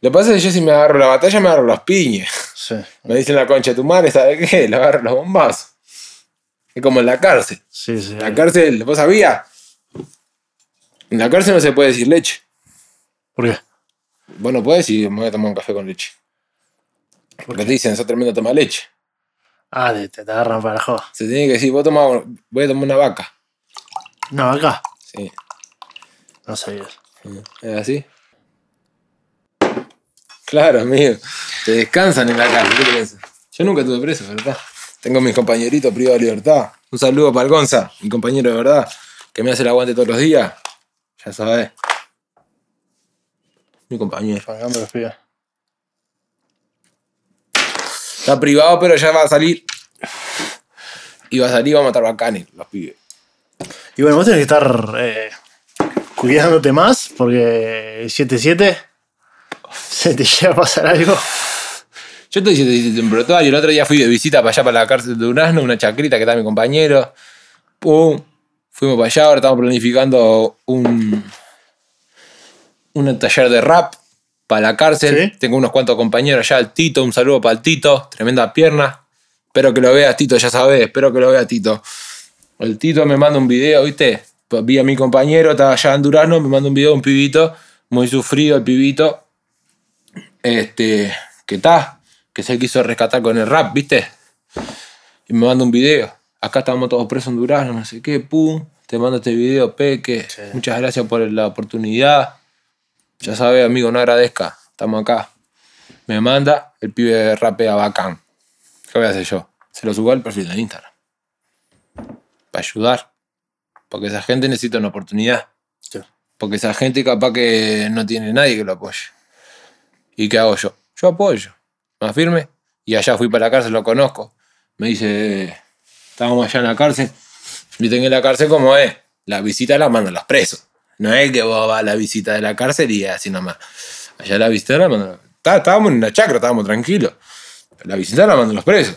Lo que pasa es que yo si me agarro la batalla me agarro los piñes. Sí. Me dicen la concha de tu madre, ¿sabes qué? Le agarro los bombazos. Es como en la cárcel. Sí, sí. La cárcel, ¿vos sabías? En la cárcel no se puede decir leche. ¿Por qué? Vos no podés decir me voy a tomar un café con leche. Porque te dicen, sos tremendo toma leche. Ah, te, te agarran para joda. Se tiene que decir, vos tomás, voy a tomar una vaca. No, acá. Sí. No sabías. ¿Es así? Claro, amigo. Te descansan en la cárcel. ¿Qué pensás? Yo nunca estuve preso, ¿verdad? Tengo mis compañeritos privados de libertad. Un saludo para el Gonza, mi compañero de verdad, que me hace el aguante todos los días. Ya sabes. Mi compañero. Está privado, pero ya va a salir. Y va a salir y va a matar bacanes, los pibes. Y bueno, vos tenés que estar eh, cuidándote más porque 7-7 se te llega a pasar algo. Yo estoy diciendo en Protoario. El otro día fui de visita para allá, para la cárcel de Durazno, una chacrita que está mi compañero. Pum. Fuimos para allá, ahora estamos planificando un, un taller de rap para la cárcel. ¿Sí? Tengo unos cuantos compañeros allá, el Tito, un saludo para el Tito, tremenda pierna. Espero que lo veas, Tito, ya sabes, espero que lo veas, Tito. El Tito me manda un video, ¿viste? Vi a mi compañero, estaba allá en Durano, me manda un video, un pibito, muy sufrido el pibito. Este, que está, que se quiso rescatar con el rap, ¿viste? Y me manda un video. Acá estábamos todos presos en Durano, no sé qué, pum. Te mando este video, Peque. Sí. Muchas gracias por la oportunidad. Ya sabes, amigo, no agradezca. Estamos acá. Me manda, el pibe rapea bacán. ¿Qué voy a hacer yo? Se lo subo al perfil de Instagram. Para ayudar. Porque esa gente necesita una oportunidad. Sí. Porque esa gente capaz que no tiene nadie que lo apoye. ¿Y qué hago yo? Yo apoyo. Más firme. Y allá fui para la cárcel, lo conozco. Me dice, estábamos allá en la cárcel. Que en la cárcel como es. La visita la mandan los presos. No es que vos vas a la visita de la cárcel y así nomás. Allá la visita la mandan. Está- Estábamos en una chacra, estábamos tranquilos. La visita la mandan los presos.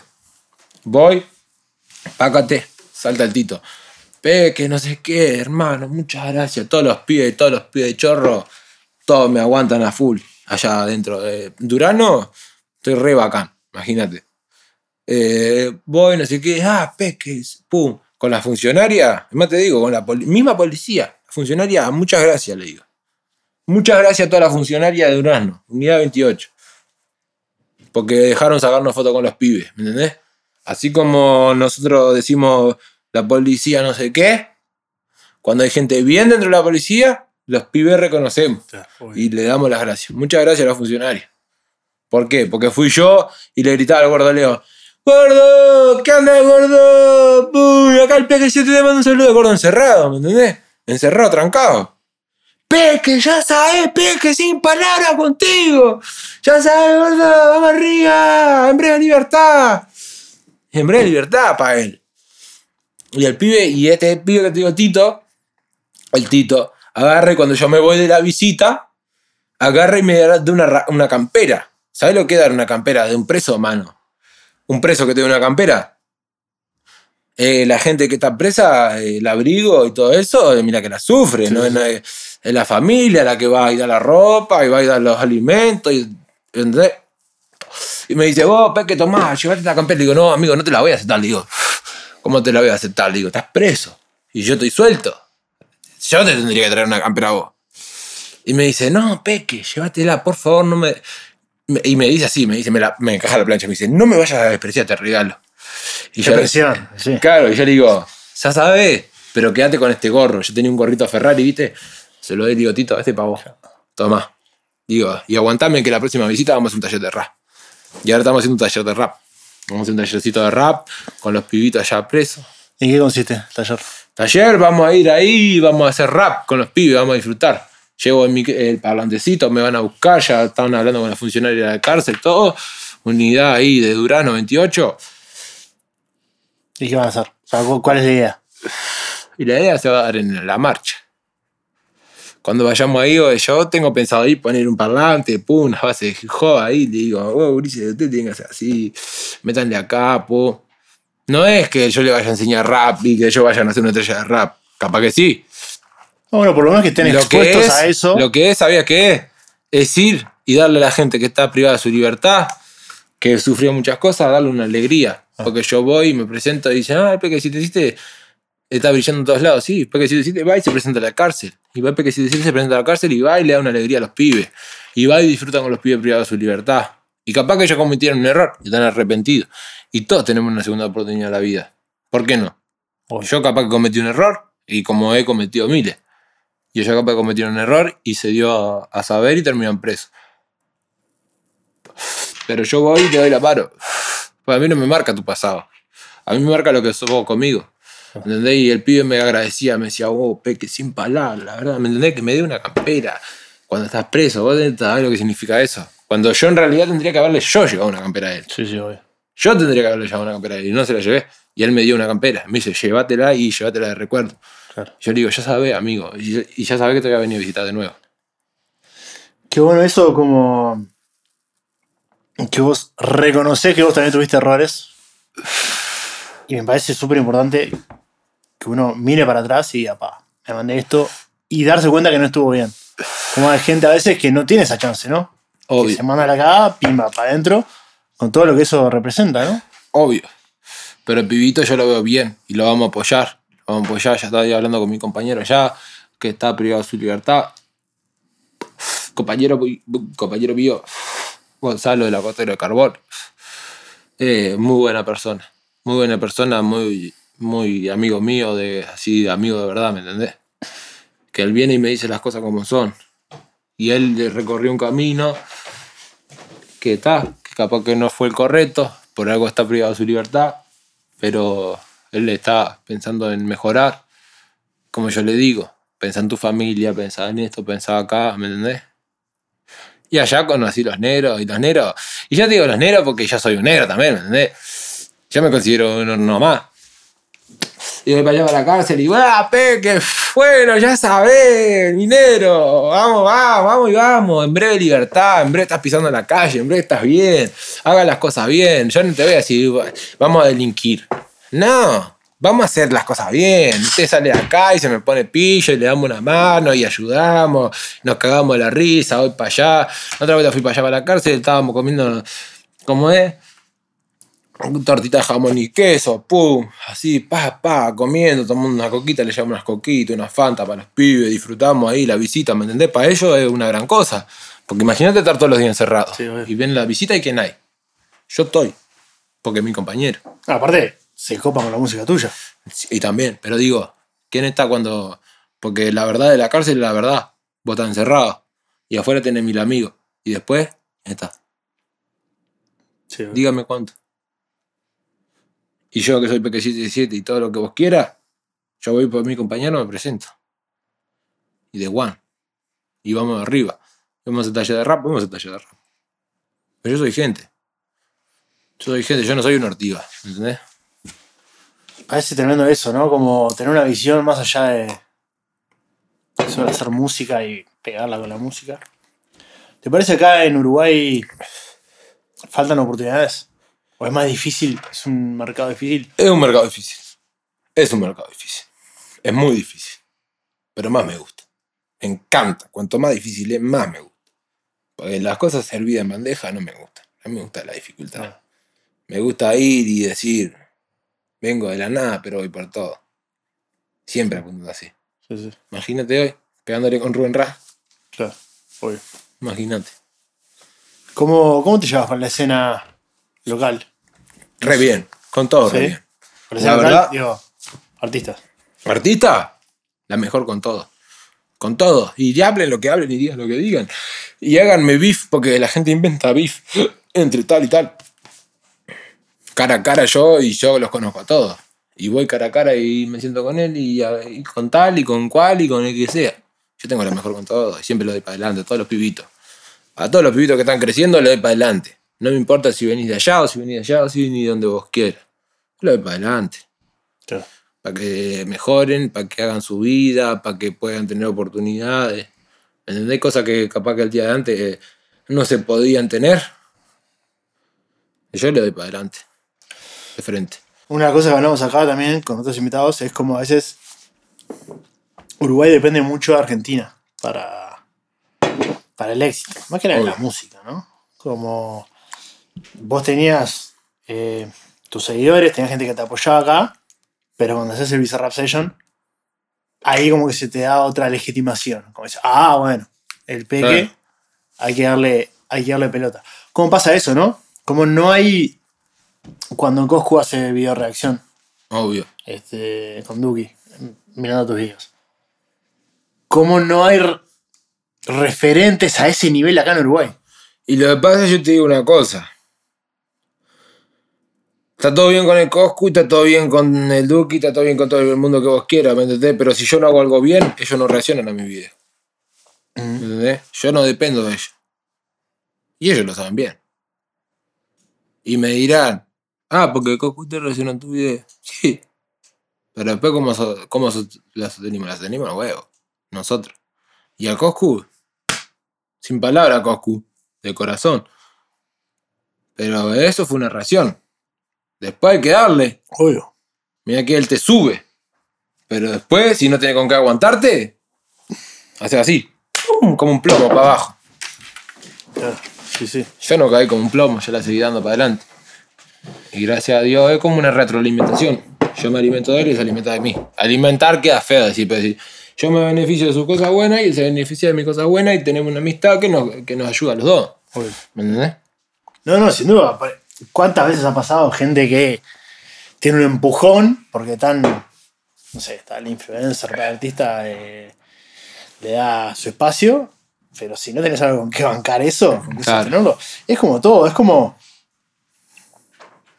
Voy, pácate, salta el tito. Peque, no sé qué, hermano, muchas gracias. Todos los pibes, todos los pibes de chorro, todos me aguantan a full. Allá adentro. de Durano, estoy re bacán, imagínate. Eh, voy, no sé qué, ah, Peque, pum. Con la funcionaria, más te digo, con la poli- misma policía, funcionaria, muchas gracias, le digo. Muchas gracias a toda la funcionaria de Durazno, unidad 28. Porque dejaron sacarnos fotos con los pibes, ¿me entendés? Así como nosotros decimos la policía no sé qué, cuando hay gente bien dentro de la policía, los pibes reconocemos y le damos las gracias. Muchas gracias a los funcionarios. ¿Por qué? Porque fui yo y le gritaba al gordo Leo, ¡Gordo! ¿Qué anda, gordo? Uy, acá el peque se te manda un saludo, gordo encerrado, ¿me entendés? Encerrado, trancado. Peque, ya sabes, Peque, sin palabras contigo. Ya sabes, gordo, vamos arriba. En breve libertad. En breve libertad para él. Y el pibe, y este pibe que te digo, Tito, el Tito, agarre cuando yo me voy de la visita, agarra y me da de una, una campera. ¿Sabes lo que es dar una campera de un preso, mano? Un preso que da una campera. Eh, la gente que está presa, eh, el abrigo y todo eso, eh, mira que la sufre, Sí, ¿no? sí. Es, es la familia la que va y da la ropa y va y da los alimentos. Y, ¿entendés? Y me dice, vos, Peque, tomá, llévate esta campera. Le digo, no, amigo, no te la voy a aceptar. Le digo, ¿cómo te la voy a aceptar? Le digo, estás preso. Y yo estoy suelto. Yo te tendría que traer una campera a vos. Y me dice, no, Peque, llévatela, por favor, no me... Y me dice así, me dice, me, la- me encaja la plancha, me dice, no me vayas a despreciar, te regalo. Y Qué presión, sí. Claro, y yo le digo, ya sabes, pero quédate con este gorro. Yo tenía un gorrito Ferrari, ¿viste? Se lo doy, digo, Tito, este para vos. Toma. Digo, y aguantame que la próxima visita vamos a hacer un taller de rap. Y ahora estamos haciendo un taller de rap. Vamos a hacer un tallercito de rap con los pibitos allá presos. ¿En qué consiste el taller? Taller, vamos a ir ahí, vamos a hacer rap con los pibes, vamos a disfrutar. Llevo el, el parlantecito, me van a buscar, ya estaban hablando con la funcionaria de la cárcel, todo. Unidad ahí de Durano 28. ¿Y qué van a hacer? O sea, ¿cu- ¿cuál es la idea? Y la idea se va a dar en la marcha. Cuando vayamos ahí, yo tengo pensado ahí poner un parlante, pum, una base de hip hop ahí, le digo, oh, Ulises, usted tiene que hacer así, métanle acá, po. No es que yo le vaya a enseñar rap y que yo vaya a hacer una estrella de rap. Capaz que sí. Bueno, por lo menos que estén Lo que, expuestos es, a eso. lo que es, ¿sabías qué es? Es ir y darle a la gente que está privada de su libertad, que sufrió muchas cosas, darle una alegría. Ah. Porque yo voy y me presento y dicen, ah, Peque, si te hiciste, está brillando en todos lados. Sí, Peque, si te hiciste, va y se presenta a la cárcel. Y va te hiciste, se presenta a la cárcel y va y le da una alegría a los pibes. Y va y disfruta con los pibes privados de su libertad. Y capaz que ellos cometieron un error y están arrepentidos. Y todos tenemos una segunda oportunidad en la vida. ¿Por qué no? Yo capaz que cometí un error y como he cometido miles. Y ellos capaz que cometieron un error y se dio a, a saber y terminan presos. Pero yo voy y te doy la paro. Pues a mí no me marca tu pasado. A mí me marca lo que sos vos conmigo. ¿Entendés? Y el pibe me agradecía, me decía, oh, Peque, sin palabras, la verdad, ¿me entendés? Que me dé una campera cuando estás preso. Vos sabés lo que significa eso. Cuando yo en realidad tendría que haberle yo llevado una campera a él. Sí, sí, obvio. Yo tendría que haberle llevado una campera a él y no se la llevé. Y él me dio una campera. Me dice, llévatela y llévatela de recuerdo. Claro. Yo le digo, ya sabes, amigo. Y, y ya sabes que te voy a venir a visitar de nuevo. Qué bueno eso como que vos reconocés que vos también tuviste errores. Y me parece súper importante que uno mire para atrás y diga, pa, me mandé esto y darse cuenta que no estuvo bien. Como hay gente a veces que no tiene esa chance, ¿no? Que Obvio. se manda la cagada, pimba, para adentro, con todo lo que eso representa, ¿no? Obvio. Pero el pibito yo lo veo bien y lo vamos a apoyar. Lo vamos a apoyar. Ya estaba hablando con mi compañero allá, que está privado de su libertad. Compañero, compañero mío, Gonzalo de la Costera de Carbón. Eh, muy buena persona. Muy buena persona, muy, muy amigo mío, de, así, amigo de verdad, ¿me entendés? Que él viene y me dice las cosas como son. Y él recorrió un camino que está, que capaz que no fue el correcto, por algo está privado de su libertad, pero él está pensando en mejorar, como yo le digo, pensá en tu familia, pensá en esto, pensá acá, ¿me entendés? Y allá conocí los negros y los negros, y ya digo los negros porque ya soy un negro también, ¿me entendés? Ya me considero uno nomás. Y me allá para la cárcel y, ¡ah, Peque! Bueno, ya sabés, minero, vamos, vamos, vamos y vamos. En breve libertad, en breve estás pisando la calle, en breve estás bien, haga las cosas bien. Yo no te voy a decir, vamos a delinquir. No, vamos a hacer las cosas bien. Usted sale de acá y se me pone pillo y le damos una mano y ayudamos, nos cagamos la risa, voy para allá. Otra vez fui para allá para la cárcel, estábamos comiendo, ¿cómo es? Tortita de jamón y queso, pum, así, pa, pa, comiendo, tomando una coquita, le llevamos unas coquitas, una fanta para los pibes, disfrutamos ahí la visita, ¿me entendés? Para ellos es una gran cosa. Porque imagínate estar todos los días encerrados. Sí, y ven la visita y quién hay. Yo estoy, porque es mi compañero. Ah, Aparte, se copa con la música tuya. Y también, pero digo, ¿quién está cuando.? Porque la verdad de la cárcel es la verdad. Vos estás encerrado. Y afuera tenés mil amigos. Y después, ¿quién está? Sí. Dígame cuánto. Y yo que soy Peque 77 y todo lo que vos quieras, yo voy por mi compañero, me presento. Y de One. Y vamos arriba. Vamos a taller de rap, vamos a taller de rap. Pero yo soy gente. Yo soy gente, yo no soy un ortiga, ¿entendés? Parece tremendo eso, ¿no? Como tener una visión más allá de. Eso de hacer música y pegarla con la música. ¿Te parece acá en Uruguay faltan oportunidades? ¿O es más difícil? ¿Es un mercado difícil? Es un mercado difícil. Es un mercado difícil. Es muy difícil. Pero más me gusta. Me encanta. Cuanto más difícil es, más me gusta. Porque las cosas servidas en bandeja no me gustan. A mí me gusta la dificultad. Ah. Me gusta ir y decir, vengo de la nada, pero voy por todo. Siempre apuntando así. Sí, sí. Imagínate hoy, pegándole con Rubén Ra. Claro, obvio. Imagínate. ¿Cómo, ¿Cómo te llevas con la escena local? Re bien. Con todo, re bien. Con la local, verdad- digo, artistas. Artista, la mejor con todo. Con todo. Y ya hablen lo que hablen y digan lo que digan. Y háganme beef, porque la gente inventa beef entre tal y tal. Cara a cara yo y yo los conozco a todos. Y voy cara a cara y me siento con él y, y con tal y con cual y con el que sea. Yo tengo la mejor con todo y siempre lo doy para adelante, a todos los pibitos. A todos los pibitos que están creciendo le doy para adelante. No me importa si venís de allá o si venís de allá o si venís de donde vos quieras. Lo doy para adelante Claro. para que mejoren, para que hagan su vida, para que puedan tener oportunidades. ¿Entendés? Cosas que capaz que el día de antes eh, no se podían tener. Yo le doy para adelante. De frente. Una cosa que hablamos acá también con otros invitados es como a veces Uruguay depende mucho de Argentina para, para el éxito. Más que nada en la música, ¿no? Como vos tenías eh, tus seguidores, tenías gente que te apoyaba acá, pero cuando haces el Bizarrap Session, ahí como que se te da otra legitimación. Como dices, ah, bueno, el peque, Claro. hay, que darle, hay que darle pelota. ¿Cómo pasa eso, no? Como no hay. Cuando Coscu hace video reacción Obvio. este, con Duki, mirando tus videos. ¿Cómo no hay re- referentes a ese nivel acá en Uruguay? Y lo que pasa es yo te digo una cosa. Está todo bien con el Coscu, está todo bien con el Duki, está todo bien con todo el mundo que vos quieras, ¿me entendés? Pero si yo no hago algo bien, ellos no reaccionan a mi video. ¿Me entendés? Yo no dependo de ellos. Y ellos lo saben bien. Y me dirán, ah, porque Coscu te reacciona en tu video. Sí. Pero después, ¿cómo, so- cómo so- la sostenimos? La sostenimos los huevos. Nosotros. Y al Coscu, sin palabra, Coscu, de corazón. Pero eso fue una reacción. Después hay que darle. Obvio. Mira que él te sube. Pero después, si no tiene con qué aguantarte, hace así. ¡pum! Como un plomo para abajo. Sí, sí. Yo no caí como un plomo, yo la seguí dando para adelante. Y gracias a Dios es como una retroalimentación. Yo me alimento de él y él se alimenta de mí. Alimentar queda feo decir, pero decir, yo me beneficio de sus cosas buenas y él se beneficia de mis cosas buenas y tenemos una amistad que nos, que nos ayuda a los dos. obvio. ¿Me entendés? No, no, sin duda. ¿Cuántas veces ha pasado gente que tiene un empujón porque tan, no sé, el influencer, el artista eh, le da su espacio, pero si no tenés algo con que bancar eso, con que Claro. es como todo, es como...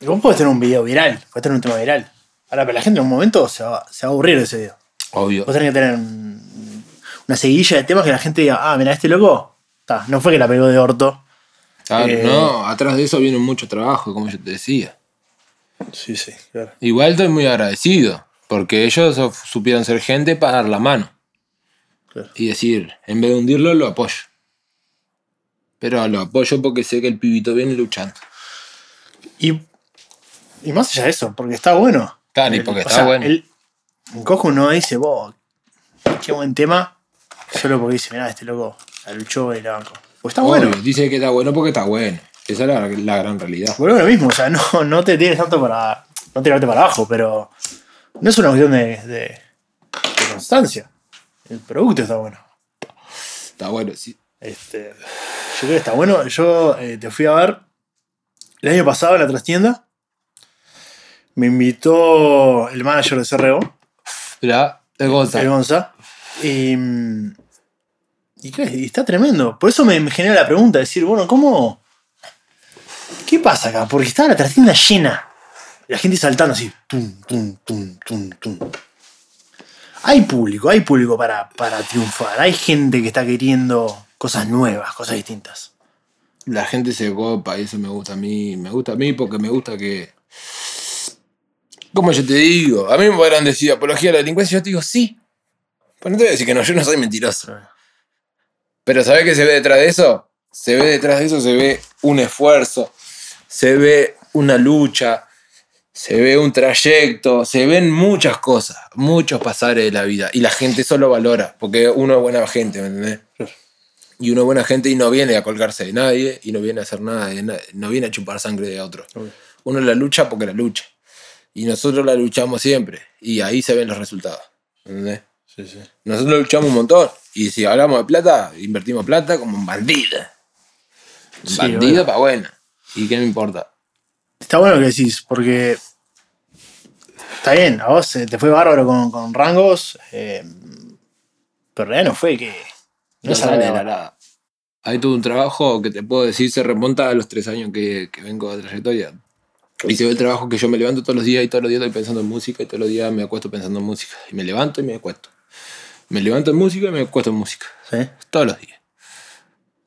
Vos podés tener un video viral, podés tener un tema viral. Ahora, pero la gente en un momento se va, se va a aburrir de ese video. Obvio. Vos tenés que tener un- una seguidilla de temas que la gente diga, ah, mira, este loco, ta, no fue que la pegó de orto. Claro, Eh, no, atrás de eso viene mucho trabajo, como yo te decía. Sí, sí, claro. Igual estoy muy agradecido, porque ellos supieron ser gente para dar la mano. Claro. Y decir, en vez de hundirlo, lo apoyo. Pero lo apoyo porque sé que el pibito viene luchando. Y, y más allá de eso, porque está bueno. Claro, y El- porque o está sea, bueno. El, Coscu no dice, vos, qué buen tema, solo porque dice, mirá, este loco la luchó y la banco. Pues está Obvio, bueno. Dice que está bueno porque está bueno. Esa es la, la gran realidad. Vuelvo a lo mismo, o sea, no, no te tires tanto para. No tirarte para abajo, pero no es una cuestión de, de, de constancia. El producto está bueno. Está bueno, sí. Este, yo creo que está bueno. Yo eh, te fui a ver el año pasado en la trastienda. Me invitó el manager de CRO, Mirá, de Gonza. el Gonza. Y, mm, y, y está tremendo. Por eso me, me genera la pregunta: decir, bueno, ¿cómo. ¿Qué pasa acá? Porque estaba la trastienda llena. La gente saltando así. Tum, tum, tum, tum, tum. Hay público, hay público para, para triunfar. Hay gente que está queriendo cosas nuevas, cosas distintas. La gente se copa y eso me gusta a mí. Me gusta a mí porque me gusta que. Como yo te digo, a mí me podrán decir apología a la delincuencia, yo te digo sí. Pues no te voy a decir que no, yo no soy mentiroso. Pero ¿sabes qué se ve detrás de eso? Se ve detrás de eso, se ve un esfuerzo, se ve una lucha, se ve un trayecto, se ven muchas cosas, muchos pasares de la vida. Y la gente eso lo valora, porque uno es buena gente, ¿me entendés? Y uno es buena gente y no viene a colgarse de nadie y no viene a hacer nada, de na- no viene a chupar sangre de otro. Uno la lucha porque la lucha. Y nosotros la luchamos siempre. Y ahí se ven los resultados. ¿entendés? Sí, sí. Nosotros luchamos un montón. Y si hablamos de plata, invertimos plata como un bandido. Un Sí, bandido obvio. para buena. ¿Y qué me importa? Está bueno lo que decís, porque. Está bien, a vos te fue bárbaro con, con rangos. eh, pero en realidad no fue que. No No sale de la nada. Hay todo un trabajo que te puedo decir se remonta a los tres años que, que vengo de trayectoria. Y se ve el trabajo que yo me levanto todos los días y todos los días estoy pensando en música y todos los días me acuesto pensando en música. Y me levanto y me acuesto. Me levanto en música y me acuesto en música. ¿Sí? Todos los días.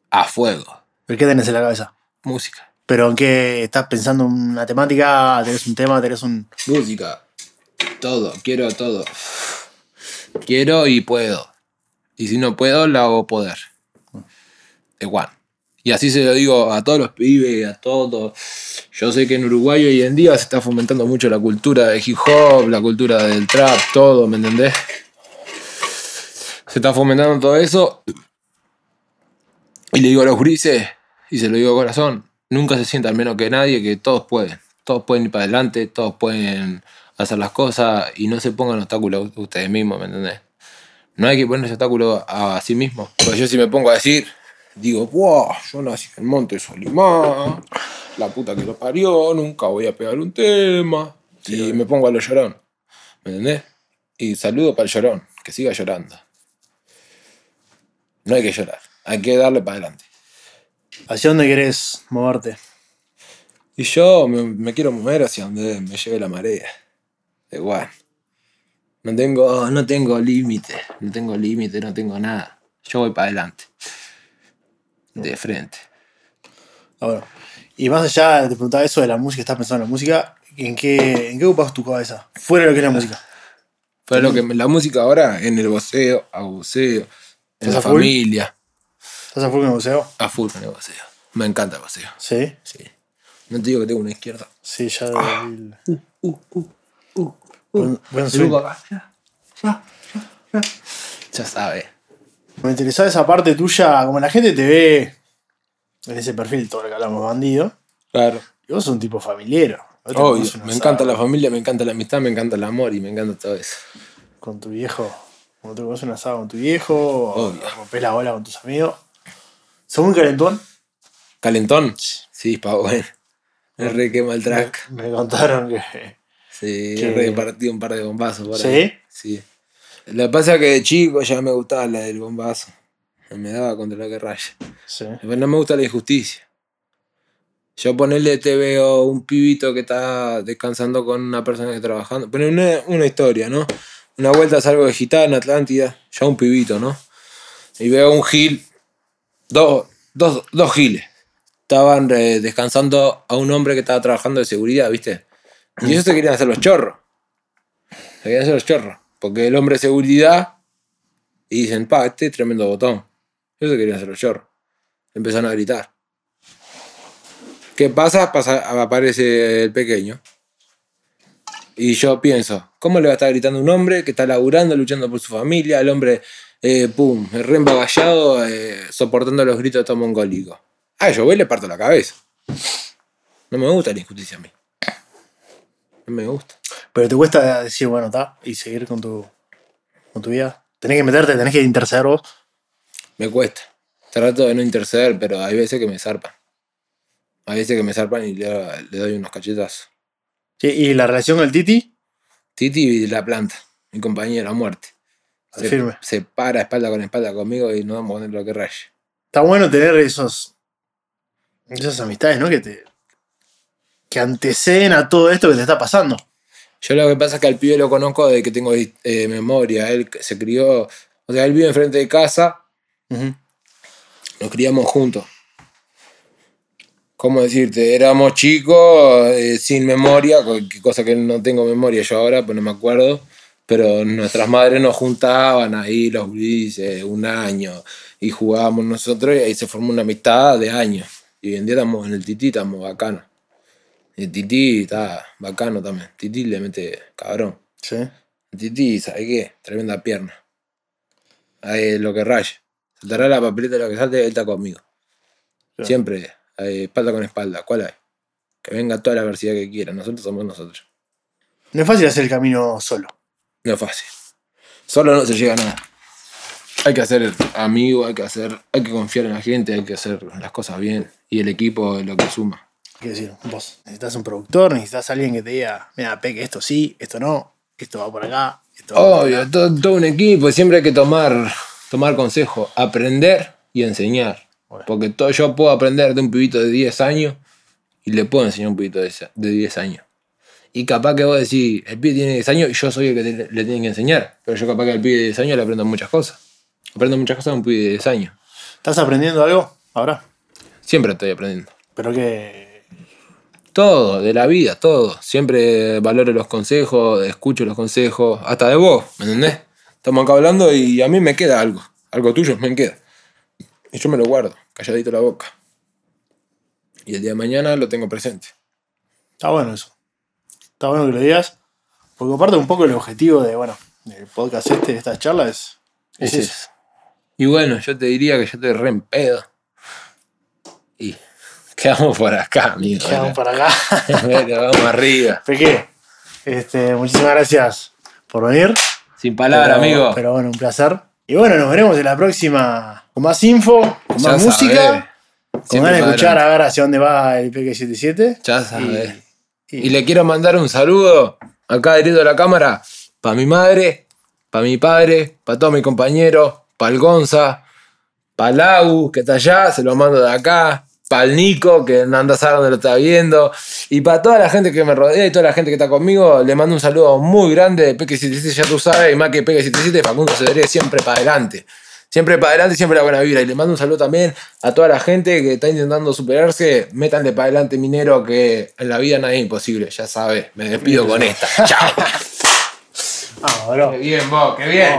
A fuego. ¿Pero qué tenés en la cabeza? Música. ¿Pero en qué estás pensando en una temática? ¿Tenés un tema? ¿Tenés un.? Música. Todo. Quiero todo. Quiero y puedo. Y si no puedo, lo hago poder. Igual. Y así se lo digo a todos los pibes, a todos. Yo sé que en Uruguay hoy en día se está fomentando mucho la cultura del hip hop, la cultura del trap, todo, ¿me entendés? Se está fomentando todo eso. Y le digo a los grises, y se lo digo de corazón, nunca se sientan menos que nadie, que todos pueden. Todos pueden ir para adelante, todos pueden hacer las cosas y no se pongan obstáculos a ustedes mismos, ¿me entendés? No hay que ponerse obstáculos a, a sí mismo. Porque yo si me pongo a decir, digo, wow, yo nací en el Monte Solimán, la puta que lo parió, nunca voy a pegar un tema. y me pongo a lo llorón, ¿me entendés? Y saludo para el llorón, que siga llorando. No hay que llorar, hay que darle para adelante. ¿Hacia dónde querés moverte? Y yo me, me quiero mover hacia donde me lleve la marea. Igual. No tengo, no tengo límite. No tengo límite, no tengo nada. Yo voy para adelante. De frente. Ah, bueno. Y más allá, te preguntaba eso de la música, estás pensando en la música, ¿en qué, en qué ocupas tu cabeza? Fuera de lo que es la música. Pero lo que me- la música ahora, en el voceo, a voceo, en ¿Estás la a full? familia, ¿Estás a full con el museo? a full con el voceo. Me encanta el voceo. Sí. Sí. No te digo que tengo una izquierda. Sí, ya. Ah. el- Uh, Buen, buen swing. Ya sabe. Me interesaba esa parte tuya, como la gente te ve en ese perfil, todo lo que hablamos bandido, Claro. y vos sos un tipo familiero. Obvio. Me encanta la familia, me encanta la amistad, me encanta el amor y me encanta todo eso. Con tu viejo, cuando te comes un asado con tu viejo, Obvio. o rompés la bola con tus amigos. ¿Sos muy calentón? ¿Calentón? Sí, pa' bueno. Me re quema el track. Me contaron que. Sí, Que- he repartido un par de bombazos por ¿Sí? ahí. Sí. Lo que pasa es que de chico ya me gustaba la del bombazo. Me daba contra la que raya. Sí. Pero no me gusta la injusticia. Yo ponerle te veo un pibito que está descansando con una persona que está trabajando. Poner una, una historia, ¿no? Una vuelta salgo de Gitana, Atlántida, ya un pibito, ¿no? Y veo un gil, dos, dos, dos giles. Estaban eh, descansando a un hombre que estaba trabajando de seguridad, ¿viste? Y ellos se querían hacer los chorros. Se querían hacer los chorros. Porque el hombre de seguridad. Y dicen, pa, este es tremendo botón. Ellos se querían hacer los chorros. Empezaron a gritar. ¿Qué pasa? pasa? Aparece el pequeño. Y yo pienso, ¿cómo le va a estar gritando un hombre que está laburando, luchando por su familia? El hombre, eh, pum, re embagallado, eh, soportando los gritos de estos mongólicos. Ah, yo voy y le parto la cabeza. No me gusta la injusticia a mí. No me gusta. Pero te cuesta decir, bueno, está, y seguir con tu, con tu vida. Tenés que meterte, tenés que interceder vos. Me cuesta. Trato de no interceder, pero hay veces que me zarpan. Hay veces que me zarpan y le, le doy unos cachetazos. Sí, Y la relación con el Titi, Titi de la planta, mi compañero a muerte. Se, firme. se para espalda con espalda conmigo y no vamos a poner lo que raye. Está bueno tener esos. Esas amistades, ¿no? Que te. que anteceden a todo esto que te está pasando. Yo lo que pasa es que al pibe lo conozco desde que tengo eh, memoria. Él se crió, o sea, él vive enfrente de casa. Ujú. Nos criamos juntos. ¿Cómo decirte? Éramos chicos, eh, sin memoria, cosa que no tengo memoria yo ahora, pues no me acuerdo. Pero nuestras madres nos juntaban ahí, los grises, un año, y jugábamos nosotros, y ahí se formó una amistad de años. Y hoy en día estamos en el Tití, estamos bacanos. El Tití está bacano también. Tití le mete cabrón. Sí. El Tití, ¿sabe qué? Tremenda pierna. Ahí lo que raye. Saltará la papeleta lo que salte, él está conmigo. Siempre, eh, espalda con espalda. ¿Cuál hay? Que venga toda la adversidad que quiera. Nosotros somos nosotros. No es fácil hacer el camino solo. No es fácil. Solo no se llega a nada. Hay que hacer amigo, hay que hacer, hay que confiar en la gente, hay que hacer las cosas bien. Y el equipo es lo que suma. Quiero decir, vos necesitas un productor, necesitas alguien que te diga, mira, Peque, esto sí, esto no, esto va por acá, esto va por Obvio, acá. todo, todo un equipo, siempre hay que tomar, tomar consejo, aprender y enseñar. Porque todo, yo puedo aprender de un pibito de 10 años y le puedo enseñar a un pibito de, ese- de 10 años. Y capaz que vos decís, el pibe tiene 10 años y yo soy el que te- le tiene que enseñar. Pero yo capaz que al pibe de 10 años le aprendo muchas cosas. Aprendo muchas cosas a un pibe de 10 años. ¿Estás aprendiendo algo ahora? Siempre estoy aprendiendo. Pero que. Todo, de la vida, todo. Siempre valoro los consejos, escucho los consejos, hasta de vos, ¿me entendés? Estamos acá hablando y a mí me queda algo. Algo tuyo me queda. Y yo me lo guardo, calladito la boca. Y el día de mañana lo tengo presente. Está bueno eso. Está bueno que lo digas. Porque aparte un poco el objetivo de, bueno, del podcast este, de esta charla es. Es eso. es. Y bueno, yo te diría que yo te re en pedo. Y quedamos por acá, amigo. Quedamos para acá. Vamos arriba. Peque, este, muchísimas gracias por venir. Sin palabras, Pero- amigo. Pero bueno, un placer. Y bueno, nos veremos en la próxima con más info, con Ya más música. Con ganas de escuchar a ver hacia dónde va el PK77. Ya sabes. Y, Y le quiero mandar un saludo acá directo a la cámara para mi madre, para mi padre, para todos mis compañeros, para el Gonza, para Lau, que está allá, se lo mando de acá, para el Nico, que no anda a dónde lo está viendo, y para toda la gente que me rodea y toda la gente que está conmigo, le mando un saludo muy grande de Peque 77, ya tú sabes, y más que Peque 77, Facundo Cedré siempre para adelante. Siempre para adelante, siempre la buena vibra. Y le mando un saludo también a toda la gente que está intentando superarse. Métanle para adelante, minero, que en la vida nada es imposible. Ya sabes, me despido con esta. Chao. Ah, bro. Qué bien, vos, qué bien.